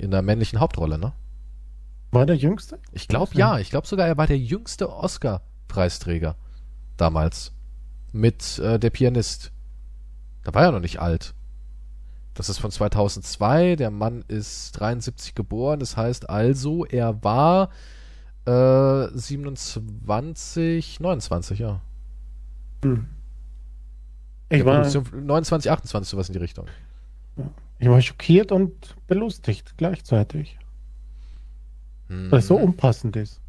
in einer männlichen Hauptrolle, ne? War der jüngste? Ich glaube ja, ich glaube sogar, er war der jüngste Oscar-Preisträger damals. Mit äh, der Pianist. Da war er noch nicht alt. Das ist von 2002, der Mann ist 73 geboren, das heißt also, er war äh, 27, 29, ja. Hm. Ich Der war, Produktion- 29, 28, sowas in die Richtung. Ich war schockiert und belustigt gleichzeitig, Hm. weil es so unpassend ist.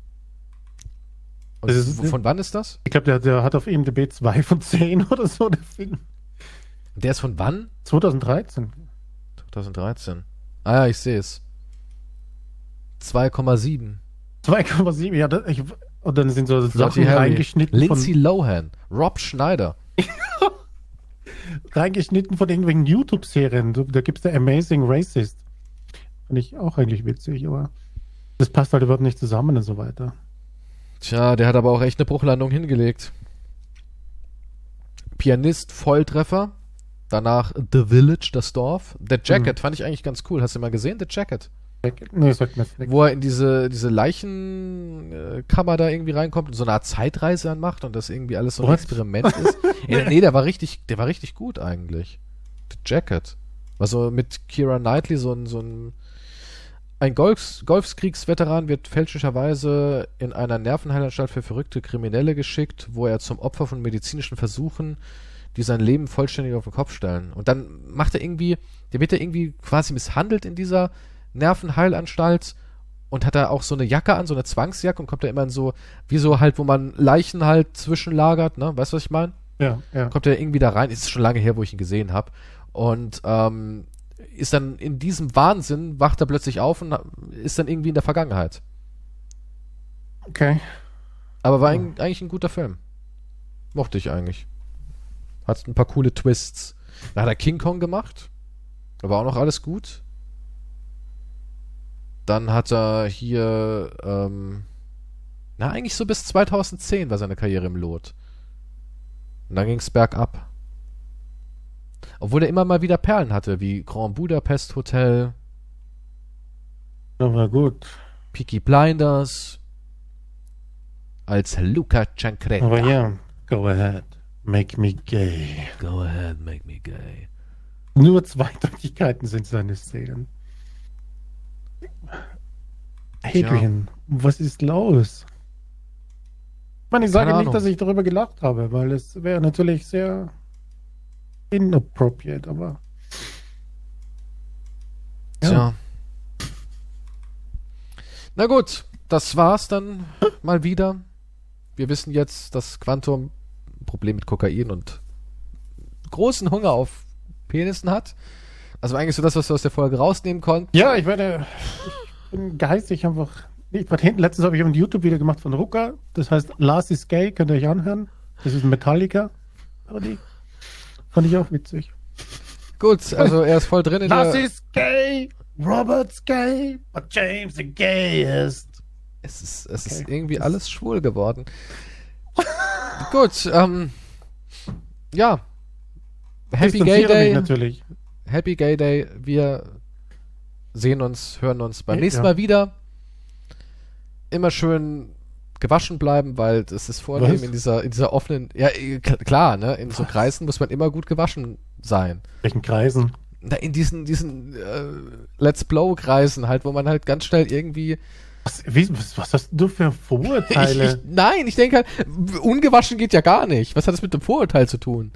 Das ist- von wann ist das? Ich glaube, der, der hat auf IMDb 2 von 10 (laughs) oder so, der Film. Der ist von wann? 2013. 2013. Ah ja, ich sehe es. 2,7. 2,7, ja, das, ich, und dann sind so Lottie Sachen Harry. reingeschnitten Lindsay Lohan. Rob Schneider. (laughs) reingeschnitten von irgendwelchen YouTube-Serien. Da gibt's der Amazing Racist. Finde ich auch eigentlich witzig, aber das passt halt überhaupt nicht zusammen und so weiter. Tja, der hat aber auch echt eine Bruchlandung hingelegt. Pianist, Volltreffer. Danach The Village, das Dorf. The Jacket fand ich eigentlich ganz cool. Hast du mal gesehen? The Jacket. Nee, sagt mir. Wo er in diese, diese Leichenkammer da irgendwie reinkommt und so eine Art Zeitreise dann macht und das irgendwie alles so ein What? Experiment ist. (laughs) Ey, nee, der war richtig, der war richtig gut eigentlich. The Jacket. War so mit Kira Knightley so ein, so ein, ein Golfs, Golfskriegsveteran wird fälschlicherweise in einer Nervenheilanstalt für verrückte Kriminelle geschickt, wo er zum Opfer von medizinischen Versuchen, die sein Leben vollständig auf den Kopf stellen. Und dann macht er irgendwie, der wird er irgendwie quasi misshandelt in dieser Nervenheilanstalt und hat da auch so eine Jacke an, so eine Zwangsjacke und kommt da immer in so, wie so halt, wo man Leichen halt zwischenlagert, ne? Weißt du, was ich meine? Ja, ja. Kommt er irgendwie da rein, ist schon lange her, wo ich ihn gesehen habe. Und ähm, ist dann in diesem Wahnsinn, wacht er plötzlich auf und ist dann irgendwie in der Vergangenheit. Okay. Aber war ein, eigentlich ein guter Film. Mochte ich eigentlich. Hat ein paar coole Twists. Dann hat er King Kong gemacht. Da war auch noch alles gut. Dann hat er hier, ähm, na, eigentlich so bis 2010 war seine Karriere im Lot. Und dann ging's bergab. Obwohl er immer mal wieder Perlen hatte, wie Grand Budapest Hotel, Aber gut. Peaky Blinders, als Luca Ciancretta. Aber ja, go ahead. Make me gay. Go ahead, make me gay. Nur Zweideutigkeiten sind seine Szenen. Adrian, was ist los? Ich meine, ich sage nicht, dass ich darüber gelacht habe, weil es wäre natürlich sehr inappropriate, aber Ja. Tja. Na gut, das war's dann mal wieder. Wir wissen jetzt, dass Quantum ein Problem mit Kokain und großen Hunger auf Penissen hat. Also eigentlich so das, was wir aus der Folge rausnehmen konnten. ja, ich werde, ich bin geistig einfach. Ich war hinten, letztens habe ich ein YouTube-Video gemacht von Rucker, das heißt Lars is Gay, könnt ihr euch anhören. Das ist ein Metallica. Parodie. Fand ich auch witzig. Gut, also er ist voll drin in Lars der... is gay, Robert's gay, but James the gayest. Es ist, es ist Okay. irgendwie alles schwul geworden. Gut, ähm... Ja. Happy Gay Day. natürlich. Happy Gay Day. Wir sehen uns, hören uns beim Ja. nächsten Mal wieder. Immer schön gewaschen bleiben, weil das ist vornehm Was? in dieser, in dieser offenen, ja, k- klar, ne, in so Kreisen muss man immer gut gewaschen sein. Welchen Kreisen? Na, in diesen, diesen äh, Let's Blow-Kreisen halt, wo man halt ganz schnell irgendwie. Was, wie, was, was hast du für (laughs) Ich, Vorurteile? ich, nein, ich denke halt, ungewaschen geht ja gar nicht. Was hat das mit dem Vorurteil zu tun?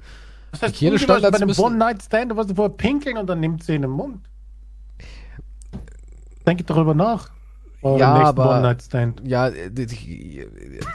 Was heißt Hygienestandards ungewaschen? Bei einem One-Night-Stand, du vorher pinkeln und dann nimmt sie in den Mund. Denke darüber nach. Vor Ja, aber- One-Night-Stand. Ja, äh, die- die-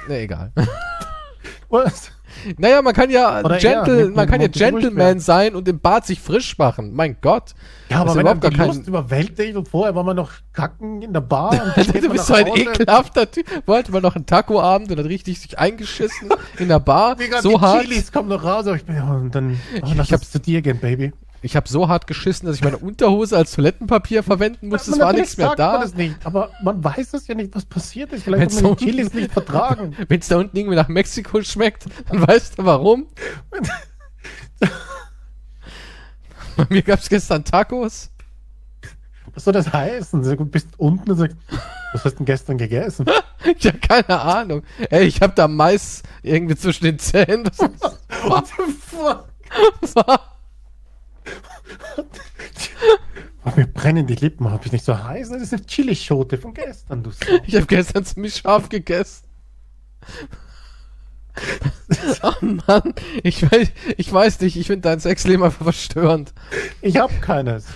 na egal. (laughs) Was? Naja, man kann ja Oder Gentle, ja, man kann ja Gentleman sein und im Bad sich frisch machen. Mein Gott. Ja, aber wenn überhaupt die gar Lust kein- überwältigt und vorher war man noch kacken in der Bar. (laughs) Du man bist so ein ekelhafter Typ. Wollte man noch einen Taco-Abend und hat richtig sich eingeschissen in der Bar. (laughs) So die hart. Chilis kommen noch raus, aber ich bin, ja, und dann, oh, Ich- lass ich hab- uns zu dir gehen, Baby. Ich habe so hart geschissen, dass ich meine Unterhose als Toilettenpapier verwenden musste. Es war nichts mehr da. nicht, aber man weiß es ja nicht, was passiert ist. Vielleicht so- die Chilis nicht vertragen. (laughs) Wenn es da unten irgendwie nach Mexiko schmeckt, dann weißt du warum. (laughs) Bei mir gab es gestern Tacos. Was soll das heißen? Du bist unten und sagst, was hast du denn gestern gegessen? (laughs) Ich habe keine Ahnung. Ey, ich habe da Mais irgendwie zwischen den Zähnen. Das What the fuck? Oh, mir brennen die Lippen, hab ich nicht so heiß? Das ist eine Chilischote von gestern, du Sau. Ich habe gestern ziemlich scharf gegessen. (laughs) oh Mann, ich weiß, ich weiß nicht, ich finde dein Sexleben einfach verstörend. Ich hab keines. (laughs)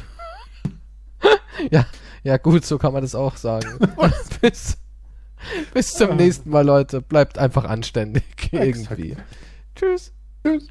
Ja, ja gut, so kann man das auch sagen. (laughs) bis, bis zum nächsten Mal, Leute. Bleibt einfach anständig Exakt. irgendwie. Tschüss. Tschüss.